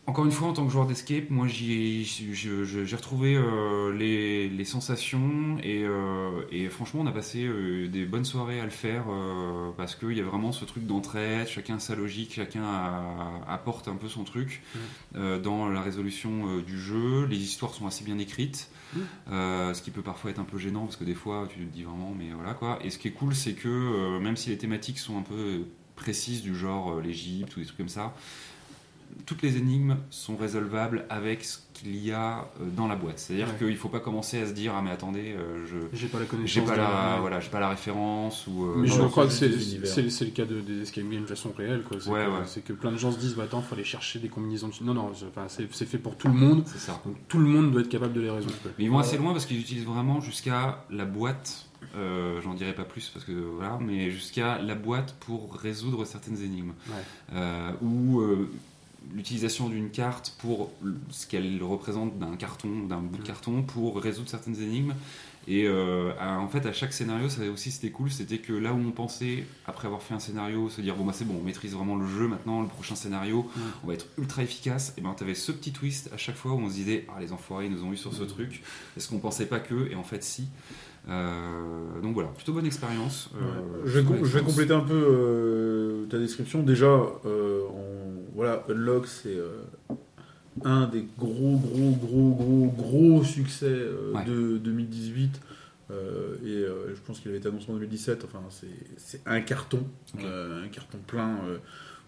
Encore une fois, en tant que joueur d'escape, moi j'ai retrouvé euh, les, les sensations et, euh, et franchement on a passé euh, des bonnes soirées à le faire parce qu'il y a vraiment ce truc d'entraide, chacun sa logique, chacun a- apporte un peu son truc euh, dans la résolution du jeu. Les histoires sont assez bien écrites, euh, ce qui peut parfois être un peu gênant parce que des fois tu te dis vraiment mais voilà quoi. Et ce qui est cool c'est que même si les thématiques sont un peu précises du genre l'Égypte ou des trucs comme ça, toutes les énigmes sont résolvables avec ce qu'il y a euh, dans la boîte. C'est-à-dire Ouais. qu'il ne faut pas commencer à se dire ah mais attendez, euh, je J'ai pas la j'ai connaissance. pas de- la ouais. voilà, j'ai pas la référence ou euh, Mais je crois que c'est le cas de, des escape games de façon réelle. quoi. C'est Ouais, que, ouais. c'est que plein de gens se disent bah, attends, faut aller chercher des combinaisons. de- Non, non, c'est enfin, c'est- c'est fait pour tout le monde. c'est ça. Donc tout le monde doit être capable de les résoudre. quoi. Mais ils vont assez loin parce qu'ils utilisent vraiment jusqu'à la boîte. euh, J'en dirai pas plus parce que voilà, mais jusqu'à la boîte pour résoudre certaines énigmes. Ouais. Euh, ou euh, l'utilisation d'une carte pour ce qu'elle représente d'un carton, d'un bout de carton pour résoudre certaines énigmes. Et euh, à- en fait, à chaque scénario, ça aussi c'était cool, c'était que là où on pensait, après avoir fait un scénario, se dire bon bah c'est bon, on maîtrise vraiment le jeu maintenant, le prochain scénario, Mm. on va être ultra efficace. Et ben t'avais ce petit twist à chaque fois où on se disait ah les enfoirés ils nous ont eu sur ce truc. Est-ce qu'on pensait pas que? Et en fait si. Euh, donc voilà, plutôt bonne expérience. euh, je, vais, je compléter un peu euh, ta description. Déjà, euh, on- voilà, Unlock, c'est euh, un des gros, gros, gros, gros, gros succès euh, Ouais. de 2018. Euh, et euh, je pense qu'il avait été annoncé en 2017. Enfin, c'est- un carton, un carton plein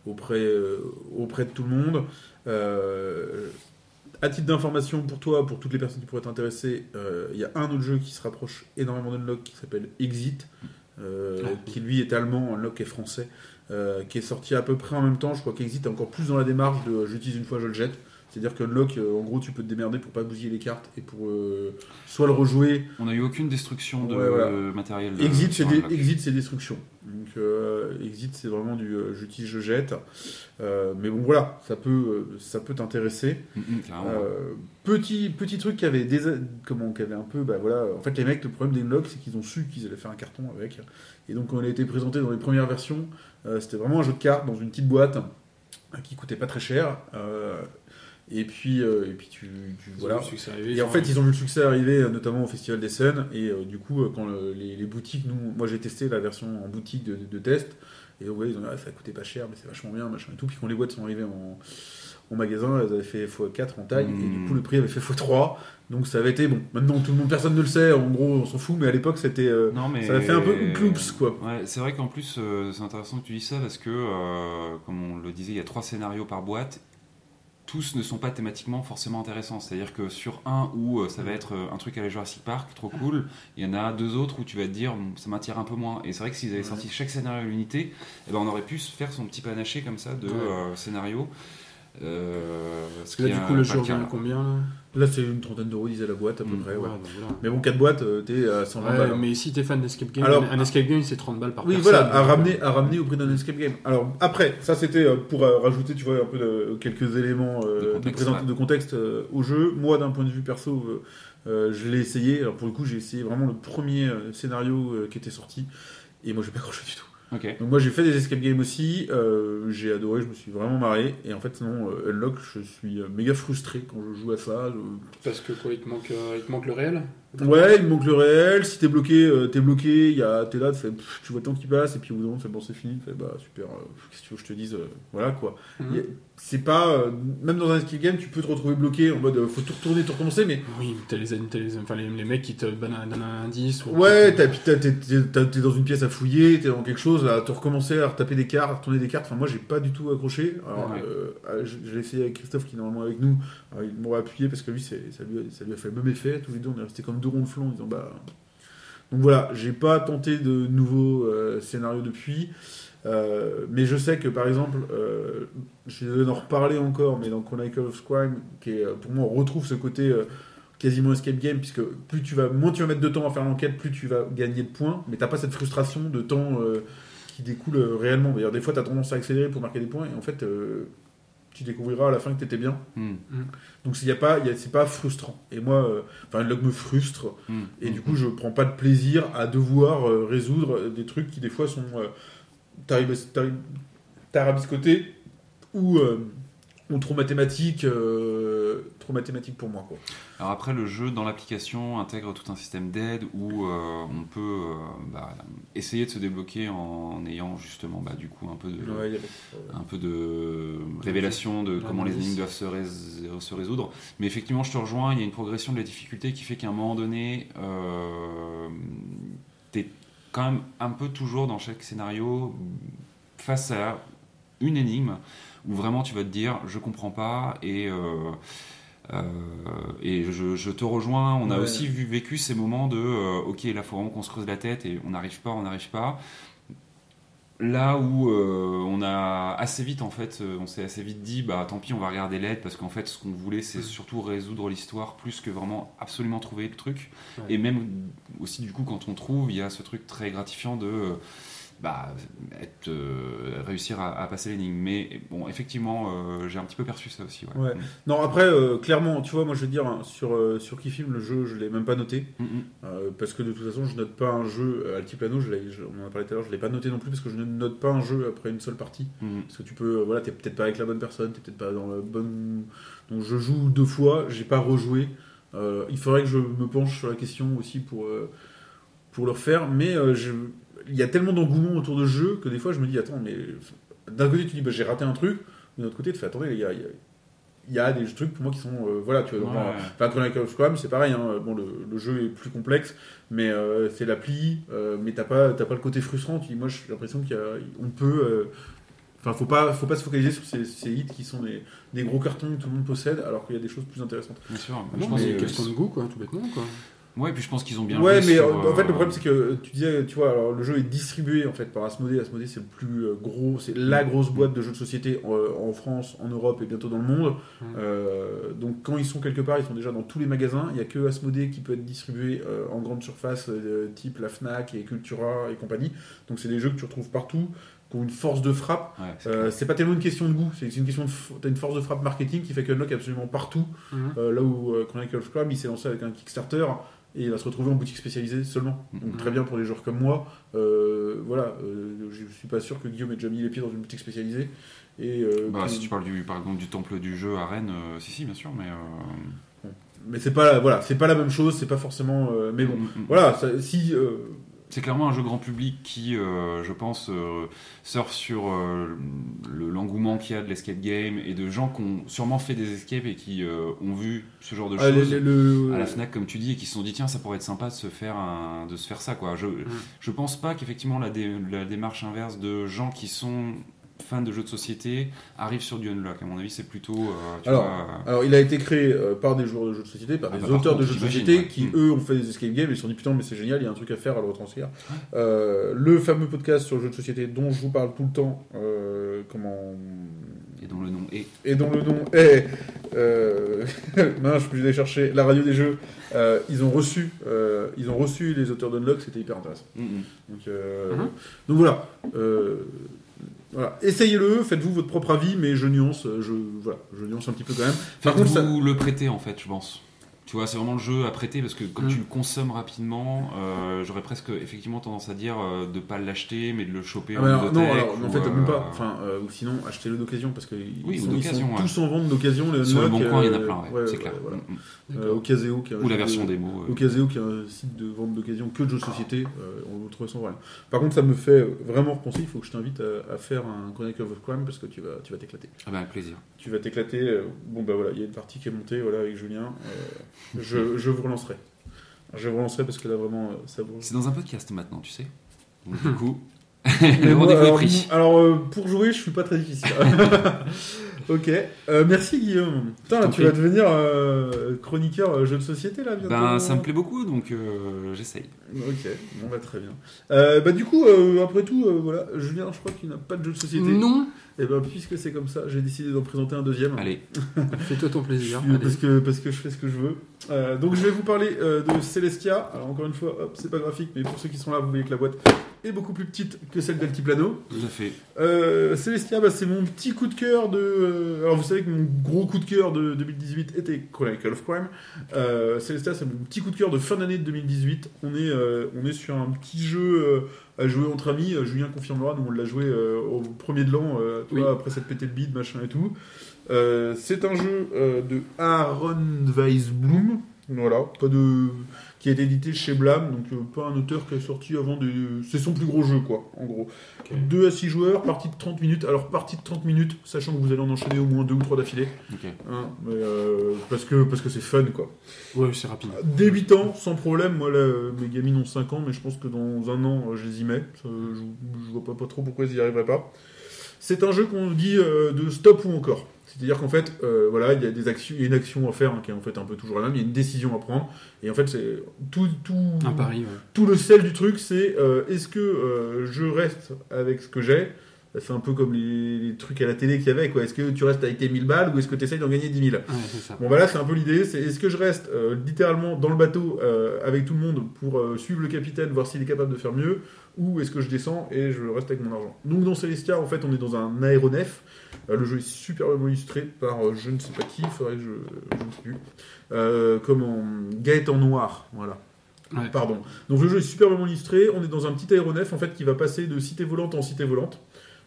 auprès, auprès de tout le monde. À titre d'information pour toi, pour toutes les personnes qui pourraient être intéressées, euh, il y a un autre jeu qui se rapproche énormément d'Unlock qui s'appelle Exit, Ouais. qui lui est allemand, Unlock est français, qui est sorti à peu près en même temps. Je crois qu'Exit est encore plus dans la démarche de j'utilise une fois, je le jette. C'est-à-dire que Unlock, euh, en gros, tu peux te démerder pour pas bousiller les cartes et pour euh, soit le rejouer. On n'a eu aucune destruction de Ouais, voilà. matériel. de- Exit, c'est des. Exit, destruction. Donc, euh, Exit, c'est vraiment du euh, j'utilise, je jette. Euh, mais bon, voilà, ça peut, euh, ça peut t'intéresser. Mm, mm. Euh, petit, petit truc qui avait, des, comment, qui avait un peu, bah voilà, en fait les mecs, le problème d'Unlock, c'est qu'ils ont su qu'ils allaient faire un carton avec, et donc quand il a été présenté dans les premières versions, euh, c'était vraiment un jeu de cartes dans une petite boîte euh, qui coûtait pas très cher, euh, et puis, euh, et puis tu, tu- Ils ont voilà. vu le succès arriver, Et en fait, ils ont vu le succès arriver, euh, notamment au Festival des Scènes. Et euh, du coup, quand le- les, les boutiques, nous, moi j'ai testé la version en boutique de, de test. Et ouais, ils ont dit, ah, ça coûtait pas cher, mais c'est vachement bien, machin et tout. Puis quand les boîtes sont arrivées en, en magasin, elles avaient fait x4 en taille. Et du Mm. coup, le prix avait fait x3. Donc ça avait été bon. Maintenant, tout le monde, personne ne le sait. En gros, on s'en fout. Mais à l'époque, c'était. euh, Non, mais... ça avait fait un peu oups, quoi. Ouais, c'est vrai qu'en plus, euh, c'est intéressant que tu dis ça parce que, euh, comme on le disait, il y a trois scénarios par boîte. Tous ne sont pas thématiquement forcément intéressants. C'est-à-dire que sur un où euh, ça va être euh, un truc à la Jurassic Park, trop cool, il y en a deux autres où tu vas te dire ça m'attire un peu moins. Et c'est vrai que s'ils avaient Ouais. sorti chaque scénario à l'unité, eh ben, on aurait pu se faire son petit panaché comme ça de Ouais. euh. Euh, Parce que là, du coup, le jeu revient à combien là? Là, c'est une trentaine d'euros, disait la boîte, à peu Mm. près. ouais. voilà. Mais bon, 4 boîtes, euh, t'es à 120 Ouais, balles. mais si t'es fan d'escape game, Alors, un escape game c'est 30 balles par Oui, personne. voilà, à ramener, à ramener au prix d'un escape game. Alors après, ça c'était euh, pour euh, rajouter, tu vois, un peu de, quelques éléments euh, De contexte, ouais. de contexte euh, au jeu. Moi, d'un point de vue perso, euh, euh, je l'ai essayé. Alors pour le coup, j'ai essayé vraiment le premier euh, scénario euh, qui était sorti, et moi j'ai pas accroché du tout. Donc moi j'ai fait des escape games aussi, euh, j'ai adoré, je me suis vraiment marré, et en fait non, euh, Unlock, je suis euh, méga frustré quand je joue à ça. Je- Parce que quoi, il te manque, euh, il te manque le réel? Ouais, il me manque le réel. Si t'es bloqué, euh, t'es bloqué. Il y a, t'es là, tu, fais, pff, tu vois le temps qui passe, et puis au bout d'un moment, fais bon, c'est fini. Tu fais bah super. euh, Qu'est-ce que tu veux que je te dise euh, Voilà quoi. Mhm. A- C'est pas même dans un escape game, tu peux te retrouver bloqué en mode faut tout retourner, tout recommencer. Mais Oui, t'as les, t'as les, enfin, les, les mecs qui te donnent un, donnent un indice. ou- ouais, t'as- puis t'as- t'es, t'es- t'as- t'es dans une pièce à fouiller, t'es dans quelque chose à te recommencer, à retaper des cartes, à retourner des cartes. Enfin moi, j'ai pas du tout accroché. Alors Ouais. je l'ai essayé avec Christophe qui est normalement avec nous. Alors, il m'aurait appuyé parce que lui, c'est- ça lui, a- ça lui a fait le même effet. Tous les deux, on est restés comme de flanc en bah. Donc voilà, j'ai pas tenté de nouveaux euh, scénarios depuis. Euh, mais je sais que par exemple, euh, je suis désolé d'en reparler encore, mais dans Chronicle of Crime, qui est, pour moi, on retrouve ce côté quasiment escape game, puisque plus tu vas, moins tu vas mettre de temps à faire l'enquête, plus tu vas gagner de points, mais t'as pas cette frustration de temps qui découle réellement. D'ailleurs, des fois, t'as tendance à accélérer pour marquer des points, et en fait, tu découvriras à la fin que t'étais bien. Hmm. Donc il y a pas, c'est pas frustrant. Et moi, euh, enfin, Unlock me frustre. Hmm. Et du coup, je prends pas de plaisir à devoir euh, résoudre des trucs qui, des fois, sont euh, tarabis- tarab- tarabiscotés ou, euh, ou trop mathématique, euh, trop mathématique pour moi. Quoi. Alors après, le jeu dans l'application intègre tout un système d'aide où euh, on peut euh, bah, essayer de se débloquer en ayant justement bah, du coup un peu de, Ouais, il y avait- un peu de révélation de comment les énigmes doivent se, rés- se résoudre. Mais effectivement, je te rejoins, il y a une progression de la difficulté qui fait qu'à un moment donné, euh, t'es quand même un peu toujours dans chaque scénario face à une énigme où vraiment tu vas te dire je comprends pas et euh, euh, et je, je te rejoins. On a Ouais. aussi vu, vécu ces moments de euh, ok là faut vraiment qu'on se creuse la tête et on n'arrive pas, on n'arrive pas. Là où euh, on a assez vite en fait, on s'est assez vite dit bah tant pis on va regarder l'aide parce qu'en fait ce qu'on voulait c'est surtout résoudre l'histoire plus que vraiment absolument trouver le truc. Ouais. Et même aussi du coup quand on trouve il y a ce truc très gratifiant de bah, être, euh, réussir à, à passer l'énigme. Mais bon effectivement euh, j'ai un petit peu perçu ça aussi. Ouais. Ouais. Non, après, euh, clairement, tu vois, moi je veux dire, hein, sur, sur qui filme le jeu, je l'ai même pas noté. Mm, mm. parce que de toute façon, je note pas un jeu Altiplano, je je- on en a parlé tout à l'heure, je l'ai pas noté non plus parce que je ne note pas un jeu après une seule partie. Mm, mm. Parce que tu peux, voilà, t'es peut-être pas avec la bonne personne, t'es peut-être pas dans la bonne. Donc je joue deux fois, j'ai pas rejoué. Il faudrait que je me penche sur la question aussi pour, pour le refaire, mais je- il y a tellement d'engouement autour de ce jeu que des fois je me dis, attends, mais d'un côté tu dis, bah, j'ai raté un truc, de l'autre côté tu fais, attendez, il y a, il y a- il y a des trucs pour moi qui sont. euh, voilà, tu vois, Ouais. Enfin, Chronicle of Scrum, c'est pareil. hein, Bon, le, le jeu est plus complexe, mais euh, c'est l'appli. euh, mais t'as pas, t'as pas le côté frustrant. Tu dis, moi, j'ai l'impression qu'on peut. euh, Enfin, faut pas, faut pas se focaliser sur ces, ces hits qui sont des, des gros cartons que tout le monde possède, alors qu'il y a des choses plus intéressantes. Bien sûr. Non, je pense mais que- une question de goût, quoi, tout bêtement, quoi. Ouais, puis je pense qu'ils ont bien ouais, mais sur, euh, en fait, le euh, problème, c'est que tu disais, tu vois, alors le jeu est distribué en fait par Asmodee. Asmodee, c'est le plus euh, gros, c'est la grosse boîte de jeux de société en, en France, en Europe et bientôt dans le monde. Euh, donc, quand ils sont quelque part, ils sont déjà dans tous les magasins. Il y a que Asmodee qui peut être distribué euh, en grande surface, euh, type la Fnac et Cultura et compagnie. Donc, c'est des jeux que tu retrouves partout, qui ont une force de frappe. ouais, c'est Euh, pas tellement une question de goût, c'est une question de. T'as une force de frappe marketing qui fait que Unlock est absolument partout. Euh, là où euh, Chronicle of Scrum, il s'est lancé avec un Kickstarter et il va se retrouver en boutique spécialisée seulement. Donc Mhm. très bien pour les joueurs comme moi. Euh, voilà, euh, je suis pas sûr que Guillaume ait déjà mis les pieds dans une boutique spécialisée. Et, euh, Bah, si tu parles du, par exemple du temple du jeu à Rennes, euh, si, si, bien sûr, mais. euh, Mais c'est pas, voilà, c'est pas la même chose, c'est pas forcément. mais bon, mm, mm. voilà, ça- si. C'est clairement un jeu grand public qui, euh, je pense, euh, surfe sur euh, le- l'engouement qu'il y a de l'escape game et de gens qui ont sûrement fait des escapes et qui euh, ont vu ce genre de ah, choses le- à la Fnac, comme tu dis, et qui se sont dit tiens, ça pourrait être sympa de se faire, un- de se faire ça. Quoi. Je, je pense pas qu'effectivement la, dé- la démarche inverse de gens qui sont fans de jeux de société arrive sur du unlock. À mon avis, c'est plutôt. euh, tu Alors, vois, Alors, il a été créé euh, par des joueurs de jeux de société, par Ah des bah, par auteurs de jeux de société ouais. qui, Mm. eux, ont fait des escape games et ils se sont dit putain, mais c'est génial, il y a un truc à faire à le retranscrire. Euh, le fameux podcast sur le jeu de société dont je vous parle tout le temps, euh, comment. et dont le nom est. Et dont le nom est. Euh... non, je peux aller chercher la radio des jeux. Euh, ils ont reçu, euh, ils ont reçu les auteurs d'Unlock, c'était hyper intéressant. Mm, mm. Donc, euh, Mhm. donc voilà. Euh, voilà. Essayez-le, faites-vous votre propre avis, mais je nuance, je voilà, je nuance un petit peu quand même. Par contre, ça- Faites-vous le prêter en fait, je pense. Tu vois, c'est vraiment le jeu à prêter parce que comme Mm. tu le consommes rapidement, euh, j'aurais presque effectivement tendance à dire euh, de pas l'acheter mais de le choper Ah en bah alors, non, alors, en ou, fait, euh, même pas. Enfin, euh, ou sinon, achetez-le d'occasion parce qu'ils Oui, ou sont, ils sont ouais. tous en vente d'occasion. Sur le bon coin, il y en a euh, plein, ouais, c'est clair. voilà. Mm, mm. Euh, Ocaseo, qui Ou la version de- démo. euh. Ocaseo, qui est un site de vente d'occasion que de jeux de société, euh, on le trouve sans problème. Par contre, ça me fait vraiment repenser, il faut que je t'invite à, à faire un Chronicle of Crime parce que tu vas, tu vas t'éclater. Ah avec plaisir. Tu vas t'éclater. euh, Bon, bah voilà, il y a une partie qui est montée voilà, avec Julien. Je, je vous relancerai. Je vous relancerai parce que là, vraiment, euh, ça vous. C'est dans un podcast maintenant, tu sais. Donc, du coup, le rendez-vous est pris. alors, euh, pour jouer, je suis pas très difficile. ok. Euh, merci Guillaume. Putain, là, tu prie. vas devenir euh, chroniqueur euh, jeu de société là bientôt. Ben, ça me plaît beaucoup, donc euh, j'essaye. Ok, bon bah très bien. Euh, bah du coup, euh, après tout, euh, voilà, Julien, je crois qu'il n'a pas de jeu de société. Non Et ben puisque c'est comme ça, j'ai décidé d'en présenter un deuxième. Allez, Fais-toi ton plaisir. Je- parce que parce que je fais ce que je veux. Euh, donc je vais vous parler euh, de Celestia. Alors encore une fois, hop, c'est pas graphique, mais pour ceux qui sont là, vous voyez que la boîte est beaucoup plus petite que celle d'Altiplano. tout à fait. Euh, Celestia, bah, c'est mon petit coup de cœur de. euh, alors vous savez que mon gros coup de cœur de 2018 était Chronicle of Crime. Euh, Celestia, c'est mon petit coup de cœur de fin d'année de 2018. On est, euh, on est sur un petit jeu euh, à jouer entre amis. Julien confirmera, nous on l'a joué euh, au premier de l'an, euh, Oui. après s'être pété le bide, machin et tout. Euh, c'est un jeu euh, de Aaron Weisblum, voilà, pas de qui a été édité chez Blam, donc euh, pas un auteur qui est sorti avant de. C'est son plus gros jeu, quoi, en gros. 2 à 6 joueurs, partie de 30 minutes. Alors, partie de 30 minutes, sachant que vous allez en enchaîner au moins 2 ou 3 d'affilée. Hein, mais, euh, parce que parce que c'est fun, quoi. Ouais, c'est rapide. Dès 8 ans, sans problème. Moi, là, mes gamines ont 5 ans, mais je pense que dans un an, euh, je les y mets. Ça, je, je vois pas, pas trop pourquoi ils y arriveraient pas. C'est un jeu qu'on dit de stop ou encore. C'est-à-dire qu'en fait, euh, voilà, il y a des actions, une action à faire hein, qui est en fait un peu toujours la même. Il y a une décision à prendre, et en fait, c'est tout, tout, Un pari, ouais. tout le sel du truc, c'est euh, est-ce que euh, je reste avec ce que j'ai? C'est un peu comme les, les trucs à la télé qu'il y avait, quoi. Est-ce que tu restes avec tes 1000 balles ou est-ce que tu essayes d'en gagner 10 000 Ouais, ça. Bon, voilà, c'est un peu l'idée. C'est est-ce que je reste littéralement dans le bateau avec tout le monde pour suivre le capitaine, voir s'il est capable de faire mieux, ou est-ce que je descends et je reste avec mon argent? Donc, dans Celestia, en fait, on est dans un aéronef. Euh, le jeu est superbement illustré par euh, je ne sais pas qui, faudrait que je, je ne sais plus. Euh, comme en Gaëtan Noir, voilà. Ouais. Pardon. Donc le jeu est superbement illustré. On est dans un petit aéronef en fait qui va passer de cité volante en cité volante.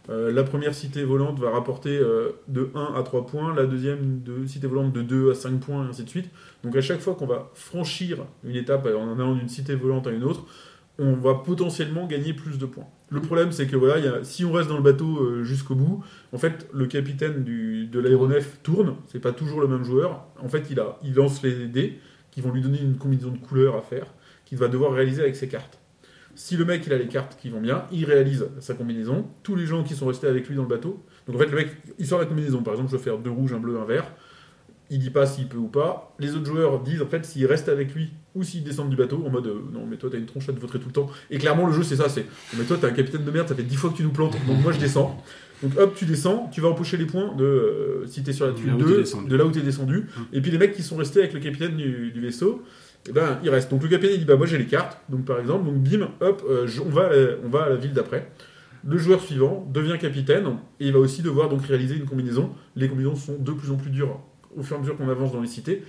Euh, la première cité volante va rapporter euh, de 1 à 3 points, la deuxième de cité volante de 2 à 5 points, et ainsi de suite. Donc à chaque fois qu'on va franchir une étape en allant d'une cité volante à une autre, on va potentiellement gagner plus de points. Le problème, c'est que voilà, si on reste dans le bateau euh, jusqu'au bout, en fait, le capitaine de l'aéronef tourne. C'est pas toujours le même joueur. En fait, il, a, il lance les dés qui vont lui donner une combinaison de couleurs à faire, qu'il va devoir réaliser avec ses cartes. Si le mec il a les cartes qui vont bien, il réalise sa combinaison. Tous les gens qui sont restés avec lui dans le bateau. Donc en fait, le mec, il sort la combinaison. Par exemple, je vais faire deux rouges, un bleu, un vert. Il dit pas s'il peut ou pas. Les autres joueurs disent en fait s'ils restent avec lui ou s'ils descendent du bateau en mode euh, non mais toi t'as une tronche à te vautrer tout le temps. Et clairement le jeu c'est ça, c'est mais toi t'es un capitaine de merde, ça fait 10 fois que tu nous plantes, donc moi je descends. Donc hop tu descends, tu vas empocher les points de euh, si t'es sur la tuile là où t'es 2, descendu. de là où t'es descendu. Hum. Et puis les mecs qui sont restés avec le capitaine du, du vaisseau, eh ben ils restent. Donc le capitaine il dit bah moi j'ai les cartes, donc par exemple, donc bim, hop, euh, je- on, va à la, on va à la ville d'après. Le joueur suivant devient capitaine et il va aussi devoir donc réaliser une combinaison. Les combinaisons sont de plus en plus dures au fur et à mesure qu'on avance dans les cités.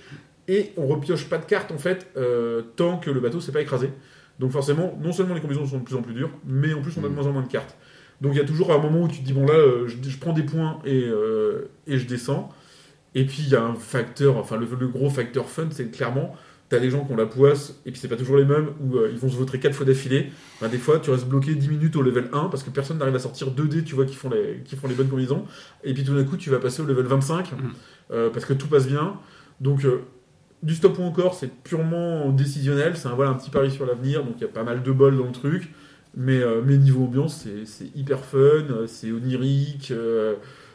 Et on repioche pas de cartes en fait euh, tant que le bateau s'est pas écrasé. Donc forcément, non seulement les combinaisons sont de plus en plus dures, mais en plus on a de moins en moins de cartes. Donc il y a toujours un moment où tu te dis bon là, euh, je, je prends des points et, euh, et je descends. Et puis il y a un facteur, enfin le, le gros facteur fun, c'est clairement T'as des gens qui ont la poisse, et puis c'est pas toujours les mêmes, où euh, ils vont se voter 4 fois d'affilée. Ben, des fois, tu restes bloqué 10 minutes au level 1, parce que personne n'arrive à sortir 2 dés, tu vois, qui font, les, qui font les bonnes combinaisons. Et puis tout d'un coup, tu vas passer au level 25, Mhm. euh, parce que tout passe bien. Donc, euh, du stop ou encore, c'est purement décisionnel, c'est un, voilà, un petit pari sur l'avenir, donc il y a pas mal de bol dans le truc. Mais, mais niveau ambiance, c'est- hyper fun, c'est onirique,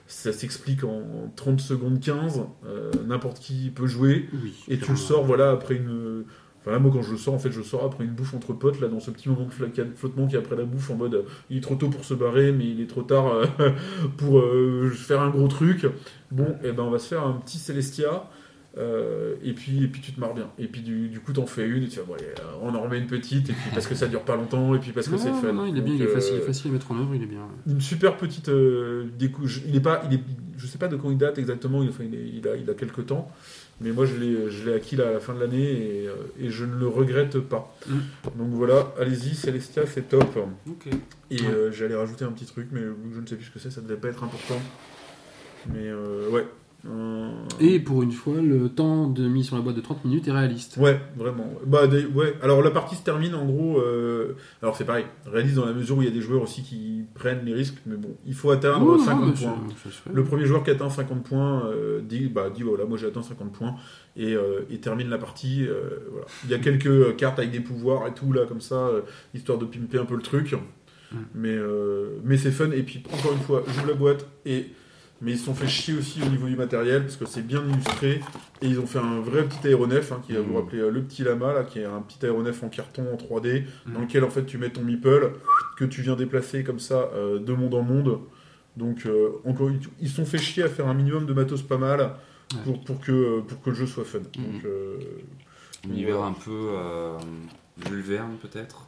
ça s'explique en 30 secondes 15, euh, n'importe qui peut jouer. Oui. Et tu le sors, voilà, après une. Enfin, là, moi, quand je le sors, en fait, je le sors après une bouffe entre potes, là, dans ce petit moment de flottement qui est après la bouffe, en mode, il est trop tôt pour se barrer, mais il est trop tard euh, pour euh, faire un gros truc. Bon, et ben, on va se faire un petit Celestia, euh, et, puis, et puis tu te marres bien. Et puis, du, du coup, t'en fais une, et tu vas, bon, allez, euh, on en remet une petite, et puis parce que ça dure pas longtemps, et puis parce que c'est fun. non, il est bien, il est euh, facile, il est facile à mettre en œuvre, il est bien. une super petite euh, décou- je- Il est pas, il est, je sais pas de quand il date exactement. Il, enfin, il, est- il a, il a quelques temps, mais moi je l'ai, acquis là, à la fin de l'année et, et je ne le regrette pas. Mm. Donc voilà, allez-y, Celestia, c'est top. Et Ouais. euh, j'allais rajouter un petit truc, mais je ne sais plus ce que c'est. Ça devait pas être important. Mais ouais. Euh, Et pour une fois, le temps de mise sur la boîte de 30 minutes est réaliste. Ouais, vraiment. Bah, des- ouais. Alors la partie se termine en gros. euh, Alors c'est pareil, réaliste dans la mesure où il y a des joueurs aussi qui prennent les risques, mais bon, il faut atteindre Oh, non, 50 mais points. Le premier joueur qui atteint 50 points euh, dit, bah, dit voilà, moi j'ai atteint 50 points et, euh, et termine la partie. voilà. Il y a quelques cartes avec des pouvoirs et tout là, comme ça, histoire de pimper un peu le truc. Mais, euh, mais c'est fun. Et puis encore une fois, j'ouvre la boîte et. Mais ils se sont fait chier aussi au niveau du matériel parce que c'est bien illustré et ils ont fait un vrai petit aéronef hein, qui va vous Mhm. rappeler euh, le petit lama là qui est un petit aéronef en carton en 3D dans Mhm. lequel en fait tu mets ton meeple que tu viens déplacer comme ça euh, de monde en monde donc, euh, encore, une- ils se sont fait chier à faire un minimum de matos pas mal pour, pour, que, pour que le jeu soit fun. Donc, euh, Univers Voilà. un peu euh, Jules Verne, peut-être?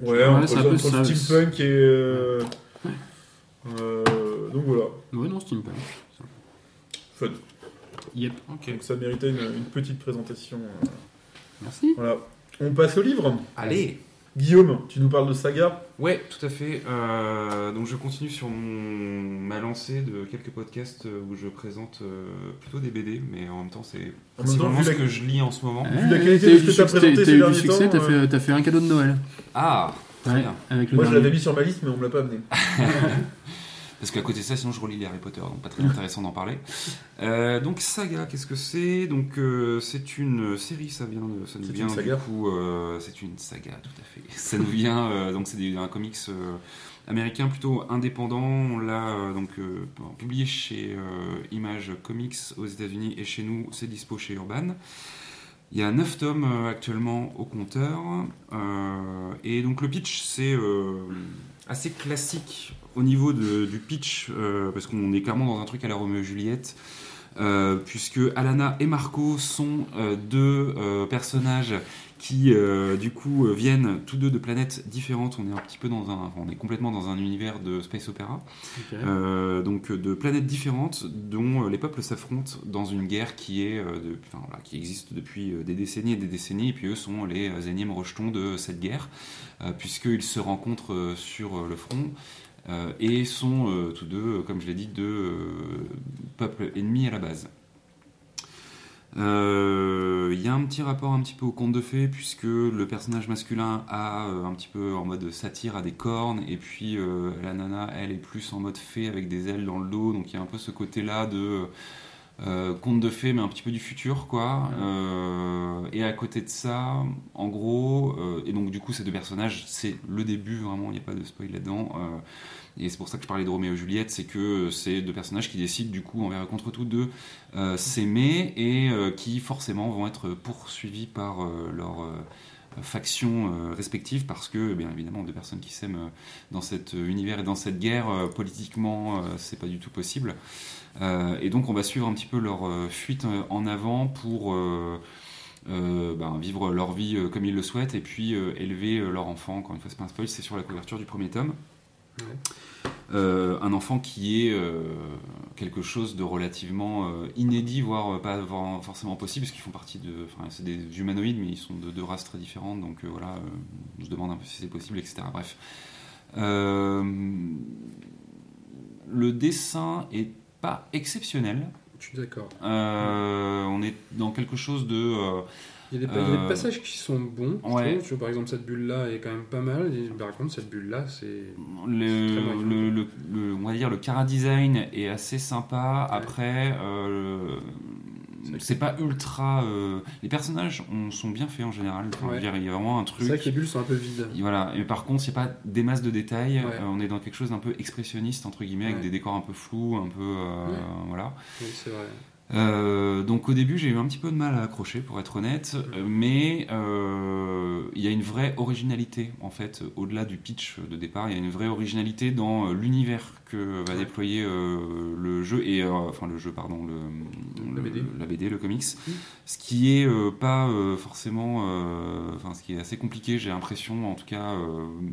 ouais, Ouais, un peu steampunk et. Donc voilà, Ouais, non, steampunk. fun. Yep. Ok. Donc ça méritait une, une petite présentation. euh. Merci. Voilà. On passe au livre. Allez Guillaume, tu nous parles de saga? Ouais, tout à fait. Euh, donc je continue sur mon, ma lancée de quelques podcasts euh, où je présente euh, plutôt des BD, mais en même temps c'est principalement ce la- que je lis en ce moment. Vu la qualité de ce du que t'as succès- présenté t'as ces eu du derniers succès, temps, t'as fait, un cadeau de Noël. Ah, Ouais, bien. avec le Moi, je l'avais mis sur ma liste, mais on me l'a pas amené. Parce qu'à côté de ça, sinon je relis les Harry Potter, donc pas très intéressant d'en parler. Euh, donc Saga, qu'est-ce que c'est? Donc euh, c'est une série, ça vient, de, ça nous vient une saga. du coup, euh, c'est une saga, tout à fait. Ça nous vient, euh, donc c'est des- un comics euh, américain plutôt indépendant. On l'a euh, donc euh, publié chez euh, Image Comics aux États-Unis et chez nous, c'est dispo chez Urban. Il y a 9 tomes euh, actuellement au compteur. euh, et donc le pitch, c'est euh, assez classique au niveau de- du pitch, parce qu'on est clairement dans un truc à la Roméo et Juliette. puisque Alana et Marco sont deux personnages qui euh, du coup euh, viennent tous deux de planètes différentes. On est un petit peu dans un, enfin, on est complètement dans un univers de space opéra. Euh, donc de planètes différentes dont les peuples s'affrontent dans une guerre qui est de- enfin, voilà, qui existe depuis des décennies et des décennies et puis eux sont les énièmes rejetons de cette guerre euh, puisqu'ils se rencontrent sur le front et sont tous deux comme je l'ai dit deux euh, peuples ennemis à la base euh, Il y a un petit rapport un petit peu au conte de fées puisque le personnage masculin a euh, un petit peu en mode satire a des cornes et puis euh, la nana elle est plus en mode fée avec des ailes dans le dos donc il y a un peu ce côté là de euh, conte de fées mais un petit peu du futur quoi. Euh, et à côté de ça en gros euh, et donc du coup ces deux personnages c'est le début vraiment il n'y a pas de spoil là-dedans euh, et c'est pour ça que je parlais de Roméo et Juliette, c'est que c'est deux personnages qui décident du coup envers et contre tout de s'aimer et qui forcément vont être poursuivis par euh, factions euh, respectives parce que bien évidemment deux personnes qui s'aiment euh, dans cet univers et dans cette guerre euh, politiquement euh, c'est pas du tout possible Euh, et donc on va suivre un petit peu leur euh, fuite euh, en avant pour euh, euh, ben, vivre leur vie euh, comme ils le souhaitent et puis euh, élever euh, leur enfant encore une fois c'est pas un spoil c'est sur la couverture du premier tome. Euh, un enfant qui est euh, quelque chose de relativement euh, inédit, voire pas voire forcément possible, parce qu'ils font partie de. Enfin, c'est des humanoïdes, mais ils sont de deux races très différentes, donc voilà, on se demande un peu si c'est possible, etc. Bref. Le dessin est pas exceptionnel. Je suis d'accord. On est dans quelque chose de. Il y a des, il y a des Euh, passages qui sont bons. je ouais. trouve. Vois, par exemple, cette bulle-là est quand même pas mal. Et par contre, cette bulle-là, c'est. le, le, le- le- on va dire le cara design est assez sympa. Après, euh, c'est pas ultra. euh, les personnages ont- sont bien faits en général. Enfin, je Ouais. dire, il y a vraiment un C'est truc. vrai que les bulles sont un peu vides. Voilà. Et par contre, c'est pas des masses de détails. Ouais. Euh, on est dans quelque chose d'un peu expressionniste entre guillemets, avec des décors un peu flous, un peu euh, voilà. Oui, c'est vrai. Euh, donc au début j'ai eu un petit peu de mal à accrocher pour être honnête, euh, mais euh, il y a une vraie originalité en fait au-delà du pitch de départ, il y a une vraie originalité dans l'univers que va déployer euh, le jeu et euh, enfin le jeu pardon le, La le- BD. la BD le comics, Mm. ce qui est euh, pas forcément enfin ce qui est assez compliqué j'ai l'impression en tout cas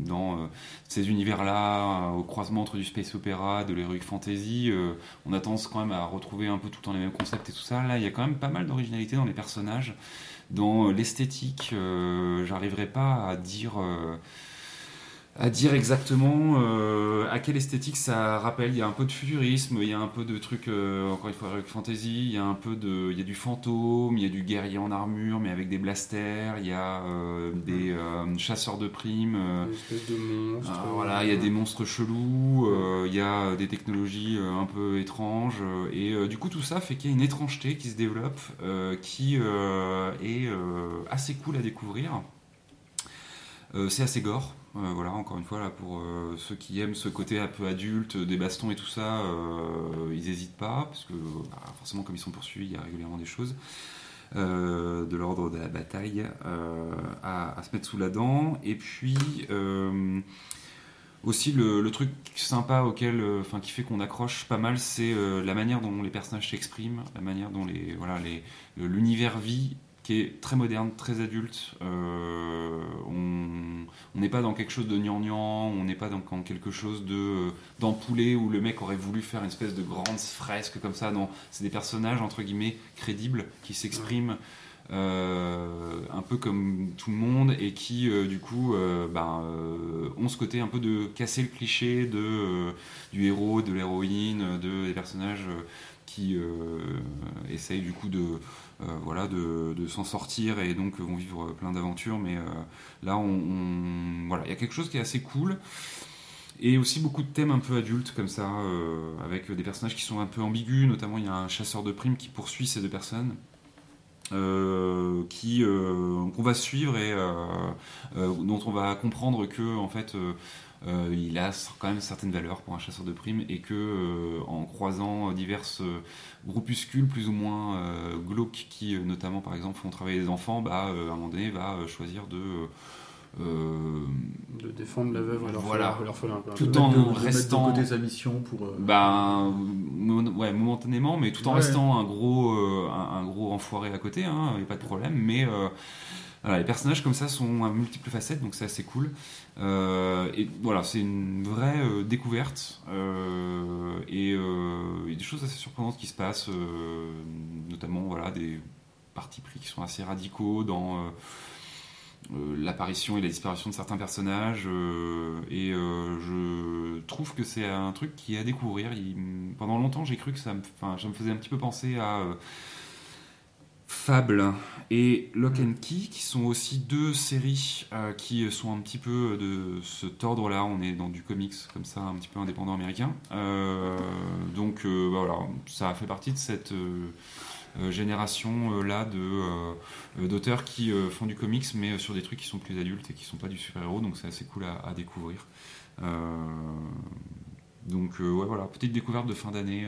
dans ces univers là au croisement entre du space opéra de l'heroic fantasy on a tendance quand même à retrouver un peu tout le temps les mêmes concepts et tout ça. Là, il y a quand même pas mal d'originalité dans les personnages, dans l'esthétique. J'arriverai pas à dire. À dire exactement euh, à quelle esthétique ça rappelle. Il y a un peu de futurisme, il y a un peu de trucs, euh, encore une fois, heroic fantasy, il y a un peu de, il y a du fantôme, il y a du guerrier en armure, mais avec des blasters, il y a euh, des chasseurs de primes. Une espèce de monstre. voilà, il y a des monstres chelous, il y a des technologies un peu étranges, et du coup tout ça fait qu'il y a une étrangeté qui se développe, qui est assez cool à découvrir. C'est assez gore, euh, voilà, encore une fois, là, pour euh, ceux qui aiment ce côté un peu adulte, des bastons et tout ça, euh, ils n'hésitent pas, parce que bah, forcément, comme ils sont poursuivis, il y a régulièrement des choses euh, de l'ordre de la bataille euh, à, se mettre sous la dent. Et puis euh, aussi le, truc sympa auquel, euh, qui fait qu'on accroche pas mal, c'est euh, la manière dont les personnages s'expriment, la manière dont les voilà l'univers vit qui est très moderne, très adulte. Euh, on n'est pas dans quelque chose de gnangnan, on n'est pas dans, quelque chose de euh, d'ampoulé où le mec aurait voulu faire une espèce de grande fresque comme ça. Non, c'est des personnages entre guillemets crédibles qui s'expriment euh, un peu comme tout le monde et qui du coup ben, ont ce côté un peu de casser le cliché de, du héros, de l'héroïne, de, des personnages qui essayent du coup de, voilà, de, de s'en sortir et donc vont vivre plein d'aventures. Mais euh, là, on, voilà, il y a quelque chose qui est assez cool. Et aussi beaucoup de thèmes un peu adultes comme ça, euh, avec des personnages qui sont un peu ambigus. Notamment, il y a un chasseur de primes qui poursuit ces deux personnes. euh, qui euh, qu'on va suivre et euh, euh, dont on va comprendre que en fait euh, il a quand même certaines valeurs pour un chasseur de primes et que euh, en croisant diverses euh, groupuscules plus ou moins euh, glauques qui euh, notamment par exemple font travailler des enfants bah euh, à un moment donné va euh, choisir de euh, De défendre la veuve et l'orphelin. Voilà. Tout De en de- mettre de restant- côté sa mission pour. euh, Ben, mo- ouais, momentanément, mais tout en Ouais. restant un gros, euh, un, un gros enfoiré à côté, hein, a pas de problème. Mais euh, les personnages comme ça sont à multiples facettes, donc c'est assez cool. Euh, et voilà, c'est une vraie euh, découverte euh, et euh, il y a des choses assez surprenantes qui se passent, euh, notamment voilà des partis pris qui sont assez radicaux dans euh, euh, l'apparition et la disparition de certains personnages euh, et euh, je trouve que c'est un truc qui est à découvrir pendant longtemps j'ai cru que ça me, ça me faisait un petit peu penser à euh, Fable et Lock and Key qui sont aussi deux séries euh, qui sont un petit peu de cet ordre là on est dans du comics comme ça un petit peu indépendant américain. Euh, donc euh, bah, voilà ça fait partie de cette euh, euh, génération euh, là de d'auteurs qui font du comics mais sur des trucs qui sont plus adultes et qui sont pas du super-héros. Donc c'est assez cool à, à découvrir. Donc ouais voilà. Petite découverte de fin d'année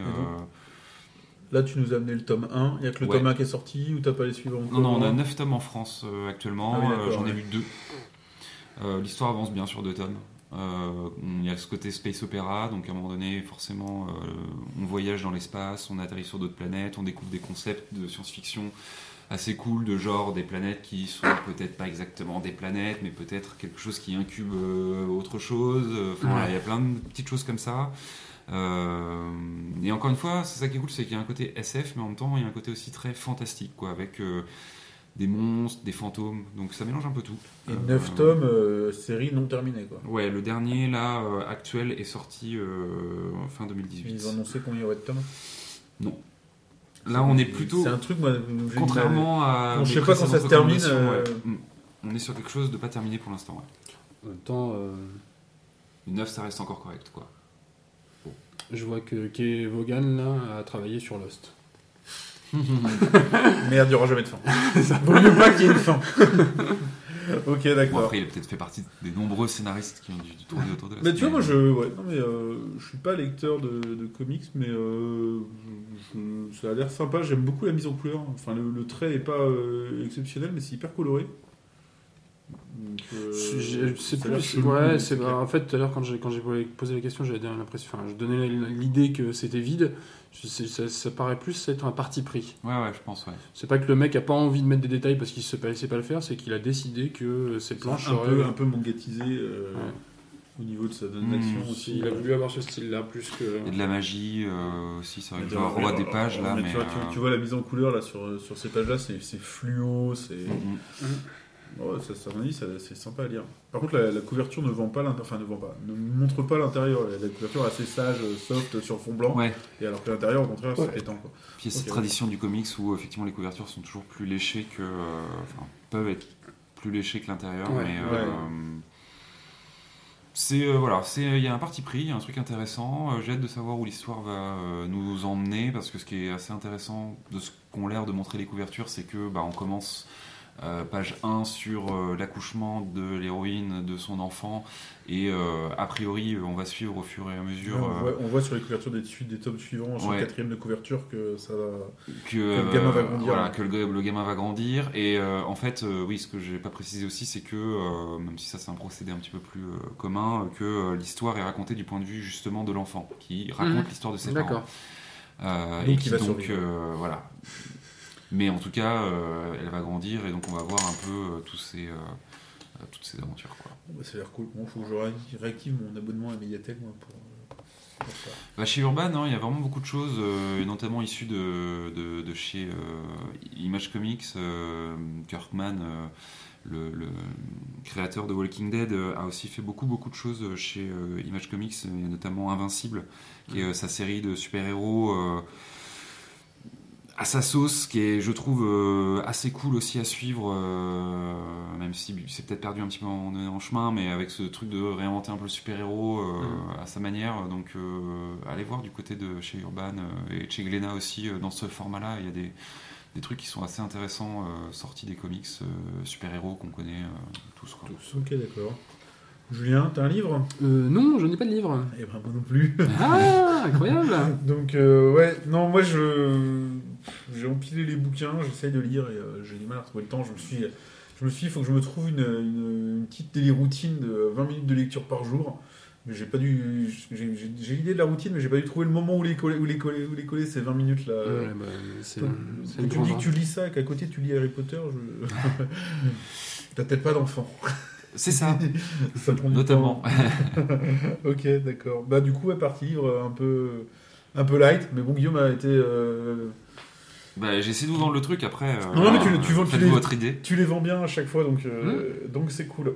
Là, tu nous as amené le tome 1. Il y a que le Ouais. tome 1 qui est sorti ou t'as pas les suivants non non on a encore 9 tomes en France euh, actuellement Ah oui, Euh, j'en ai lu deux Euh, l'histoire avance bien sur deux tomes Euh, il y a ce côté space opéra donc à un moment donné forcément euh, on voyage dans l'espace on atterrit sur d'autres planètes on découvre des concepts de science-fiction assez cool de genre des planètes qui sont peut-être pas exactement des planètes, mais peut-être quelque chose qui incube euh, autre chose. Enfin, il y a plein de petites choses comme ça. Euh, et encore une fois, c'est ça qui est cool, c'est qu'il y a un côté SF, mais en même temps, il y a un côté aussi très fantastique, quoi, avec euh, des monstres, des fantômes. Donc ça mélange un peu tout. Et Euh, 9 tomes, euh, série non terminée. Quoi. Ouais, le dernier là euh, actuel est sorti euh, fin 2018. Ils ont annoncé combien il y aurait de tomes? Là, on est plutôt C'est un truc, moi, contrairement à. Bon, je sais pas quand ça se termine, euh, ouais. Mm. On est sur quelque chose de pas terminé pour l'instant. Ouais. En même temps, euh, Le 9, ça reste encore correct, quoi. Je vois que Kay Vaughan là, a travaillé sur Lost. Merde, il n'y aura jamais de fin. Vaut mieux pas qu'il y ait une fin. ok, Bon, d'accord. après, il a peut-être fait partie des nombreux scénaristes qui ont dû tourner autour de la Mais tu vois, moi, je, ouais, non, mais, euh, je suis pas lecteur de, de comics, mais euh, je- ça a l'air sympa. J'aime beaucoup la mise en couleur. Enfin, le, le trait est pas euh, exceptionnel, mais c'est hyper coloré. Euh, c'est plus. chelou, Ouais, c'est en fait tout à l'heure quand j'ai quand j'ai posé la question, j'avais l'impression, enfin, je donnais l'idée que c'était vide. Ça, ça paraît plus être un parti pris. Ouais, ouais, je pense, ouais. C'est pas que le mec a pas envie de mettre des détails parce qu'il il sait pas le faire, c'est qu'il a décidé que ses planches un seraient. peu, un peu mangatisé euh, Ouais. au niveau de sa donne Hmm. d'action aussi. il a voulu avoir ce style-là plus que. Il y a de la magie euh, aussi, c'est vrai que Mais revois des pages là, mais mais. tu, vois, tu- euh, tu vois la mise en couleur là sur, sur ces pages là, c'est fluo, c'est. mm, mm. Ouais, ça, ça, c'est sympa à lire. Par contre, la, la couverture ne vend pas l'intérieur, enfin ne vend pas, ne montre pas l'intérieur. La, la couverture est assez sage, euh, soft sur fond blanc. Ouais, Et alors que l'intérieur, au contraire, c'est Ouais. pétant. Quoi. puis il y a cette tradition du comics où effectivement les couvertures sont toujours plus léchées que. euh, Enfin, peuvent être plus léchées que l'intérieur, Ouais. mais. euh, Ouais. C'est euh, voilà, c'est il y a un parti pris, il y a un truc intéressant. Euh, J'ai hâte de savoir où l'histoire va euh, nous emmener parce que ce qui est assez intéressant de ce qu'ont l'air de montrer les couvertures, c'est que bah, on commence euh, page 1 sur euh, l'accouchement de l'héroïne de son enfant et euh, a priori on va suivre au fur et à mesure on, euh, voit, on voit sur les couvertures des tomes suivants, sur Ouais. le quatrième de couverture, que ça va. que, le gamin va grandir. voilà, que le, le gamin va grandir. Et euh, en fait, euh, oui, ce que j'ai pas précisé aussi, c'est que, euh, même si ça c'est un procédé un petit peu plus euh, commun, que euh, l'histoire est racontée du point de vue justement de l'enfant, qui raconte Mhm. l'histoire de ses parents. D'accord. Euh, et qui va donc, survivre. euh, voilà. Mais en tout cas, euh, elle va grandir et donc on va voir un peu euh, tous ces, euh, toutes ces aventures. Quoi. Bah, ça a l'air cool. Bon, faut que je ré- réactive mon abonnement à Mediatek moi, pour, Bah, chez Urban, non, il y a vraiment beaucoup de choses, euh, notamment issues de, de, de chez euh, Image Comics. euh, Kirkman, le, le créateur de Walking Dead, a aussi fait beaucoup, beaucoup de choses chez Image Comics, notamment Invincible, qui est sa série de super-héros. À sa sauce, qui est, je trouve, euh, assez cool aussi à suivre, euh, même si c'est peut-être perdu un petit peu en, en chemin, mais avec ce truc de réinventer un peu le super-héros euh, à sa manière. Donc, euh, allez voir du côté de chez Urban euh, et chez Glénat aussi, euh, dans ce format-là, il y a des, des trucs qui sont assez intéressants euh, sortis des comics euh, super-héros qu'on connaît euh, tous. Quoi. Ok, d'accord. Julien, t'as un livre? Euh, non, je n'ai pas de livre. Eh ben, moi non plus. Ah, incroyable Donc, euh, ouais, non, moi, je j'ai empilé les bouquins, j'essaye de lire et euh, j'ai du mal à retrouver le temps. Je me suis, je me suis dit, il faut que je me trouve une, une, une petite daily routine de 20 minutes de lecture par jour. Mais j'ai pas dû. J'ai l'idée de la routine, mais j'ai pas dû trouver le moment où les coller, où les coller, où les coller ces 20 minutes là. Ouais, bah, c'est tu me dis que tu lis ça et qu'à côté tu lis Harry Potter, je. T'as peut-être pas d'enfant. C'est ça, Ça prend du notamment. temps. ok, d'accord. Bah, du coup, ouais, partie livre un peu, un peu light, mais bon, Guillaume a été. euh, Bah, J'ai essayé de vous vendre le truc après. euh, Non, non, mais tu tu vends- tu les- votre idée. Tu les vends bien à chaque fois, donc euh, Mmh. donc c'est cool.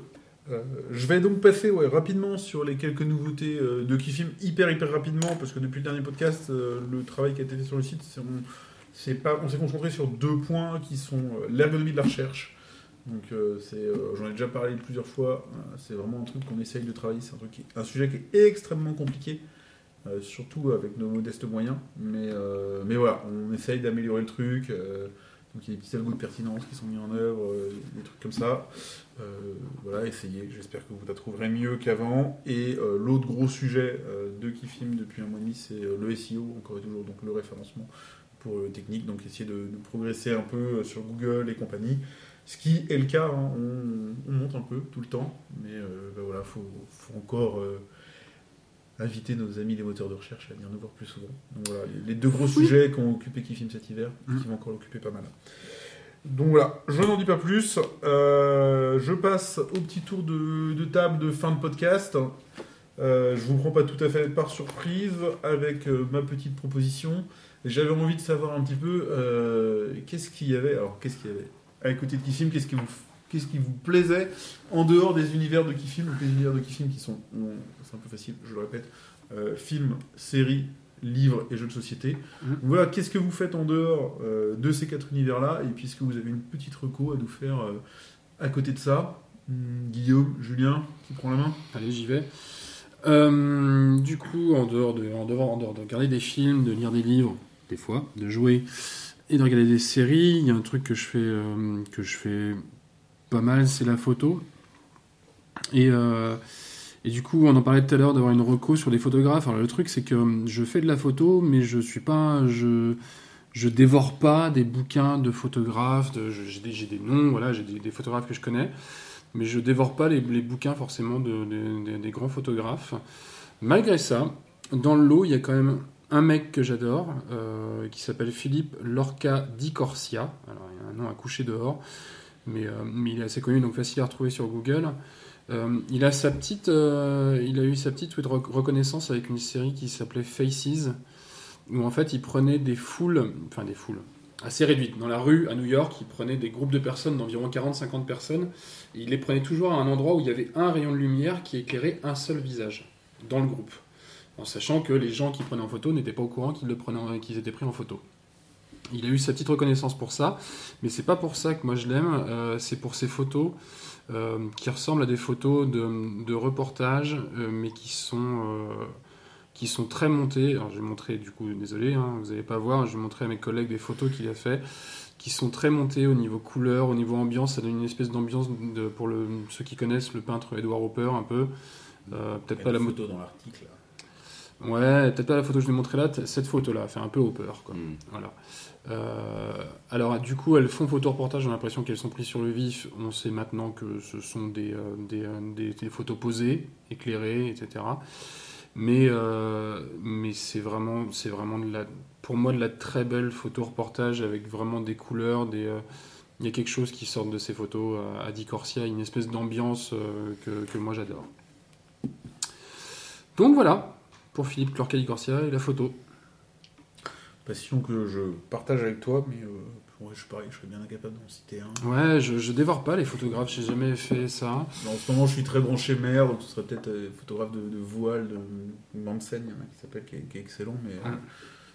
Euh, je vais donc passer ouais, rapidement sur les quelques nouveautés euh, de Kifim, hyper hyper rapidement, parce que depuis le dernier podcast, euh, le travail qui a été fait sur le site, c'est on c'est pas on s'est concentré sur deux points qui sont euh, l'ergonomie de la recherche. Donc euh, c'est euh, j'en ai déjà parlé plusieurs fois. euh, c'est vraiment un truc qu'on essaye de travailler. C'est un truc qui- un sujet qui est extrêmement compliqué. surtout avec nos modestes moyens, mais, mais voilà, on essaye d'améliorer le truc. donc il y a des petits algos de pertinence qui sont mis en œuvre, des trucs comme ça. Voilà, essayez. J'espère que vous la trouverez mieux qu'avant. Et l'autre gros sujet de Kifim depuis un mois et demi, c'est le SEO, encore et toujours, donc le référencement pour technique. Donc essayer de, progresser un peu sur Google et compagnie. Ce qui est le cas, hein, on, on monte un peu tout le temps, mais euh, ben voilà, faut, faut encore euh, inviter nos amis les moteurs de recherche à venir nous voir plus souvent. Donc voilà, les, les deux gros sujets qui ont occupé Kifim cet hiver, et qui vont encore l'occuper pas mal. Donc voilà, je n'en dis pas plus. Euh, je passe au petit tour de, de table de fin de podcast. Euh, je vous prends pas tout à fait par surprise avec euh, ma petite proposition. J'avais envie de savoir un petit peu qu'est-ce qu'il y avait. Alors, qu'est-ce qu'il y avait? À côté de Kifim Qu'est-ce qui vous Qu'est-ce qui vous plaisait en dehors des univers de Kifim Donc les univers de Kifim qui sont, c'est un peu facile, je le répète, euh, films, séries, livres et jeux de société. Mhm. Donc Voilà, qu'est-ce que vous faites en dehors euh, de ces quatre univers-là Et puis, est-ce que vous avez une petite reco à nous faire euh, à côté de ça? Hum, Guillaume, Julien, qui prend la main? Allez, j'y vais. Du coup, en dehors, de, en, dehors, en dehors de regarder des films, de lire des livres, des fois, de jouer de regarder des séries, il y a un truc que je fais, euh, que je fais pas mal, c'est la photo. Et, euh, et du coup, on en parlait tout à l'heure d'avoir une reco sur des photographes. Alors le truc, c'est que euh, je fais de la photo, mais je suis pas, je, je dévore pas des bouquins de photographes. j'ai des, j'ai des noms, voilà, j'ai des, photographes que je connais mais je dévore pas les, les bouquins forcément de- des grands photographes. Malgré ça, dans le lot, il y a quand même un mec que j'adore, euh, qui s'appelle Philippe Lorca Di Corsia. Alors, il a un nom à coucher dehors, mais, euh, mais il est assez connu, donc facile à retrouver sur Google. Euh, il, a eu sa petite rec- reconnaissance avec une série qui s'appelait Faces, où en fait il prenait des foules, enfin des foules, assez réduites. Dans la rue à New York, il prenait des groupes de personnes d'environ 40-50 personnes, il les prenait toujours à un endroit où il y avait un rayon de lumière qui éclairait un seul visage dans le groupe. En sachant que les gens qui prenaient en photo n'étaient pas au courant qu'ils étaient pris en photo. Il a eu sa petite reconnaissance pour ça, mais c'est pas pour ça que moi je l'aime, euh, c'est pour ses photos euh, qui ressemblent à des photos de, de reportage, euh, mais qui sont, qui sont très montées. Alors je vais montrer, du coup, désolé, hein, vous n'allez pas voir, je vais montrer à mes collègues des photos qu'il a fait, qui sont très montées au niveau couleur, au niveau ambiance, ça donne une espèce d'ambiance pour le, ceux qui connaissent le peintre Edward Hopper un peu. Euh, peut-être pas la moto. photo dans l'article. Ouais, peut-être pas la photo que je vais montrer là, t- cette photo-là, fait un peu Hopper, quoi. Mm. Voilà. Euh, alors, du coup, elles font photo-reportage, j'ai l'impression qu'elles sont prises sur le vif. On sait maintenant que ce sont des, euh, des, euh, des- des photos posées, éclairées, etc. Mais, euh, mais c'est vraiment, c'est vraiment de la, pour moi de la très belle photo-reportage avec vraiment des couleurs, des, il y a quelque chose qui sort de ces photos à, à Di Corsia, une espèce d'ambiance que, que moi j'adore. Donc voilà, pour Philippe Clorcali Corsia et la photo. Passion que je partage avec toi, mais euh, ouais, je, pareil, je serais bien incapable d'en citer un. Ouais, je, je dévore pas les photographes, j'ai jamais fait ça. En ce moment, je suis très branché mer, donc ce serait peut-être euh, photographe de, de voile, de Mansen, il y en a qui s'appelle, qui, est- qui est excellent, mais euh,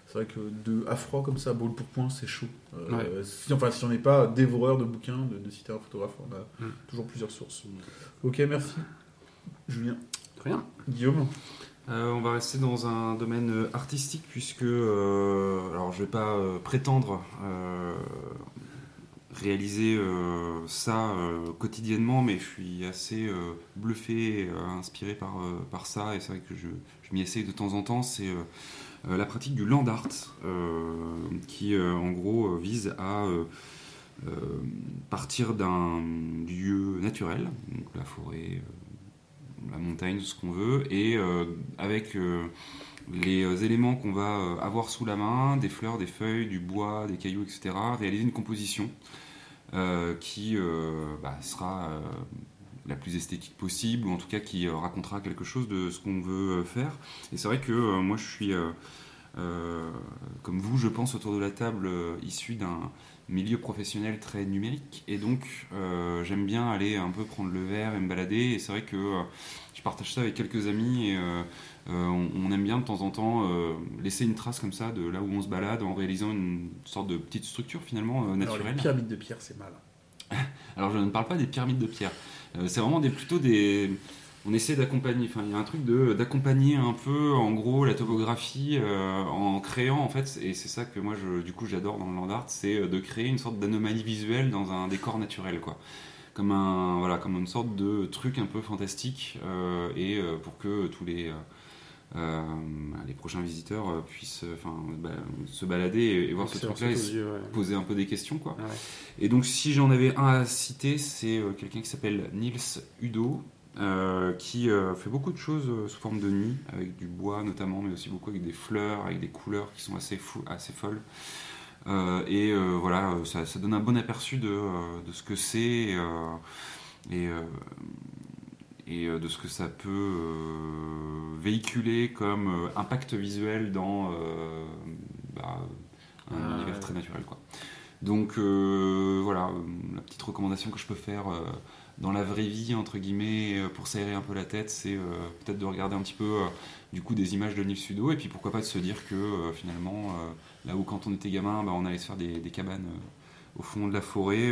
c'est vrai que de à froid comme ça, boule pour point, c'est chaud. Euh, Ouais. si, enfin, si on n'est pas dévoreur de bouquins, de, de citer un photographe, on a Mm. toujours plusieurs sources. Ok, merci. Julien. Rien. Guillaume. Euh, on va rester dans un domaine euh, artistique puisque, euh, alors je vais pas euh, prétendre réaliser ça quotidiennement, mais je suis assez bluffé, et, inspiré par, par ça, et c'est vrai que je, je m'y essaye de temps en temps. C'est la pratique du land art, qui en gros vise à partir d'un lieu naturel, donc la forêt, la montagne, ce qu'on veut, et euh, avec euh, les euh, éléments qu'on va avoir sous la main, des fleurs, des feuilles, du bois, des cailloux, etc., réaliser une composition qui bah, sera la plus esthétique possible, ou en tout cas qui racontera quelque chose de ce qu'on veut faire. Et c'est vrai que moi je suis, comme vous, je pense, autour de la table, issu d'un milieu professionnel très numérique, et donc euh, j'aime bien aller un peu prendre le verre et me balader, et c'est vrai que euh, je partage ça avec quelques amis, et euh, on, on aime bien de temps en temps laisser une trace comme ça de là où on se balade en réalisant une sorte de petite structure finalement euh, Alors, naturelle. les pyramides de pierre, c'est mal. Alors je ne parle pas des pyramides de pierre. C'est vraiment des, plutôt des. On essaie d'accompagner. Enfin, il y a un truc de d'accompagner un peu, en gros, la topographie euh, en créant en fait. Et c'est ça que moi, je, du coup, j'adore dans le land art, c'est euh, de créer une sorte d'anomalie visuelle dans un décor naturel, quoi. Comme un voilà, comme une sorte de truc un peu fantastique euh, et euh, pour que tous les les prochains visiteurs puissent enfin bah, se balader et, et voir ce truc-là et se yeux, ouais. poser un peu des questions, quoi. Ouais. Et donc, si j'en avais un à citer, c'est quelqu'un qui s'appelle Niels Udo, euh, qui euh, fait beaucoup de choses euh, sous forme de nuit, avec du bois notamment, mais aussi beaucoup avec des fleurs, avec des couleurs qui sont assez, fou, assez folles. Et voilà, ça, ça donne un bon aperçu de, de ce que c'est et, et, et, de ce que ça peut véhiculer comme impact visuel dans bah, un Ah, univers très naturel. Quoi. Donc voilà, la petite recommandation que je peux faire dans la vraie vie, entre guillemets, euh, pour s'aérer un peu la tête, c'est euh, peut-être de regarder un petit peu euh, du coup des images de Nil Sudo, et puis pourquoi pas de se dire que finalement, là où quand on était gamin, bah, on allait se faire des, cabanes au fond de la forêt,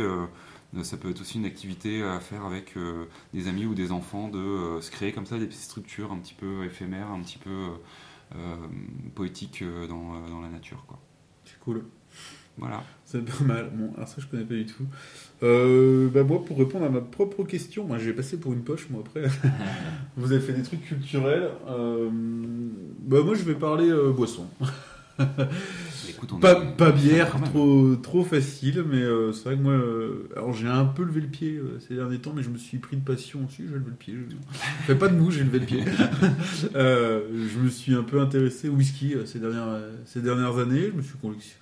ça peut être aussi une activité à faire avec des amis ou des enfants, de se créer comme ça des petites structures un petit peu éphémères, un petit peu poétiques dans, la nature. C'est cool. Voilà. C'est pas mal. Bon, alors ça, je connais pas du tout. Euh, bah moi, pour répondre à ma propre question, moi, j'ai passé pour une poche, moi, après. Vous avez fait des trucs culturels. Euh, bah, moi, je vais parler euh, boisson. Écoute, on Pas, est- pas bière, trop, trop facile, mais c'est vrai que moi, alors j'ai un peu levé le pied ces derniers temps, mais je me suis pris de passion aussi, j'ai levé le pied. Je... Fais pas de mou, j'ai levé le pied. Je me suis un peu intéressé au whisky ces, dernières, ces dernières années, je me suis collection-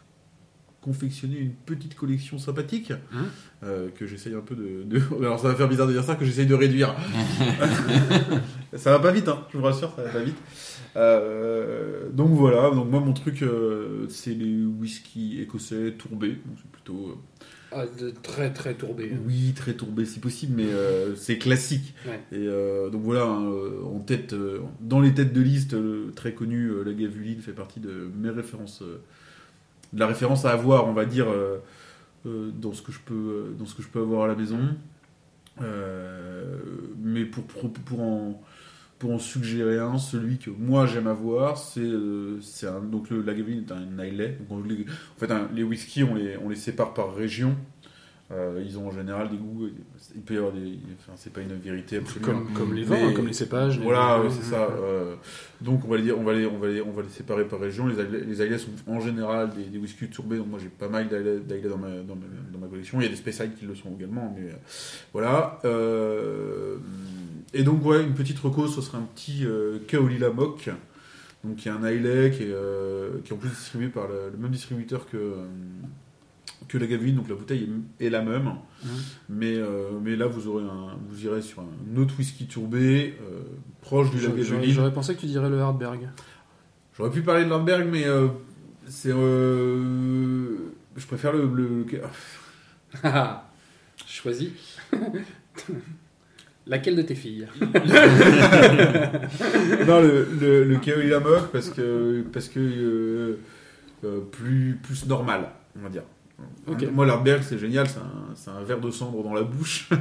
confectionné une petite collection sympathique Hein euh, que j'essaye un peu de, de- Alors ça va faire bizarre de dire ça, que j'essaye de réduire. ça va pas vite, hein, je vous rassure, ça va pas vite. Euh, donc voilà, donc moi mon truc euh, c'est les whisky écossais tourbés, donc c'est plutôt euh, Ah, de- très très tourbé. hein. oui très tourbé si possible, mais euh, c'est classique. Ouais. Et euh, donc voilà, hein, en tête, euh, dans les têtes de liste, euh, très connu, euh, la Gavuline fait partie de mes références, euh, la référence à avoir, on va dire, euh, euh, dans ce que je peux, euh, dans ce que je peux avoir à la maison. Mais pour, pour, pour en pour en suggérer un, celui que moi j'aime avoir, c'est c'est un donc le Lagavulin est un Islay. En fait, les whiskies on les on les sépare par région. Euh, ils ont en général des goûts. Il peut y avoir des. Enfin, c'est pas une vérité absolue. hein. Comme, comme les vins, Mais- hein, comme les cépages. les- Voilà, ouais, c'est ça. euh, donc on va les dire, on va les, on va les, on va les séparer par région. Les Islay sont en général des, des whiskies tourbés. Donc moi j'ai pas mal d'Islay dans ma, dans, ma, dans ma collection. Il y a des Speyside qui le sont également, mais euh, voilà. Euh, et donc ouais, une petite reco, ce serait un petit Kaolila Mock. Donc qui est un Islay qui est, qui est en plus distribué par le, le même distributeur que que la Gavuline, donc la bouteille est, la même, mais, euh, mais là vous aurez un, vous irez sur un autre whisky tourbé euh, proche du Lagavulin. j'aurais pensé que tu dirais le Hardberg. J'aurais pu parler de Lundberg, mais euh, c'est. je préfère le. le- Choisis. Laquelle de tes filles? Non, le, le, le. Ilamok parce que. Parce que. plus, plus normal, on va dire. Ok. Moi, Lundberg, c'est génial, c'est un, verre de cendre dans la bouche.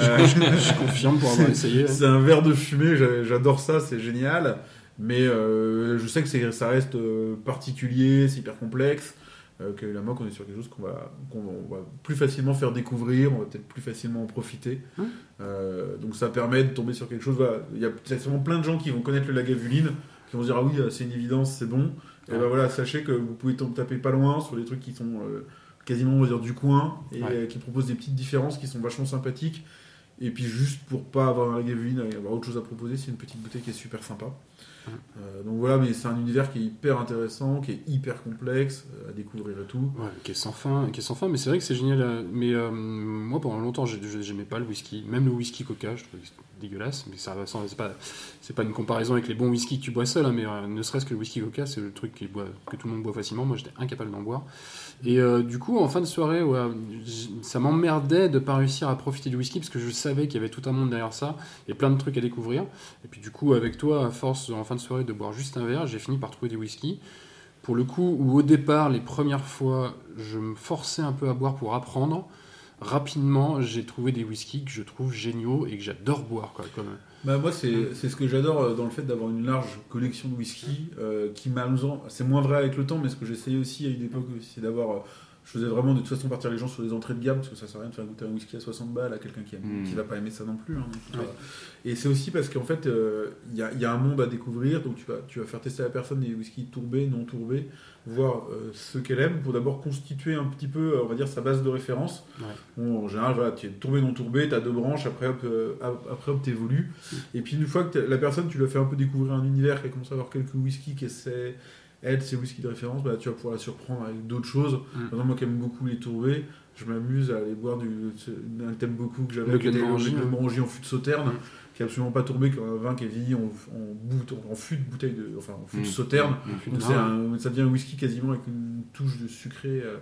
Euh, Je confirme pour avoir essayé. C'est un verre de fumée, j'a- j'adore ça, c'est génial. Mais euh, je sais que ça reste euh, particulier, c'est hyper complexe. Euh, que la moque, on est sur quelque chose qu'on va, on plus facilement faire découvrir, on va peut-être plus facilement en profiter. Hum. Euh, donc ça permet de tomber sur quelque chose. voilà. Il y a peut-être sûrement plein de gens qui vont connaître le lagavuline, qui vont se dire ah oui, c'est une évidence, c'est bon. Et ben voilà, sachez que vous pouvez taper pas loin sur des trucs qui sont euh, quasiment on va dire du coin et Ouais. euh, qui proposent des petites différences qui sont vachement sympathiques. Et puis juste pour pas avoir un lagavuline et avoir autre chose à proposer, c'est une petite bouteille qui est super sympa. Euh, donc voilà, mais c'est un univers qui est hyper intéressant, qui est hyper complexe euh, à découvrir et tout. Ouais, qui est sans fin, qui est sans fin, mais c'est vrai que c'est génial. euh, Mais moi, pendant longtemps, j'ai- j'ai- j'aimais pas le whisky, même le whisky Coca, je trouvais dégueulasse. Mais ça, c'est pas, c'est pas une comparaison avec les bons whisky que tu bois seul, hein, mais ne serait-ce que le whisky Coca, c'est le truc qui que tout le monde boit facilement. Moi, j'étais incapable d'en boire. Et du coup, en fin de soirée, ça m'emmerdait de pas réussir à profiter du whisky parce que je savais qu'il y avait tout un monde derrière ça et plein de trucs à découvrir. Et puis du coup, avec toi, à force en fin de soirée de boire juste un verre, j'ai fini par trouver des whisky. Pour le coup, où au départ, les premières fois, je me forçais un peu à boire pour apprendre, rapidement, j'ai trouvé des whiskies que je trouve géniaux et que j'adore boire. Quoi, comme... Bah, moi, c'est c'est ce que j'adore euh, dans le fait d'avoir une large collection de whisky euh, qui malheureusement, c'est moins vrai avec le temps, mais ce que j'essayais aussi à une époque, c'est d'avoir. Euh, je faisais vraiment de toute façon partir les gens sur des entrées de gamme parce que ça sert à rien de faire goûter un whisky à 60 balles à quelqu'un qui, aime- Mm. qui va pas aimer ça non plus. hein, donc, Ouais. euh, Et c'est aussi parce qu'en fait, euh, il y, a, il y a un monde à découvrir, donc tu vas, tu vas faire tester à la personne des whiskies tourbés, non tourbés, voir euh, ce qu'elle aime pour d'abord constituer un petit peu, euh, on va dire, sa base de référence. Ouais. Bon, en général, voilà, tu es tourbé, non tourbé, tu as deux branches, après hop, euh, ap- après hop, t'évolues. Et puis une fois que la personne, tu lui as fait un peu découvrir un univers, qu'elle commence à avoir quelques whiskies, qu'elle sait, elle, ses whiskies de référence, bah, tu vas pouvoir la surprendre avec d'autres choses. Mm. Par exemple, moi qui aime beaucoup les tourbés, je m'amuse à aller boire du, un thème beaucoup que j'avais Le qui était le. Glenmorangie en fût de sauterne, Mm. qui est absolument pas tourbé, comme un vin qui est vieilli en, en, en fût de bouteille de, enfin en fût de Mm. sauterne. Mm. Donc un- ça devient un whisky quasiment avec une touche de sucré. euh,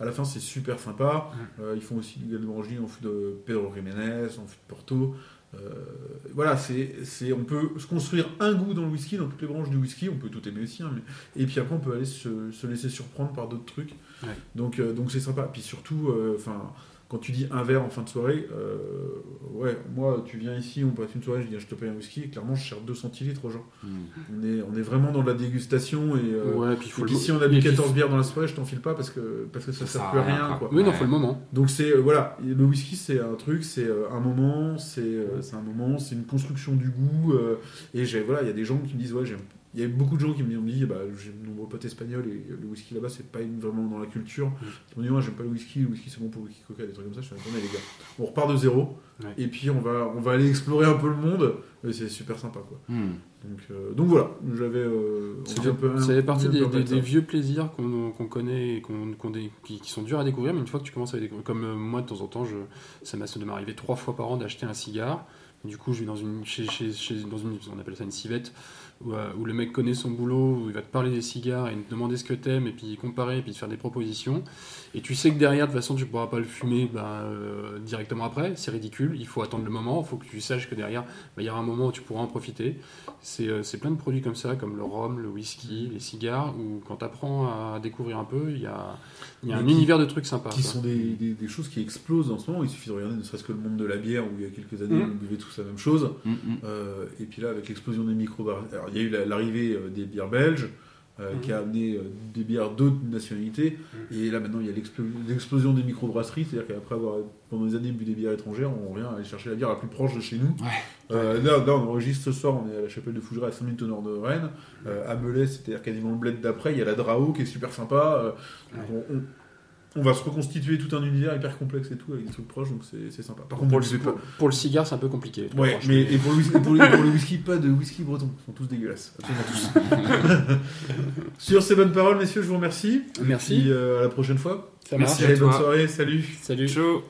à la fin, c'est super sympa. Euh, ils font aussi du Glenmorangie en fût de Pedro Jiménez, en fût de Porto. Euh, voilà, c'est, on peut se construire un goût dans le whisky, dans toutes les branches du whisky. On peut tout aimer aussi, hein, mais, et puis après, on peut aller se, se laisser surprendre par d'autres trucs. Ouais. Donc, euh, donc c'est sympa. Puis surtout, euh, enfin. Quand tu dis un verre en fin de soirée, euh, ouais, moi, tu viens ici, on passe une soirée, je dis, je te paye un whisky, et clairement, je cherche 2 centilitres aux gens. Mm. On est, on est vraiment dans la dégustation, et, euh, ouais, puis il et faut puis le si on a bu et puis- 14 bières dans la soirée, je t'en file pas parce que, parce que ça Ça sert plus à rien, rien. quoi. Quoi. Oui, non, Ouais. faut le moment. Donc c'est euh, voilà, Et le whisky c'est un truc, c'est euh, un moment, c'est euh, c'est un moment, c'est une construction du goût. euh, et j'ai voilà, il y a des gens qui me disent ouais, j'aime. Il y a beaucoup de gens qui me ont dit bah j'ai de nombreux potes espagnols et le whisky là-bas c'est pas vraiment dans la culture. Ils m'ont dit ouais, j'aime pas le whisky, le whisky c'est bon pour le whisky coca, des trucs comme ça. Je suis attendez les gars, on repart de zéro Ouais. et puis on va on va aller explorer un peu le monde. Et c'est super sympa quoi. Mm. Donc euh, donc voilà, j'avais. euh, Ça fait, un peu- ça fait partie des, peu des- des vieux plaisirs qu'on qu'on connaît et qu'on qu'on dé- qui, qui sont durs à découvrir, mais une fois que tu commences à les découvrir, comme euh, moi de temps en temps, je, ça m'arriver trois fois par an d'acheter un cigare. Du coup, je vais dans une, chez, chez- chez- dans une, on appelle ça une civette, où, euh, où le mec connaît son boulot, où il va te parler des cigares et te demander ce que t'aimes, et puis comparer, et puis te faire des propositions. Et tu sais que derrière, de toute façon, tu pourras pas le fumer ben, euh, directement après. C'est ridicule. Il faut attendre le moment. Il faut que tu saches que derrière, ben, il y aura un moment où tu pourras en profiter. C'est euh, c'est plein de produits comme ça, comme le rhum, le whisky, les cigares, où quand tu apprends à découvrir un peu, il y a, y un qui- univers de trucs sympas. qui sont des, des- des choses qui explosent en ce moment. Il suffit de regarder ne serait-ce que le monde de la bière où il y a quelques années Mm. on buvait tous la même chose. Mm, mm. Euh, et puis là, avec l'explosion des micro Alors, il y a eu la- l'arrivée des bières belges. Euh, qui a amené euh, des bières d'autres nationalités. Et là maintenant il y a l'explo- l'explosion des microbrasseries. C'est à dire qu'après avoir pendant des années bu des bières étrangères on revient aller chercher la bière la plus proche de chez nous. Euh, là, là, on enregistre ce soir on est à la chapelle de Fougères à 5 minutes au nord de Rennes. À Melay c'est-à-dire quasiment le bled d'après il y a la Drao qui est super sympa. On- on va se reconstituer tout un univers hyper complexe et tout avec des trucs proches donc c'est c'est sympa par contre Pour le, buvez pas pour, pour le cigare, c'est un peu compliqué. Ouais, mais et pour le, whisky, pour, le, pour le whisky, pas de whisky breton. Ils sont tous dégueulasses. Absolument tous. Sur ces bonnes paroles, messieurs, je vous remercie. Merci. Et puis, euh, à la prochaine fois. Ça Merci Allez, bonne soirée. Salut. Salut. Ciao